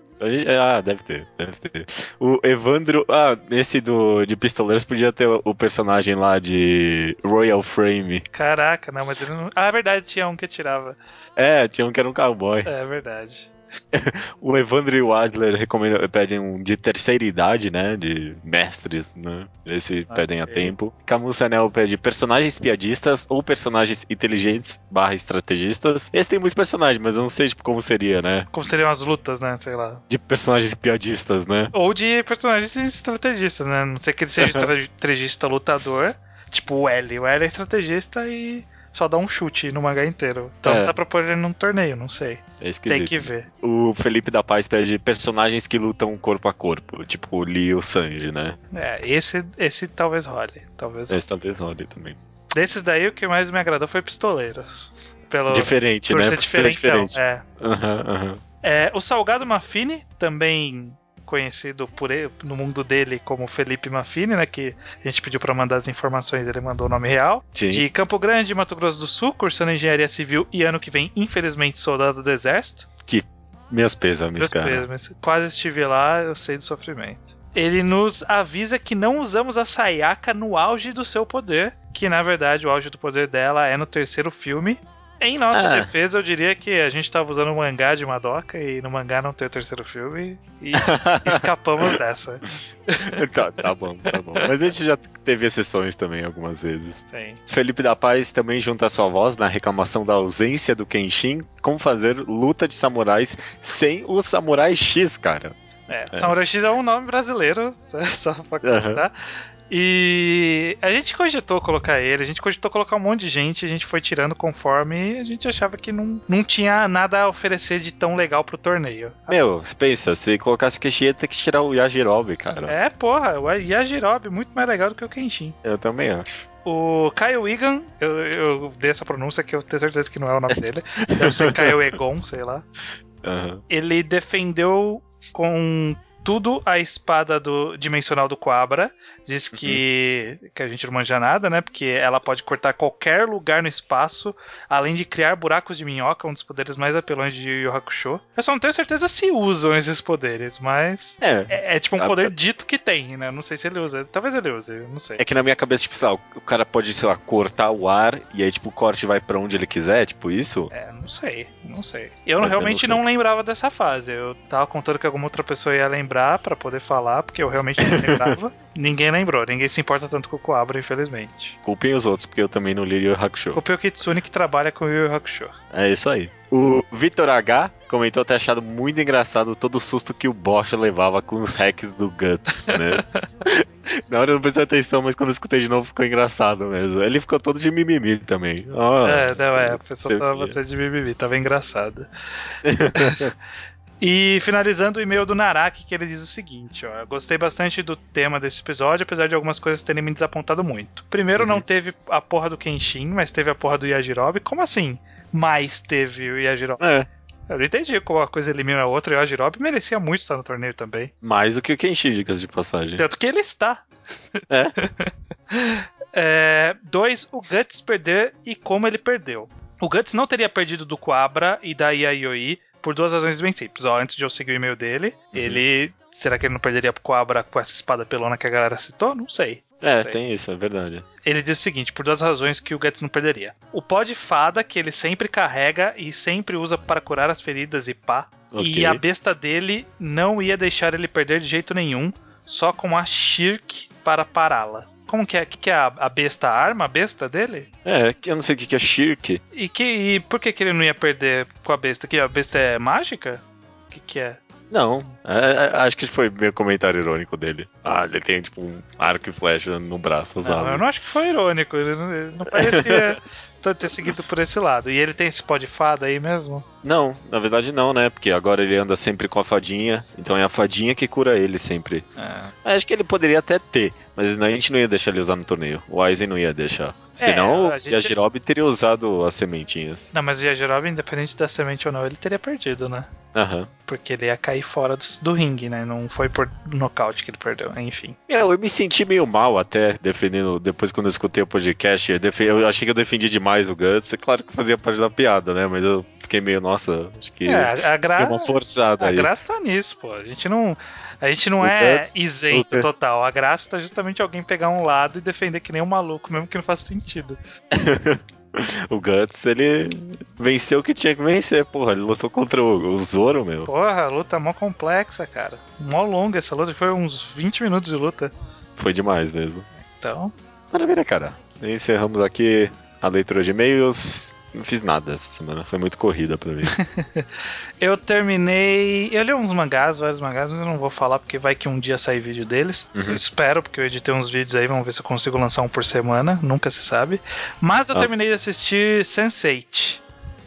Ah, deve ter, deve ter. O Evandro. Ah, esse do de Pistoleiros podia ter o, personagem lá de Royal Frame. Caraca, não, mas ele não. Ah, é verdade, tinha um que tirava. É, tinha um que era um cowboy. É, é verdade. O Evandro e o Adler recomendam, pedem um de terceira idade, né? De mestres, né? Esse Ok. pedem a tempo. Camus Anel pede personagens piadistas ou personagens inteligentes barra estrategistas. Esse tem muitos personagens, mas eu não sei tipo, como seria, né? Como seriam as lutas, né? Sei lá. De personagens piadistas, né? Ou de personagens estrategistas, né? Não sei que ele seja estrategista lutador. Tipo o L. O L é estrategista e só dá um chute no mangá inteiro. Então É. dá pra pôr ele num torneio, não sei. É esquisito. Tem que ver. O Felipe da Paz pede personagens que lutam corpo a corpo, tipo o Lee e o Sanji, né? É, esse, esse talvez role. Talvez Esse talvez role também. Desses daí, o que mais me agradou foi Pistoleiros. Pelo, Diferente, por né? ser Por ser diferentão. É. Aham, aham. É, o Salgado Mafini também conhecido por ele, no mundo dele como Felipe Maffini, né? Que a gente pediu para mandar as informações, ele mandou o nome real. Sim. De Campo Grande, Mato Grosso do Sul, cursando engenharia civil e ano que vem, infelizmente, soldado do exército. Meus pêsames, Meus cara. pêsames. Quase estive lá, eu sei do sofrimento. Ele nos avisa que não usamos a Sayaka no auge do seu poder, que na verdade o auge do poder dela é no terceiro filme. Em nossa Ah. defesa, eu diria que a gente estava usando o mangá de Madoka e no mangá não tem o terceiro filme e escapamos dessa. tá, tá bom, tá bom. Mas a gente já teve exceções também algumas vezes. Sim. Felipe da Paz também junta sua voz na reclamação da ausência do Kenshin, como fazer luta de samurais sem o Samurai X, cara. É, Samurai X é um nome brasileiro, só- pra constar. E a gente cogitou colocar ele, a gente cogitou colocar um monte de gente, a gente foi tirando conforme a gente achava que não, não tinha nada a oferecer de tão legal pro torneio. Meu, pensa, se colocasse o Kenshin ia ter que tirar o Yajirobe, cara. É, porra, o Yajirobe muito mais legal do que o Kenshin. Eu também acho. O Kyle Wigan, eu, eu dei essa pronúncia que eu tenho certeza que não é o nome dele. Deve ser Kyle Egon, sei lá. Aham. Ele defendeu com tudo a espada do dimensional do Quabra. Diz que, que a gente não manja nada, né? Porque ela pode cortar qualquer lugar no espaço, além de criar buracos de minhoca, um dos poderes mais apelões de Yu Yu Hakusho. Eu só não tenho certeza se usam esses poderes, mas É. é, é tipo um Ah, poder tá. dito que tem, né? Não sei se ele usa. Talvez ele use, eu não sei. É que na minha cabeça, tipo, sei lá, o cara pode, sei lá, cortar o ar e aí, tipo, o corte vai pra onde ele quiser, tipo isso. É, não sei, não sei. Eu Eu realmente não não, sei. lembrava dessa fase. Eu tava contando que alguma outra pessoa ia lembrar pra poder falar, porque eu realmente não lembrava. ninguém lembrou, ninguém se importa tanto com o Coabra, infelizmente. Culpem os outros, porque eu também não li Yu Yu Hakusho. O Pio Kitsune que trabalha com o Yu Yu Hakusho. É isso aí. O Vitor H comentou ter achado muito engraçado todo o susto que o Bosch levava com os hacks do Guts, né? Na hora eu não prestei atenção, mas quando eu escutei de novo ficou engraçado mesmo. Ele ficou todo de mimimi também. Ó, é, não, é, a pessoa tava o você de mimimi, tava engraçado. E finalizando o e-mail do Naraki, que ele diz o seguinte: ó, gostei bastante do tema desse episódio, apesar de algumas coisas terem me desapontado muito. Primeiro, Uhum. não teve a porra do Kenshin, mas teve a porra do Yajirobe. Como assim? Mais teve o Yajirobe? É, Eu não entendi como uma coisa elimina a outra e o Yajirobe merecia muito estar no torneio também. mais do que o Kenshi, dicas de passagem. Tanto que ele está. É. É, dois, o Guts perder e como ele perdeu. O Guts não teria perdido do Quabra e da Yayoi por duas razões bem simples. Ó, antes de eu seguir o e-mail dele, Uhum. ele. Será que ele não perderia pro Quabra com essa espada pelona que a galera citou? Não sei. É, Sei. tem isso, é verdade. Ele diz o seguinte, por duas razões que o Guts não perderia. O pó de fada que ele sempre carrega e sempre usa para curar as feridas e pá. Ok. E a besta dele não ia deixar ele perder de jeito nenhum, só com a Shirk para pará-la. Como que é? que, que é a, a besta a arma? A besta dele? É, eu não sei o que que é Shirk. E, que, e por que, que ele não ia perder com a besta? Que a besta é mágica? O que, que é? Não, é, é, acho que foi meio comentário irônico dele. Ah, ele tem tipo um arco e flecha no braço usado. Não, eu não acho que foi irônico. Ele não, ele não parecia ter seguido por esse lado. E ele tem esse pó de fada aí mesmo? Não, na verdade não, né? Porque agora ele anda sempre com a fadinha, então é a fadinha que cura ele sempre. É. Acho que ele poderia até ter, mas a gente não ia deixar ele usar no torneio. O Aizen não ia deixar. Senão a o gente- Yajirobe teria usado as sementinhas. Não, mas o Yajirobe, independente da semente ou não, ele teria perdido, né? Aham. Porque ele ia cair fora do, do ringue, né? Não foi por nocaute que ele perdeu, enfim. É, eu me senti meio mal até defendendo, depois quando eu escutei o podcast, eu, defe- eu achei que eu defendi demais o Guts. É claro que fazia parte da piada, né? Mas eu fiquei meio, nossa, acho que É, a, a graça. uma forçada A aí. graça tá nisso, pô. A gente não, a gente não O é Guts- isento o- total. A graça tá justamente alguém pegar um lado e defender que nem um maluco, mesmo que não faça sentido. O Guts, ele venceu o que tinha que vencer, porra. Ele lutou contra o, o Zoro, meu. Porra, a luta é mó complexa, cara. Mó longa essa luta, foi uns 20 minutos de luta. Foi demais mesmo. Então, Maravilha, cara. Encerramos aqui a leitura de e-mails. Não fiz nada essa semana, foi muito corrida pra mim. eu terminei. Eu li uns mangás, vários mangás, mas eu não vou falar porque vai que um dia sair vídeo deles. Uhum. Eu espero, porque eu editei uns vídeos aí, vamos ver se eu consigo lançar um por semana, nunca se sabe. Mas eu Ah. terminei de assistir Sense8,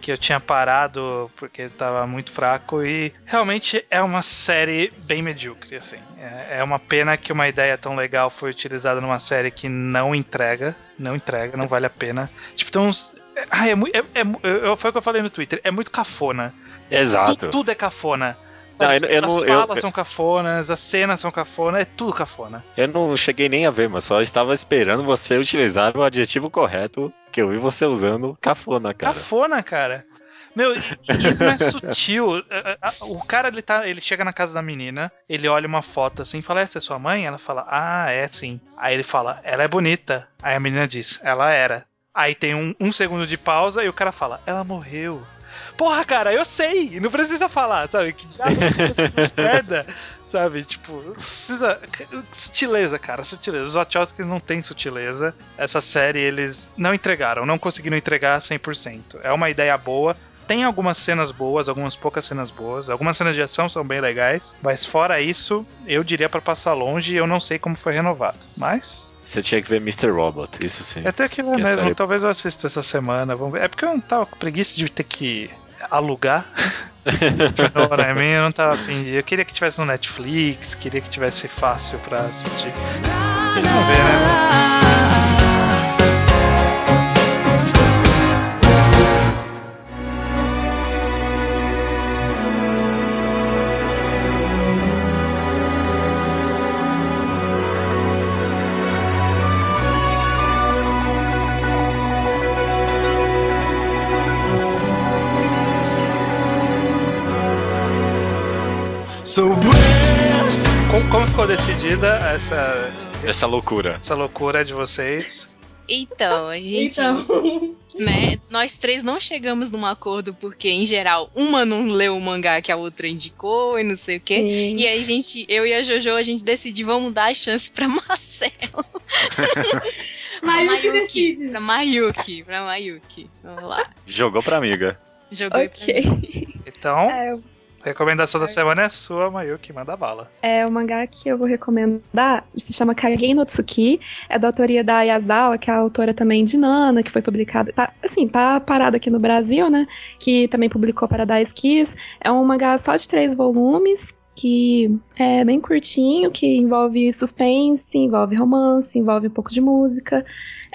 que eu tinha parado porque tava muito fraco e realmente é uma série bem medíocre, assim. É, é uma pena que uma ideia tão legal foi utilizada numa série que não entrega, não entrega, não vale a pena. Tipo, tem uns. Ai, é muito. É, é foi o que eu falei no Twitter. É muito cafona. Exato. Tu- tudo é cafona. Não, eu, eu As não, eu, falas são cafonas, as cenas são cafonas, é tudo cafona. eu não cheguei nem a ver, mas só estava esperando você utilizar o adjetivo correto que eu vi você usando cafona, cara. Cafona, cara. Meu, e, e não é sutil. É, é, O cara, ele, tá, ele chega na casa da menina, ele olha uma foto assim e fala: Essa é sua mãe? Ela fala: Ah, é sim. Aí ele fala: Ela é bonita. Aí a menina diz: Ela era. Aí tem um, um segundo de pausa e o cara fala: Ela morreu. Porra, cara, eu sei, não precisa falar, sabe? Que diabo de merda, sabe? Tipo, precisa. Sutileza, cara, sutileza. Os Wachowskis não têm sutileza. Essa série eles não entregaram, não conseguiram entregar 100%. É uma ideia boa, tem algumas cenas boas, algumas poucas cenas boas, algumas cenas de ação são bem legais, mas fora isso, eu diria pra passar longe e eu não sei como foi renovado. Mas Você tinha que ver Mr. Robot, isso sim. até que Que mesmo, série- talvez eu assista essa semana, vamos ver. É porque eu não tava com preguiça de ter que alugar. Não, mim, eu não tava afim de. Eu queria que tivesse no Netflix, queria que tivesse fácil pra assistir. Vamos ver, né? Como, como ficou decidida essa, Essa loucura. essa loucura de vocês? Então, a gente. Então, né, nós três não chegamos num acordo porque, em geral, uma não leu o mangá que a outra indicou e não sei o quê. Sim. E aí, a gente, eu e a Jojo, a gente decidiu, vamos dar a chance pra Marcelo. Mayuki. decide? Pra Mayuki. Pra Mayuki. Vamos lá. Jogou pra amiga. Jogou aí pra mim. Então, É, recomendação da semana é sua, Mayuki, manda bala. É, o mangá que eu vou recomendar se chama Kagei no Tsuki, é da autoria da Ayazawa, que é a autora também de Nana, que foi publicada, tá, assim, tá parada aqui no Brasil, né, que também publicou Paradise Kiss. É um mangá só de três volumes, que é bem curtinho, que envolve suspense, envolve romance, envolve um pouco de música.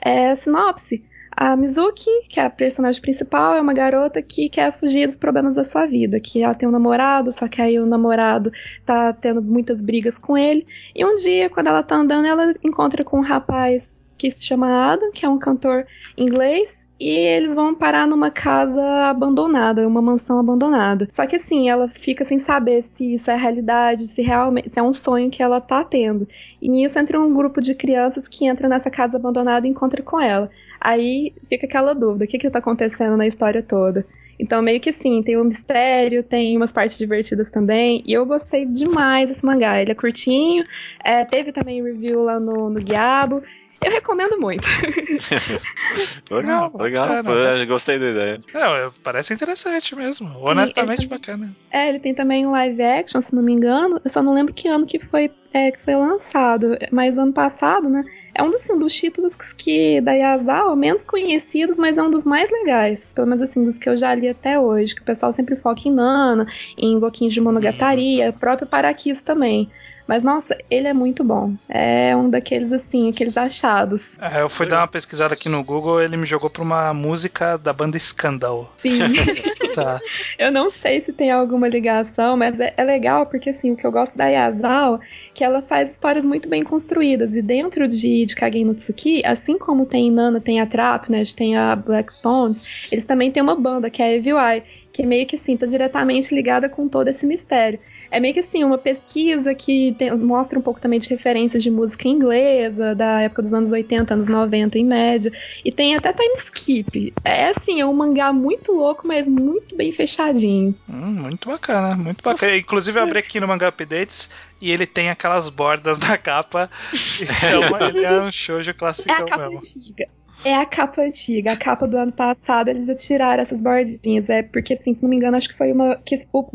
É sinopse. A Mizuki, que é a personagem principal, é uma garota que quer fugir dos problemas da sua vida, que ela tem um namorado, só que aí o namorado tá tendo muitas brigas com ele. E um dia, quando ela tá andando, ela encontra com um rapaz que se chama Adam, que é um cantor inglês. E eles vão parar numa casa abandonada, uma mansão abandonada. Só que assim, ela fica sem saber se isso é realidade, se realmente se é um sonho que ela tá tendo. E nisso entra um grupo de crianças que entra nessa casa abandonada e encontra com ela. Aí fica aquela dúvida: o que que tá acontecendo na história toda? Então, meio que assim, tem um mistério, tem umas partes divertidas também. E eu gostei demais desse mangá. Ele é curtinho, é, teve também review lá no, no Guiabo. Eu recomendo muito. Legal, Não, legal. bacana, Pô, né? Gostei da ideia. Não, é, parece interessante mesmo. Honestamente ele também- bacana. É, ele tem também um live action, se não me engano. Eu só não lembro que ano que foi, é, que foi lançado. Mas ano passado, né? É um dos, assim, dos títulos que da Yazawa, menos conhecidos, mas é um dos mais legais. Pelo menos assim, dos que eu já li até hoje. Que o pessoal sempre foca em Nana, em Gokin de Monogatari, o próprio Paraquis também. Mas, nossa, ele é muito bom. É um daqueles, assim, aqueles achados. É, eu fui dar uma pesquisada aqui no Google, ele me jogou pra uma música da banda Scandal. Sim. Tá. Eu não sei se tem alguma ligação, mas é, é legal porque assim, o que eu gosto da Yazawa é que ela faz histórias muito bem construídas. E dentro de, de Kagen no Tsuki, assim como tem em Nana, tem a Trap, né? Tem a Black Stones, eles também têm uma banda, que é a Eye, que meio que assim, tá diretamente ligada com todo esse mistério. É meio que assim, uma pesquisa que tem- mostra um pouco também de referências de música inglesa, da época dos anos 80, anos 90, em média. E tem até time skip. É assim, é um mangá muito louco, mas muito bem fechadinho. Hum, muito bacana, muito bacana. Inclusive eu abri aqui no Manga Updates e ele tem aquelas bordas na capa. Então ele é um shoujo É clássico a capa mesmo. antiga. É a capa antiga. A capa do ano passado eles já tiraram essas bordinhas. É porque, assim, se não me engano, acho que foi uma. Que o-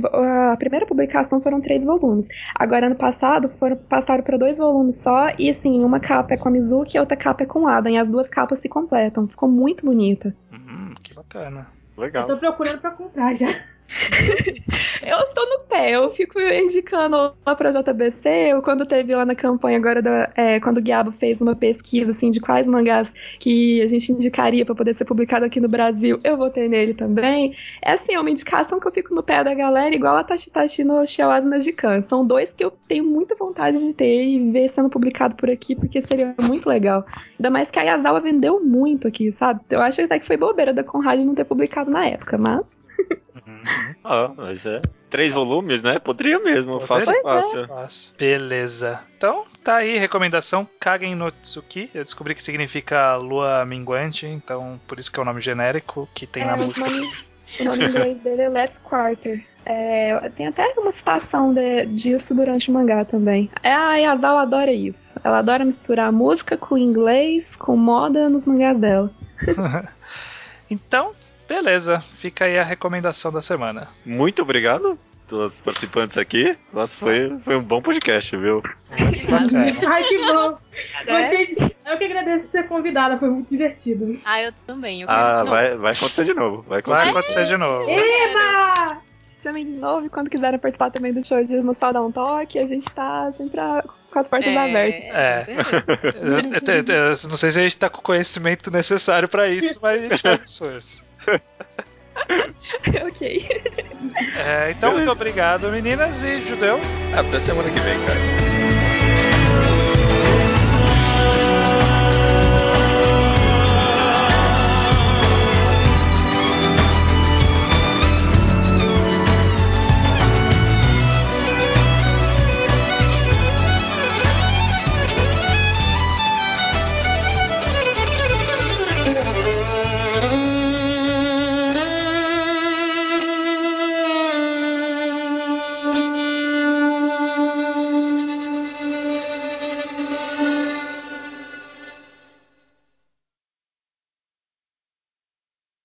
a primeira publicação foram três volumes. Agora, ano passado, foram, passaram para dois volumes só. E, assim, uma capa é com a Mizuki e a outra capa é com o Adam. E as duas capas se completam. Ficou muito bonita. Hum, que bacana. Eu Legal. tô procurando pra comprar já. eu estou no pé, eu fico indicando lá pra JBC, eu, quando teve lá na campanha agora, da, é, quando o Guiabo fez uma pesquisa assim, de quais mangás que a gente indicaria para poder ser publicado aqui no Brasil, eu votei nele também. É assim, é uma indicação que eu fico no pé da galera, igual a Tashi Tashi no Shiawase Magikan. São dois que eu tenho muita vontade de ter e ver sendo publicado por aqui, porque seria muito legal. Ainda mais que a Yazawa vendeu muito aqui, sabe? Eu acho até que foi bobeira da Conrad não ter publicado na época, mas. Ah, mas é. Três volumes, né? Poderia mesmo. Poderia? Fácil, fácil. Fácil. Beleza. Então, tá aí, recomendação Kagen no Tsuki. Eu descobri que significa lua minguante, então por isso que é o nome genérico que tem É, na música. nome, o nome em inglês dele é Last Quarter. É, tem até uma citação de- disso durante o mangá também. É, a Yazawa adora isso. Ela adora misturar música com inglês, com moda nos mangás dela. Então, beleza. Fica aí a recomendação da semana. Muito obrigado todos os participantes aqui. Nossa, foi, foi um bom podcast, viu? Muito bacana. Ai, que bom. É. Eu que agradeço por ser convidada, foi muito divertido. Ah, eu também. Eu Ah, vai, vai acontecer de novo. Vai Vai acontecer. acontecer de novo. Eba! Chamem de novo e quando quiserem participar também do show de só dar um toque. A gente tá sempre a- com as portas abertas. É. certeza. Eu- eu- eu- eu não sei se a gente tá com o conhecimento necessário pra isso, mas a gente faz o esforço. ok. É, então, muito obrigado, meninas, e Judeu. Até semana que vem, cara.